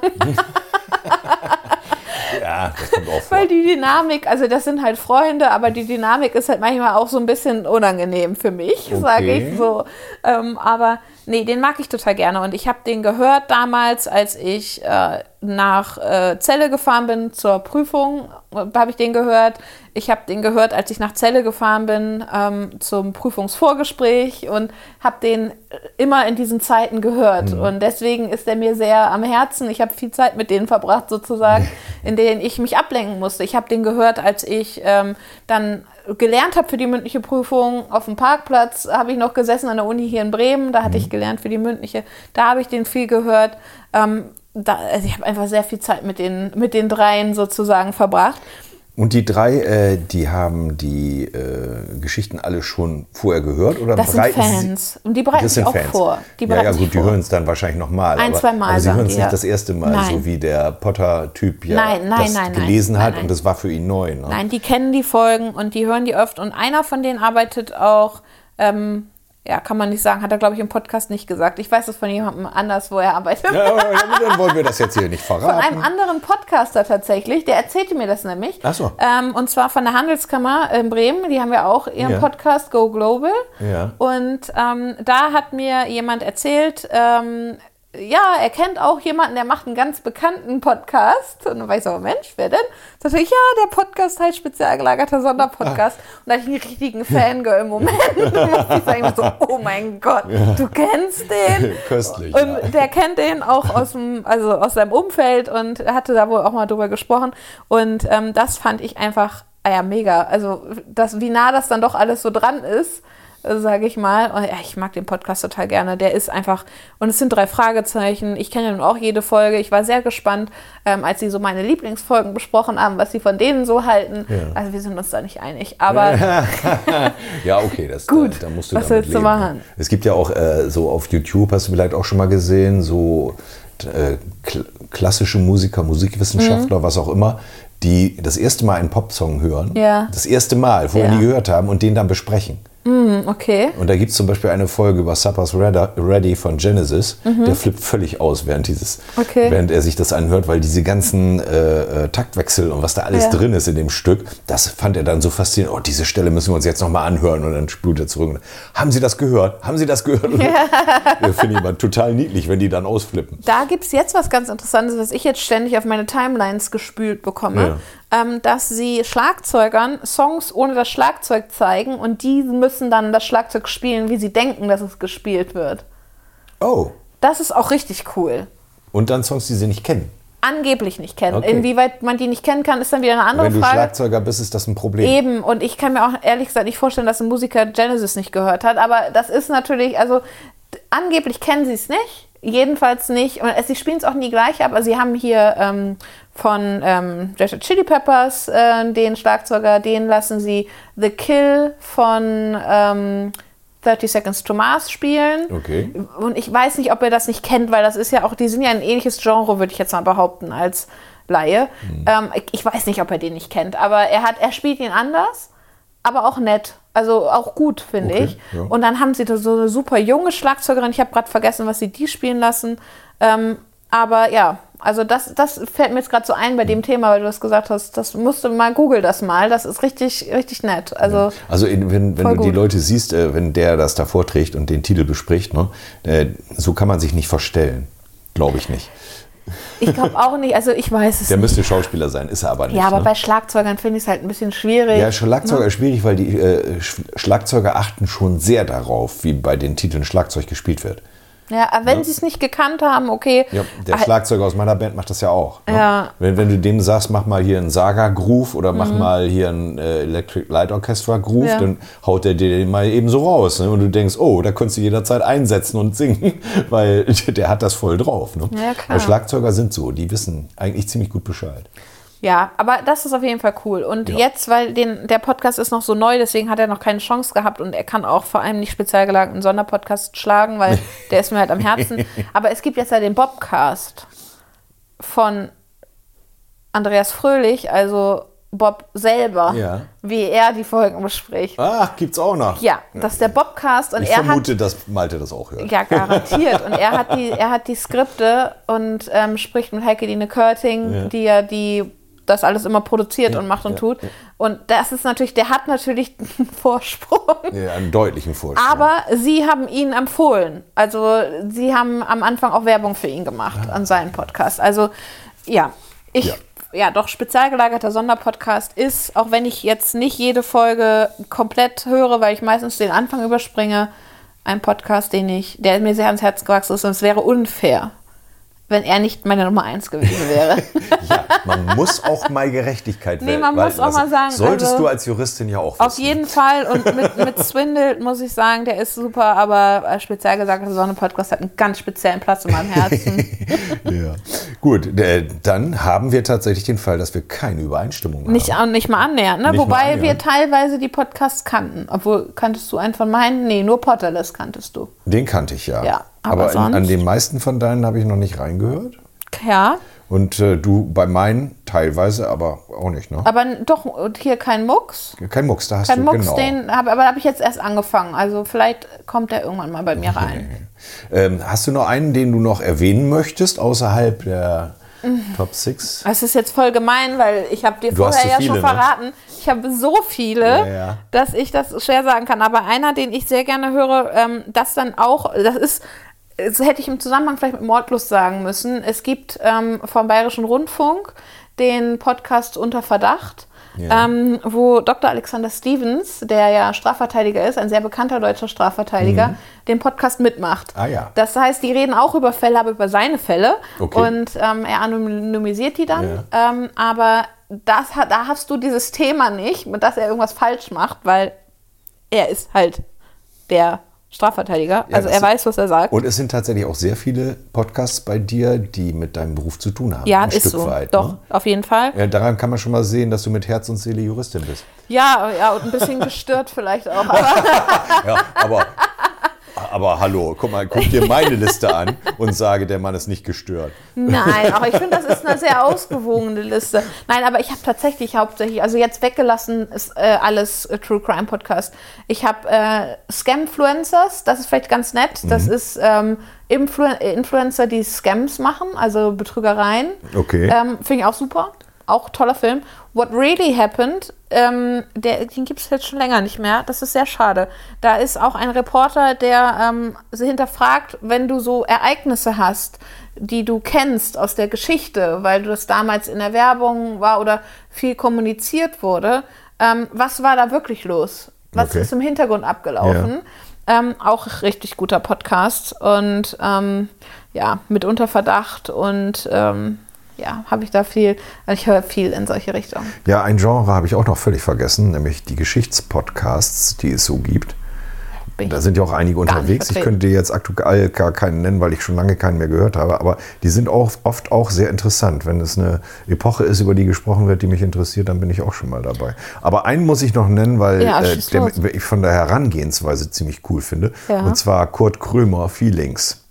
Ja, das kommt auch vor. Weil die Dynamik, also das sind halt Freunde, aber die Dynamik ist halt manchmal auch so ein bisschen unangenehm für mich, sage Okay. ich so. Ähm, aber nee, den mag ich total gerne. Und ich habe den gehört damals, als ich äh, nach äh, Celle gefahren bin zur Prüfung, äh, habe ich den gehört. Ich habe den gehört, als ich nach Celle gefahren bin ähm, zum Prüfungsvorgespräch und habe den äh, immer in diesen Zeiten gehört. Und deswegen ist er mir sehr am Herzen. Ich habe viel Zeit mit denen verbracht, sozusagen, in denen ich mich ablenken musste. Ich habe den gehört, als ich ähm, dann gelernt habe für die mündliche Prüfung auf dem Parkplatz, habe ich noch gesessen an der Uni hier in Bremen, da hatte ich gelernt für die mündliche, da habe ich den viel gehört. Ähm, da, also ich habe einfach sehr viel Zeit mit den, mit den dreien sozusagen verbracht. Und die drei, äh, die haben die äh, Geschichten alle schon vorher gehört? Oder Das sind bereiten sie- Fans. Und die bereiten Das sind auch Fans. vor. Die ja, ja, gut, die hören es dann wahrscheinlich nochmal. Ein, aber, zwei Mal aber sie hören es nicht das erste Mal, Nein. so wie der Potter-Typ ja Nein, nein, das gelesen hat und das war für ihn neu. Ne? Nein, die kennen die Folgen und die hören die oft. Und einer von denen arbeitet auch, ähm, ja, kann man nicht sagen, hat er, glaube ich, im Podcast nicht gesagt. Ich weiß es von jemandem anders, wo er arbeitet. Ja, dann wollen wir das jetzt hier nicht Von verraten. einem anderen Podcaster tatsächlich, der erzählte mir das nämlich. Ach so. Ähm, und zwar von der Handelskammer in Bremen, die haben ja auch ihren Ja. Podcast Go Global. Ja. Und ähm, da hat mir jemand erzählt, ähm, ja, er kennt auch jemanden, der macht einen ganz bekannten Podcast. Und dann war ich so, Mensch, wer denn? Sagte ich, ja, der Podcast heißt spezial gelagerter Sonderpodcast. Und da hatte ich einen richtigen Fangirl im Moment. Da ich sagen, so, oh mein Gott, du kennst den? Köstlich. Und ja. der kennt den auch aus dem, also aus seinem Umfeld und hatte da wohl auch mal drüber gesprochen. Und ähm, das fand ich einfach, ah ja, mega. Also, das, wie nah das dann doch alles so dran ist, sage ich mal. Und, ja, ich mag den Podcast total gerne. Der ist einfach, und es sind drei Fragezeichen. Ich kenne ja nun auch jede Folge. Ich war sehr gespannt, ähm, als sie so meine Lieblingsfolgen besprochen haben, was sie von denen so halten. Ja. Also, wir sind uns da nicht einig. Aber Ja, okay, das, Gut, Da, da musst du was damit willst du leben. machen? Es gibt ja auch äh, so auf YouTube, hast du vielleicht auch schon mal gesehen, so äh, kl klassische Musiker, Musikwissenschaftler, was auch immer, die das erste Mal einen Popsong hören. Ja. Das erste Mal, vorher Ja. nie gehört haben und den dann besprechen. Okay. Und da gibt es zum Beispiel eine Folge über Supper's Ready von Genesis. Der flippt völlig aus, während dieses, Mhm. Okay. während er sich das anhört, weil diese ganzen äh, äh, Taktwechsel und was da alles Ja. drin ist in dem Stück, das fand er dann so faszinierend. Oh, diese Stelle müssen wir uns jetzt nochmal anhören. Und dann spult er zurück. Haben Sie das gehört? Haben Sie das gehört? Ja. Finde ich immer total niedlich, wenn die dann ausflippen. Da gibt es jetzt was ganz Interessantes, was ich jetzt ständig auf meine Timelines gespült bekomme, ähm, dass sie Schlagzeugern Songs ohne das Schlagzeug zeigen und die müssen dann das Schlagzeug spielen, wie sie denken, dass es gespielt wird. Oh. Das ist auch richtig cool. Und dann Songs, die sie nicht kennen. Angeblich nicht kennen. Okay. Inwieweit man die nicht kennen kann, ist dann wieder eine andere Wenn du Frage. Schlagzeuger bist, ist das ein Problem. Eben, und ich kann mir auch ehrlich gesagt nicht vorstellen, dass ein Musiker Genesis nicht gehört hat, aber das ist natürlich, also angeblich kennen sie es nicht, jedenfalls nicht, und sie spielen es auch nie gleich, aber sie haben hier ähm, von ähm, Red Chili Peppers äh, den Schlagzeuger, den lassen sie The Kill von ähm, 30 Seconds to Mars spielen. Okay. Und ich weiß nicht, ob ihr das nicht kennt, weil das ist ja auch, die sind ja ein ähnliches Genre, würde ich jetzt mal behaupten, als Laie. Mhm. Ähm, ich, ich weiß nicht, ob er den nicht kennt, aber er hat, er spielt ihn anders, aber auch nett. Also auch gut, finde Okay, ich. ja. Und dann haben sie da so eine super junge Schlagzeugerin. Ich habe gerade vergessen, was sie die spielen lassen. Ähm, aber ja, also das, das fällt mir jetzt gerade so ein bei Mhm. dem Thema, weil du das gesagt hast, das musst du mal google das mal. Das ist richtig, richtig nett. Also Also in, wenn, wenn du die gut. Leute siehst, äh, wenn der das da vorträgt und den Titel bespricht, ne, äh, so kann man sich nicht verstellen. Glaube ich nicht. Ich glaube auch nicht, also ich weiß es Der nicht. müsste Schauspieler sein, ist er aber nicht. Ja, aber ne? bei Schlagzeugern finde ich es halt ein bisschen schwierig. ja, Schlagzeuger ist schwierig, weil die äh, Sch- Schlagzeuger achten schon sehr darauf, wie bei den Titeln Schlagzeug gespielt wird. Ja, aber wenn sie es nicht gekannt haben, okay. Ja, der Ah, Schlagzeuger aus meiner Band macht das ja auch. Ne? Ja. Mhm. Wenn, wenn du dem sagst, mach mal hier einen Saga-Groove oder mach mal hier einen äh, Electric Light Orchestra-Groove, Ja. dann haut er dir den mal eben so raus. Ne? Und du denkst, oh, da könntest du jederzeit einsetzen und singen, weil der hat das voll drauf. Ne? Ja, klar. Weil Schlagzeuger sind so, die wissen eigentlich ziemlich gut Bescheid. Ja, aber das ist auf jeden Fall cool. Und Ja. jetzt, weil den, der Podcast ist noch so neu, deswegen hat er noch keine Chance gehabt und er kann auch vor allem nicht speziell gelagerten Sonderpodcast schlagen, weil der ist mir halt am Herzen. Aber es gibt jetzt ja den Bobcast von Andreas Fröhlich, also Bob selber, Ja. wie er die Folgen bespricht. Ach, gibt's auch noch. Ja, das ist der Bobcast und Ich er hat vermute, dass Malte das auch hört. Ja, garantiert. Und er hat die, er hat die Skripte und ähm, spricht mit Heike Dine Körting, Ja. die ja die das alles immer produziert und macht und ja, tut. Und das ist natürlich, der hat natürlich einen Vorsprung. Ja, einen deutlichen Vorsprung. Aber sie haben ihn empfohlen. Also sie haben am Anfang auch Werbung für ihn gemacht an seinem Podcast. Also ja, ich, Ja. ja. doch, spezial gelagerter Sonderpodcast ist, auch wenn ich jetzt nicht jede Folge komplett höre, weil ich meistens den Anfang überspringe, ein Podcast, den ich, der mir sehr ans Herz gewachsen ist und es wäre unfair, wenn er nicht meine Nummer eins gewesen wäre. Ja, man muss auch mal Gerechtigkeit Nee, man muss auch mal lassen. sagen, Solltest also- du als Juristin ja auch Auf wissen. jeden Fall. Und mit, mit Swindle muss ich sagen, der ist super, aber äh, speziell gesagt, der Sonne-Podcast hat einen ganz speziellen Platz in meinem Herzen. Ja. Gut, äh, dann haben wir tatsächlich den Fall, dass wir keine Übereinstimmung haben. Nicht, mal annähernd, ne? Nicht mal Wobei annähernd. wir teilweise die Podcasts kannten. Obwohl, kanntest du einen von meinen? Nee, nur Potterless kanntest du. Den kannte ich ja. Ja, aber aber in, an sonst? den meisten von deinen habe ich noch nicht reingehört. Ja, Und äh, du bei meinen teilweise, aber auch nicht, ne? aber doch und hier kein Mucks. Kein Mucks, da hast Kein du Mucks, genau. den hab, aber da habe ich jetzt erst angefangen. Also vielleicht kommt der irgendwann mal bei mir rein. Ähm, hast du noch einen, den du noch erwähnen möchtest, außerhalb der Mhm. Top 6? Das ist jetzt voll gemein, weil ich habe dir Du vorher so ja viele, schon ne? verraten. Ich habe so viele, Ja, ja. dass ich das schwer sagen kann. Aber einer, den ich sehr gerne höre, ähm, das dann auch, das ist, das hätte ich im Zusammenhang vielleicht mit Mordlust sagen müssen. Es gibt ähm, vom Bayerischen Rundfunk den Podcast Unter Verdacht. Ja. Ähm, wo Dr. Alexander Stevens, der ja Strafverteidiger ist, ein sehr bekannter deutscher Strafverteidiger, den Podcast mitmacht. Mhm. Ah, ja. Das heißt, die reden auch über Fälle, aber über seine Fälle. Okay. Und ähm, er anonymisiert die dann. Ähm, aber das, da hast du dieses Thema nicht, dass er irgendwas falsch macht, weil er ist halt der Strafverteidiger. Ja, also er weiß, was er sagt. Und es sind tatsächlich auch sehr viele Podcasts bei dir, die mit deinem Beruf zu tun haben. ja, ein ist Stück so. weit. Doch, Ne? auf jeden Fall. Ja, daran kann man schon mal sehen, dass du mit Herz und Seele Juristin bist. Ja, ja, und ein bisschen gestört vielleicht auch. Aber Ja, aber aber hallo, guck mal, guck dir meine Liste an und sage, der Mann ist nicht gestört. Nein, aber ich finde, das ist eine sehr ausgewogene Liste. Nein, aber ich habe tatsächlich hauptsächlich, also jetzt weggelassen ist äh, alles äh, True Crime Podcast. Ich habe äh, Scamfluencers, das ist vielleicht ganz nett. Das Mhm. ist ähm, Influ Influencer, die Scams machen, also Betrügereien. Okay. Ähm, finde ich auch super. Auch toller Film. What Really Happened, ähm, der, den gibt es jetzt schon länger nicht mehr. Das ist sehr schade. Da ist auch ein Reporter, der ähm, hinterfragt, wenn du so Ereignisse hast, die du kennst aus der Geschichte, weil du das damals in der Werbung war oder viel kommuniziert wurde, ähm, was war da wirklich los? Was Okay. ist im Hintergrund abgelaufen? Ähm, auch richtig guter Podcast und ähm, ja, mit Unterverdacht und ähm, ja, habe ich da viel, also ich höre viel in solche Richtungen. Ja, ein Genre habe ich auch noch völlig vergessen, nämlich die Geschichtspodcasts, die es so gibt. Bin Da sind ja auch einige unterwegs. Ich könnte jetzt aktuell gar keinen nennen, weil ich schon lange keinen mehr gehört habe. Aber die sind auch oft auch sehr interessant. Wenn es eine Epoche ist, über die gesprochen wird, die mich interessiert, dann bin ich auch schon mal dabei. Aber einen muss ich noch nennen, weil Ja, äh, der, ich von der Herangehensweise ziemlich cool finde. Ja. Und zwar Kurt Krömer Feelings.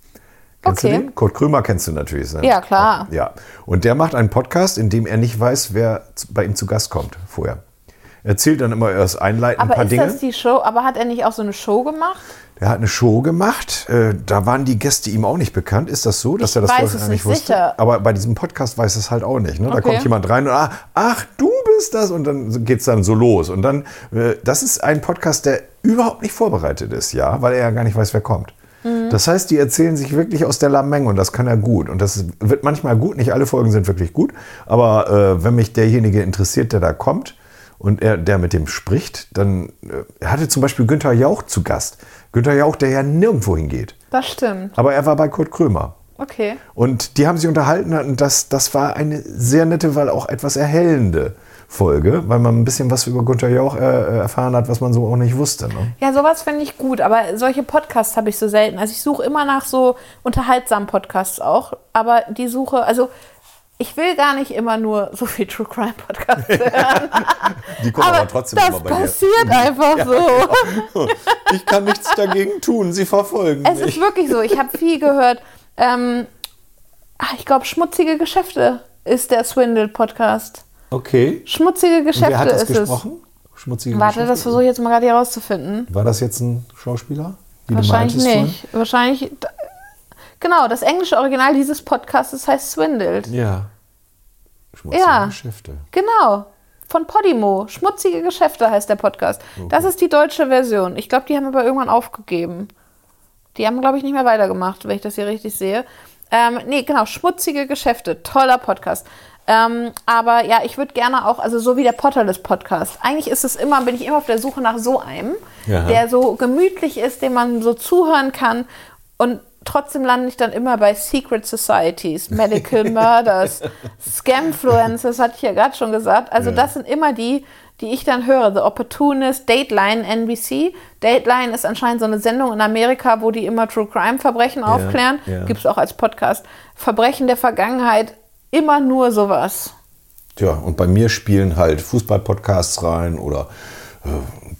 Kennst Okay. du den? Kurt Krömer kennst du natürlich. Ne? Ja, klar. Ja. Und der macht einen Podcast, in dem er nicht weiß, wer bei ihm zu Gast kommt vorher. Er erzählt dann immer erst einleitend ein Aber paar ist Dinge. das die Show? Aber hat er nicht auch so eine Show gemacht? Er hat eine Show gemacht. Äh, da waren die Gäste ihm auch nicht bekannt. Ist das so, dass Ich er das weiß vorher es nicht wusste? sicher. Aber bei diesem Podcast weiß es halt auch nicht. Ne? Da Okay. kommt jemand rein und ah, ach, du bist das und dann geht es dann so los. Und dann, äh, das ist ein Podcast, der überhaupt nicht vorbereitet ist, ja, weil er ja gar nicht weiß, wer kommt. Mhm. Das heißt, die erzählen sich wirklich aus der Lameng und das kann er gut. Und das wird manchmal gut, nicht alle Folgen sind wirklich gut, aber äh, wenn mich derjenige interessiert, der da kommt und er, der mit dem spricht, dann äh, hatte zum Beispiel Günther Jauch zu Gast. Günther Jauch, der ja nirgendwo hingeht. Das stimmt. Aber er war bei Kurt Krömer. Okay. Und die haben sich unterhalten und das, das war eine sehr nette, weil auch etwas erhellende Folge, weil man ein bisschen was über Günther Jauch äh, erfahren hat, was man so auch nicht wusste. Ne? Ja, sowas finde ich gut, aber solche Podcasts habe ich so selten. Also ich suche immer nach so unterhaltsamen Podcasts auch, aber die Suche, also ich will gar nicht immer nur so viel True Crime Podcasts hören. Die kommen aber aber trotzdem das immer bei dir. passiert einfach so. Ich kann nichts dagegen tun, sie verfolgen Es mich. ist wirklich so. Ich habe viel gehört. Ähm, ach, ich glaube, Schmutzige Geschäfte ist der Swindle-Podcast. Okay. Schmutzige Geschäfte Wer hat das ist gesprochen? Schmutzige es. Warte, Geschichte? das versuche ich jetzt mal gerade hier rauszufinden. War das jetzt ein Schauspieler? Wie Wahrscheinlich meintest vorhin? nicht. Wahrscheinlich. Genau, das englische Original dieses Podcasts heißt Swindled. Ja. Schmutzige Ja. Geschäfte. Genau. Von Podimo. Schmutzige Geschäfte heißt der Podcast. Das ist die deutsche Version. Ich glaube, die haben aber irgendwann aufgegeben. Die haben, glaube ich, nicht mehr weitergemacht, wenn ich das hier richtig sehe. Ähm, nee, genau, Schmutzige Geschäfte. Toller Podcast. Ähm, aber ja, ich würde gerne auch, also so wie der Potterless Podcast. Eigentlich ist es immer, bin ich immer auf der Suche nach so einem, Ja. der so gemütlich ist, dem man so zuhören kann. Und trotzdem lande ich dann immer bei Secret Societies, Medical Murders, Scamfluencers, hatte ich ja gerade schon gesagt. Also das sind immer die, die ich dann höre. The Opportunist, Dateline, NBC. Dateline ist anscheinend so eine Sendung in Amerika, wo die immer True Crime Verbrechen aufklären. ja. Gibt es auch als Podcast. Verbrechen der Vergangenheit, immer nur sowas. Tja, und bei mir spielen halt Fußball-Podcasts rein oder äh,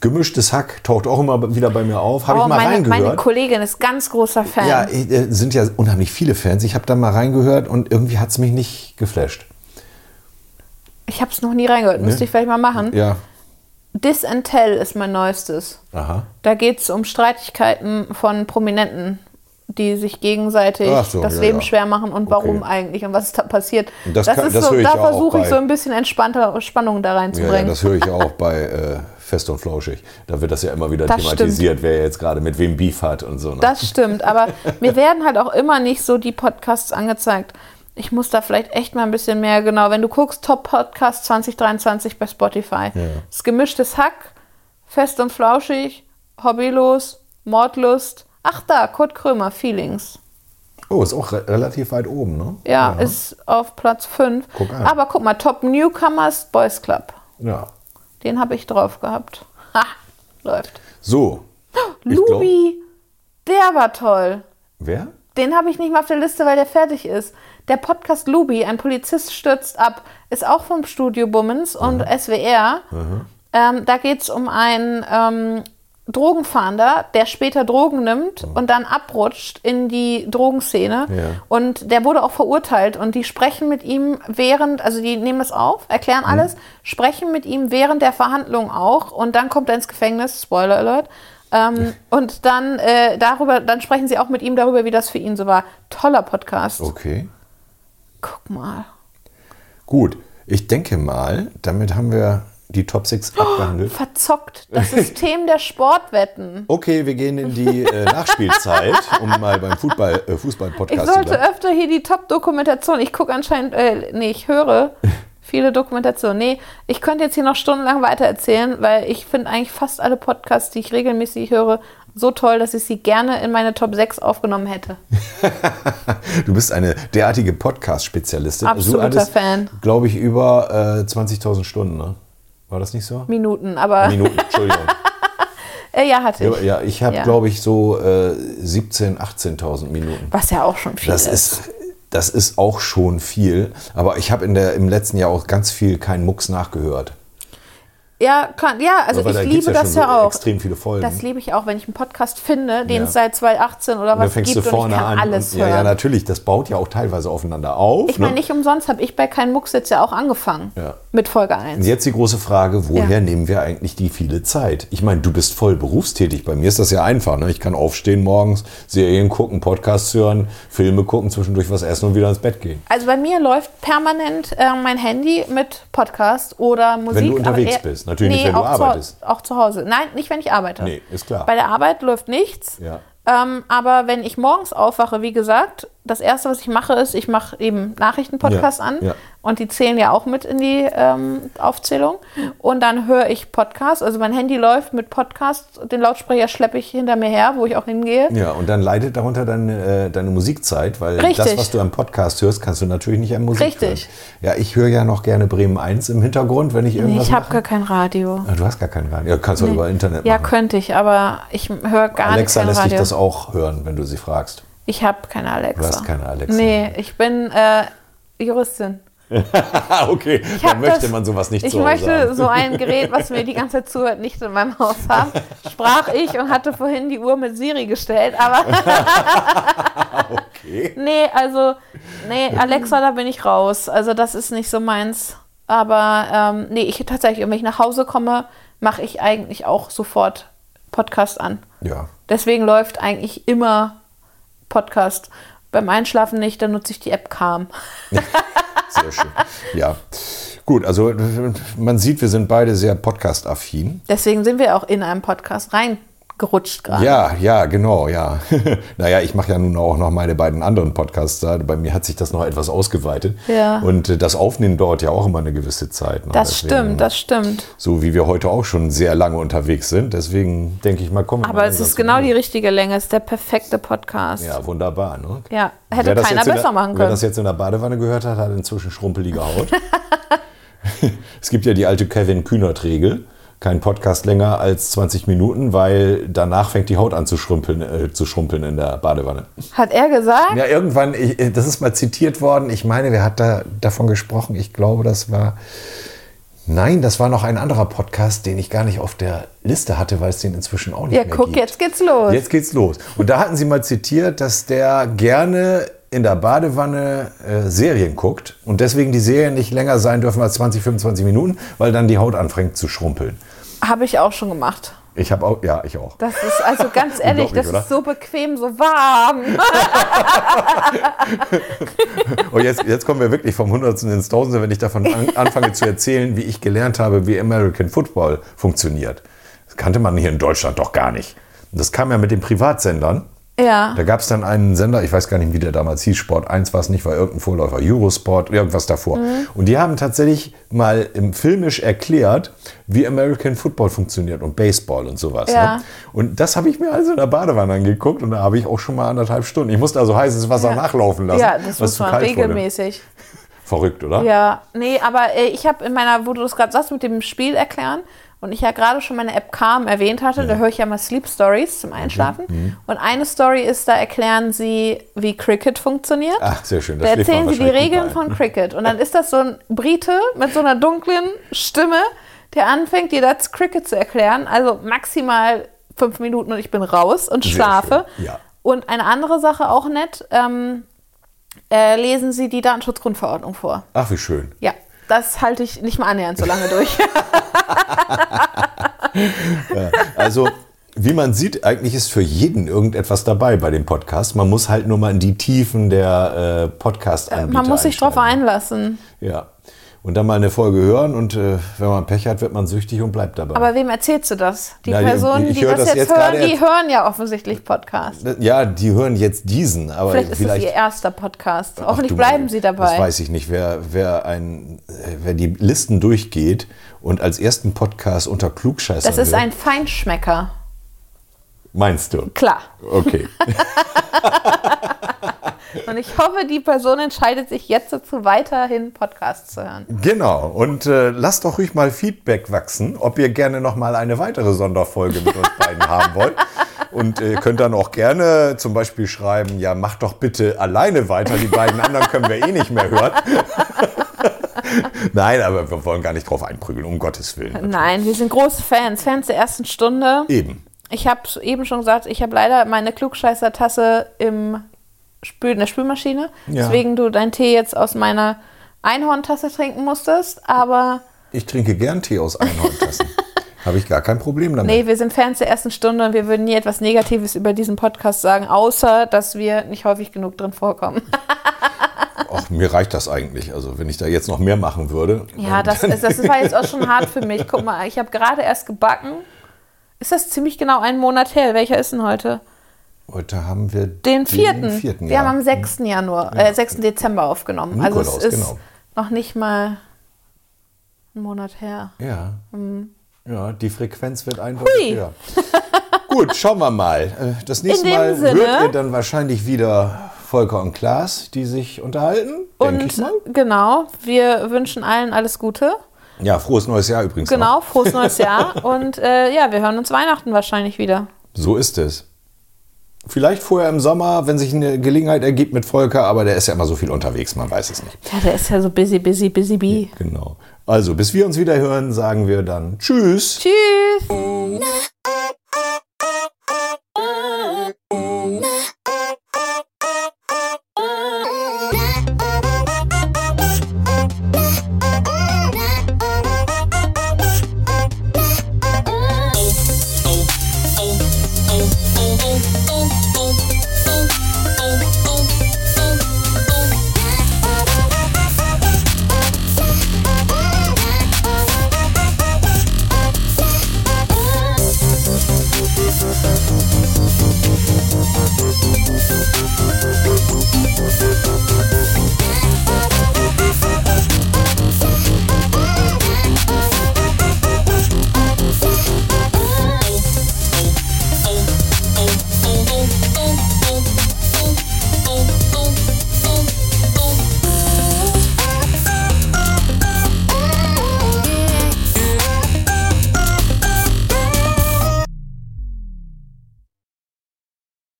gemischtes Hack taucht auch immer wieder bei mir auf. Habe Oh, ich mal meine, reingehört. meine Kollegin ist ganz großer Fan. ja, äh, sind ja unheimlich viele Fans. Ich habe da mal reingehört und irgendwie hat es mich nicht geflasht. Ich habe es noch nie reingehört, müsste ich vielleicht mal machen. Ja, Dis and Tell ist mein neuestes. aha. Da geht es um Streitigkeiten von Prominenten, die sich gegenseitig so, das ja, Leben ja. schwer machen und warum Okay. eigentlich und was ist da passiert. Das kann- ist das so, da ja versuche ich so ein bisschen entspannter Spannung da Ja, ja, reinzubringen. das höre ich auch bei äh, Fest und Flauschig. Da wird das ja immer wieder Das thematisiert, wer jetzt gerade mit wem Beef hat und so. Ne? Das stimmt, aber mir werden halt auch immer nicht so die Podcasts angezeigt. Ich muss da vielleicht echt mal ein bisschen mehr, genau, wenn du guckst, Top Podcast 2023 bei Spotify. Das gemischtes Hack, fest und flauschig, hobbylos, mordlust. Ach da, Kurt Krömer, Feelings. oh, ist auch re relativ weit oben, ne? Ja, ist auf Platz 5. Guck an. Aber guck mal, Top Newcomers Boys Club. Ja. Den habe ich drauf gehabt. Ha, läuft. So. Lubi, der war toll. Wer? Den habe ich nicht mal auf der Liste, weil der fertig ist. Der Podcast Lubi, ein Polizist stürzt ab, ist auch vom Studio Bummens und SWR. Ähm, da geht es um einen ähm, Drogenfahnder, der später Drogen nimmt und dann abrutscht in die Drogenszene. Ja. Und der wurde auch verurteilt. Und die sprechen mit ihm während, also die nehmen es auf, erklären alles, sprechen mit ihm während der Verhandlung auch. Und dann kommt er ins Gefängnis, Spoiler Alert. Ähm, und dann äh, darüber, dann sprechen sie auch mit ihm darüber, wie das für ihn so war. Toller Podcast. Okay. Guck mal. Gut. Ich denke mal, damit haben wir die Top 6 abgehandelt. Verzockt. Das System der Sportwetten. Okay, wir gehen in die äh, Nachspielzeit, um mal beim Fußball, äh, Ich Fußball-Podcast zu sollte bleiben. öfter hier die Top-Dokumentation. Ich gucke anscheinend, äh, nee, ich höre viele Dokumentationen. Nee, ich könnte jetzt hier noch stundenlang weitererzählen, weil ich finde eigentlich fast alle Podcasts, die ich regelmäßig höre, so toll, dass ich sie gerne in meine Top 6 aufgenommen hätte. Du bist eine derartige Podcast-Spezialistin. Absoluter du hattest, Fan. glaube ich, über äh, 20.000 Stunden, ne? War das nicht so? Minuten, aber Minuten, Entschuldigung. äh, ja, hatte ich. Ja, ich habe, Ja. glaube ich, so äh, 17.000, 18.000 Minuten. Was ja auch schon viel Das ist. ist, das ist auch schon viel. Aber ich habe in der, im letzten Jahr auch ganz viel keinen Mucks nachgehört. Ja, kann, ja, also da ich gibt's liebe ja das ja so auch. extrem viele Folgen. Das liebe ich auch, wenn ich einen Podcast finde, den Ja. es seit 2018 oder und was fängst gibt du vorne und ich kann an. alles und, hören. ja, ja, natürlich. Das baut ja auch teilweise aufeinander auf. Ich meine, ne? nicht umsonst habe ich bei Kein Mucks jetzt ja auch angefangen. Ja. Mit Folge Und 1. jetzt die große Frage, woher nehmen wir eigentlich die viele Zeit? Ich meine, du bist voll berufstätig. Bei mir ist das ja einfach. Ne? Ich kann aufstehen morgens, Serien gucken, Podcasts hören, Filme gucken, zwischendurch was essen und wieder ins Bett gehen. Also bei mir läuft permanent äh, mein Handy mit Podcast oder Musik. Wenn du unterwegs aber Natürlich nicht, wenn du auch arbeitest. Zu, auch zu Hause. Nein, nicht wenn ich arbeite. Nee, ist klar. Bei der Arbeit läuft nichts. Ja. Ähm, aber wenn ich morgens aufwache, wie gesagt, das erste, was ich mache, ist, ich mache eben Nachrichtenpodcasts Ja, an. ja. Und die zählen ja auch mit in die ähm, Aufzählung. Und dann höre ich Podcasts. Also mein Handy läuft mit Podcasts. Den Lautsprecher schleppe ich hinter mir her, wo ich auch hingehe. Ja, und dann leidet darunter deine, äh, deine Musikzeit, weil Richtig. das, was du am Podcast hörst, kannst du natürlich nicht am Musik Richtig. hören. Ja, ich höre ja noch gerne Bremen 1 im Hintergrund, wenn ich Nee, irgendwas ich habe gar kein Radio. Ah, du hast gar keinen Radio. Ja, kannst du über Internet Ja, machen. könnte ich, aber ich höre gar Alexa nichts lässt Radio. dich das auch hören, wenn du sie fragst. Ich habe keine Alexa. Du hast keine Alexa. Nee, ich bin äh, Juristin. Okay. hab Dann möchte das- man sowas nicht Ich Hause möchte haben. so ein Gerät, was mir die ganze Zeit zuhört, nicht in meinem Haus haben. Sprach ich und hatte vorhin die Uhr mit Siri gestellt, aber Okay. nee, also nee, Alexa, da bin ich raus. Also das ist nicht so meins. Aber ähm, nee, ich tatsächlich, wenn ich nach Hause komme, mache ich eigentlich auch sofort Podcast an. Ja. Deswegen läuft eigentlich immer Podcast. Beim Einschlafen nicht, dann nutze ich die App Calm. Sehr schön. Ja. Gut, also man sieht, wir sind beide sehr podcast-affin. Deswegen sind wir auch in einem Podcast reingerutscht gerade. Ja, ja, genau, ja. naja, ich mache ja nun auch noch meine beiden anderen Podcasts da. Bei mir hat sich das noch etwas ausgeweitet. Ja. Und äh, das Aufnehmen dauert ja auch immer eine gewisse Zeit. ne? Das Deswegen, stimmt, das stimmt. So wie wir heute auch schon sehr lange unterwegs sind. Deswegen denke ich mal, kommen wir Aber es ist genau die richtige Länge. Es ist der perfekte Podcast. Ja, wunderbar. Ne? Ja, hätte Wer keiner besser der, machen Wer können. das jetzt in der Badewanne gehört hat, hat inzwischen schrumpelige Haut. es gibt ja die alte Kevin Kühnert-Regel. Kein Podcast länger als 20 Minuten, weil danach fängt die Haut an zu schrumpeln, äh, zu schrumpeln in der Badewanne. Hat er gesagt? Ja, irgendwann, ich, äh, das ist mal zitiert worden. Ich meine, wer hat da davon gesprochen? Ich glaube, das war. Nein, das war noch ein anderer Podcast, den ich gar nicht auf der Liste hatte, weil es den inzwischen auch nicht Ja, mehr guck, gibt. jetzt geht's los. Jetzt geht's los. Und da hatten sie mal zitiert, dass der gerne in der Badewanne äh, Serien guckt und deswegen die Serien nicht länger sein dürfen als 20, 25 Minuten, weil dann die Haut anfängt zu schrumpeln. Habe ich auch schon gemacht. Ich habe auch, ja, ich auch. Das ist also ganz ehrlich, das oder? ist so bequem, so warm. Und jetzt, jetzt kommen wir wirklich vom Hundertsten ins Tausende, wenn ich davon an, anfange zu erzählen, wie ich gelernt habe, wie American Football funktioniert. Das kannte man hier in Deutschland doch gar nicht. Und das kam ja mit den Privatsendern. Ja. Da gab es dann einen Sender, ich weiß gar nicht, wie der damals hieß, Sport 1 war es nicht, war irgendein Vorläufer, Eurosport, irgendwas davor. Mhm. Und die haben tatsächlich mal im Filmisch erklärt, wie American Football funktioniert und Baseball und sowas. Ja. Ne? Und das habe ich mir also in der Badewanne angeguckt und da habe ich auch schon mal anderthalb Stunden. Ich musste also heißes Wasser nachlaufen lassen. ja, das muss man wurde. regelmäßig. Verrückt, oder? Ja, nee, aber äh, ich habe in meiner, wo du das gerade sagst, mit dem Spiel erklären und ich ja gerade schon meine App Calm erwähnt hatte, da höre ich ja mal Sleep Stories zum Einschlafen. Mhm, Und eine Story ist, da erklären sie, wie Cricket funktioniert. Ach, sehr schön. Da schläft man erzählen sie die Regeln von Cricket. Und dann ist das so ein Brite mit so einer dunklen Stimme, der anfängt, dir das Cricket zu erklären. Also maximal fünf Minuten und ich bin raus und schlafe. ja. Und eine andere Sache auch nett, ähm, äh, lesen Sie die Datenschutzgrundverordnung vor. Ach, wie schön. Ja, das halte ich nicht mal annähernd so lange durch. Also, wie man sieht, eigentlich ist für jeden irgendetwas dabei bei dem Podcast. Man muss halt nur mal in die Tiefen der äh, Podcast-Anbieter Man muss sich drauf einsteigen. einlassen. Ja. Und dann mal eine Folge hören und äh, wenn man Pech hat, wird man süchtig und bleibt dabei. Aber wem erzählst du das? Die Na, die- Personen, die höre das das jetzt, jetzt hören, die hören ja offensichtlich Podcasts. ja, die hören jetzt diesen, aber Vielleicht ist vielleicht das ihr erster Podcast. Ach, Hoffentlich du, bleiben sie dabei. Das weiß ich nicht. Wer, wer, ein, äh, wer die Listen durchgeht und als ersten Podcast unter Klugscheißer das ist hört, ein Feinschmecker. Meinst du? Klar. Okay. Und ich hoffe, die Person entscheidet sich jetzt dazu, weiterhin Podcasts zu hören. genau. Und äh, lasst doch ruhig mal Feedback wachsen, ob ihr gerne noch mal eine weitere Sonderfolge mit uns beiden haben wollt. Und ihr könnt dann auch gerne zum Beispiel schreiben, ja, macht doch bitte alleine weiter, die beiden anderen können wir eh nicht mehr hören. Nein, aber wir wollen gar nicht drauf einprügeln, um Gottes Willen. Nein, wir sind große Fans. Fans der ersten Stunde. Eben. Ich habe eben schon gesagt, ich habe leider meine Klugscheißer-Tasse im Spül in der Spülmaschine. Ja. Deswegen du deinen Tee jetzt aus meiner Einhorntasse trinken musstest. Aber Ich trinke gern Tee aus Einhorntassen. Habe ich gar kein Problem damit. nee, wir sind Fans der ersten Stunde und wir würden nie etwas Negatives über diesen Podcast sagen, außer dass wir nicht häufig genug drin vorkommen. Ach, mir reicht das eigentlich. Also wenn ich da jetzt noch mehr machen würde. Ja, das, ist, das war jetzt auch schon hart für mich. Guck mal, ich habe gerade erst gebacken. Ist das ziemlich genau einen Monat her? Welcher ist denn heute? Heute haben wir Den vierten. vierten Wir ja. haben am 6. Januar, äh, 6. Dezember aufgenommen. also Nikolaus, es ist genau. noch nicht mal ein Monat her. Ja. Mhm. Ja, die Frequenz wird eindeutig Hui. höher. Gut, schauen wir mal. Äh, Das nächste Mal Sinne- hört ihr dann wahrscheinlich wieder Volker und Klaas, die sich unterhalten. Und mal. genau, wir wünschen allen alles Gute. Ja, frohes neues Jahr übrigens. Noch. Genau, frohes neues Jahr. Und äh, ja, wir hören uns Weihnachten wahrscheinlich wieder. So ist es. Vielleicht vorher im Sommer, wenn sich eine Gelegenheit ergibt mit Volker, aber der ist ja immer so viel unterwegs, man weiß es nicht. Ja, der ist ja so busy, busy, busy bee. Genau. Also, bis wir uns wieder hören, sagen wir dann Tschüss. Tschüss. na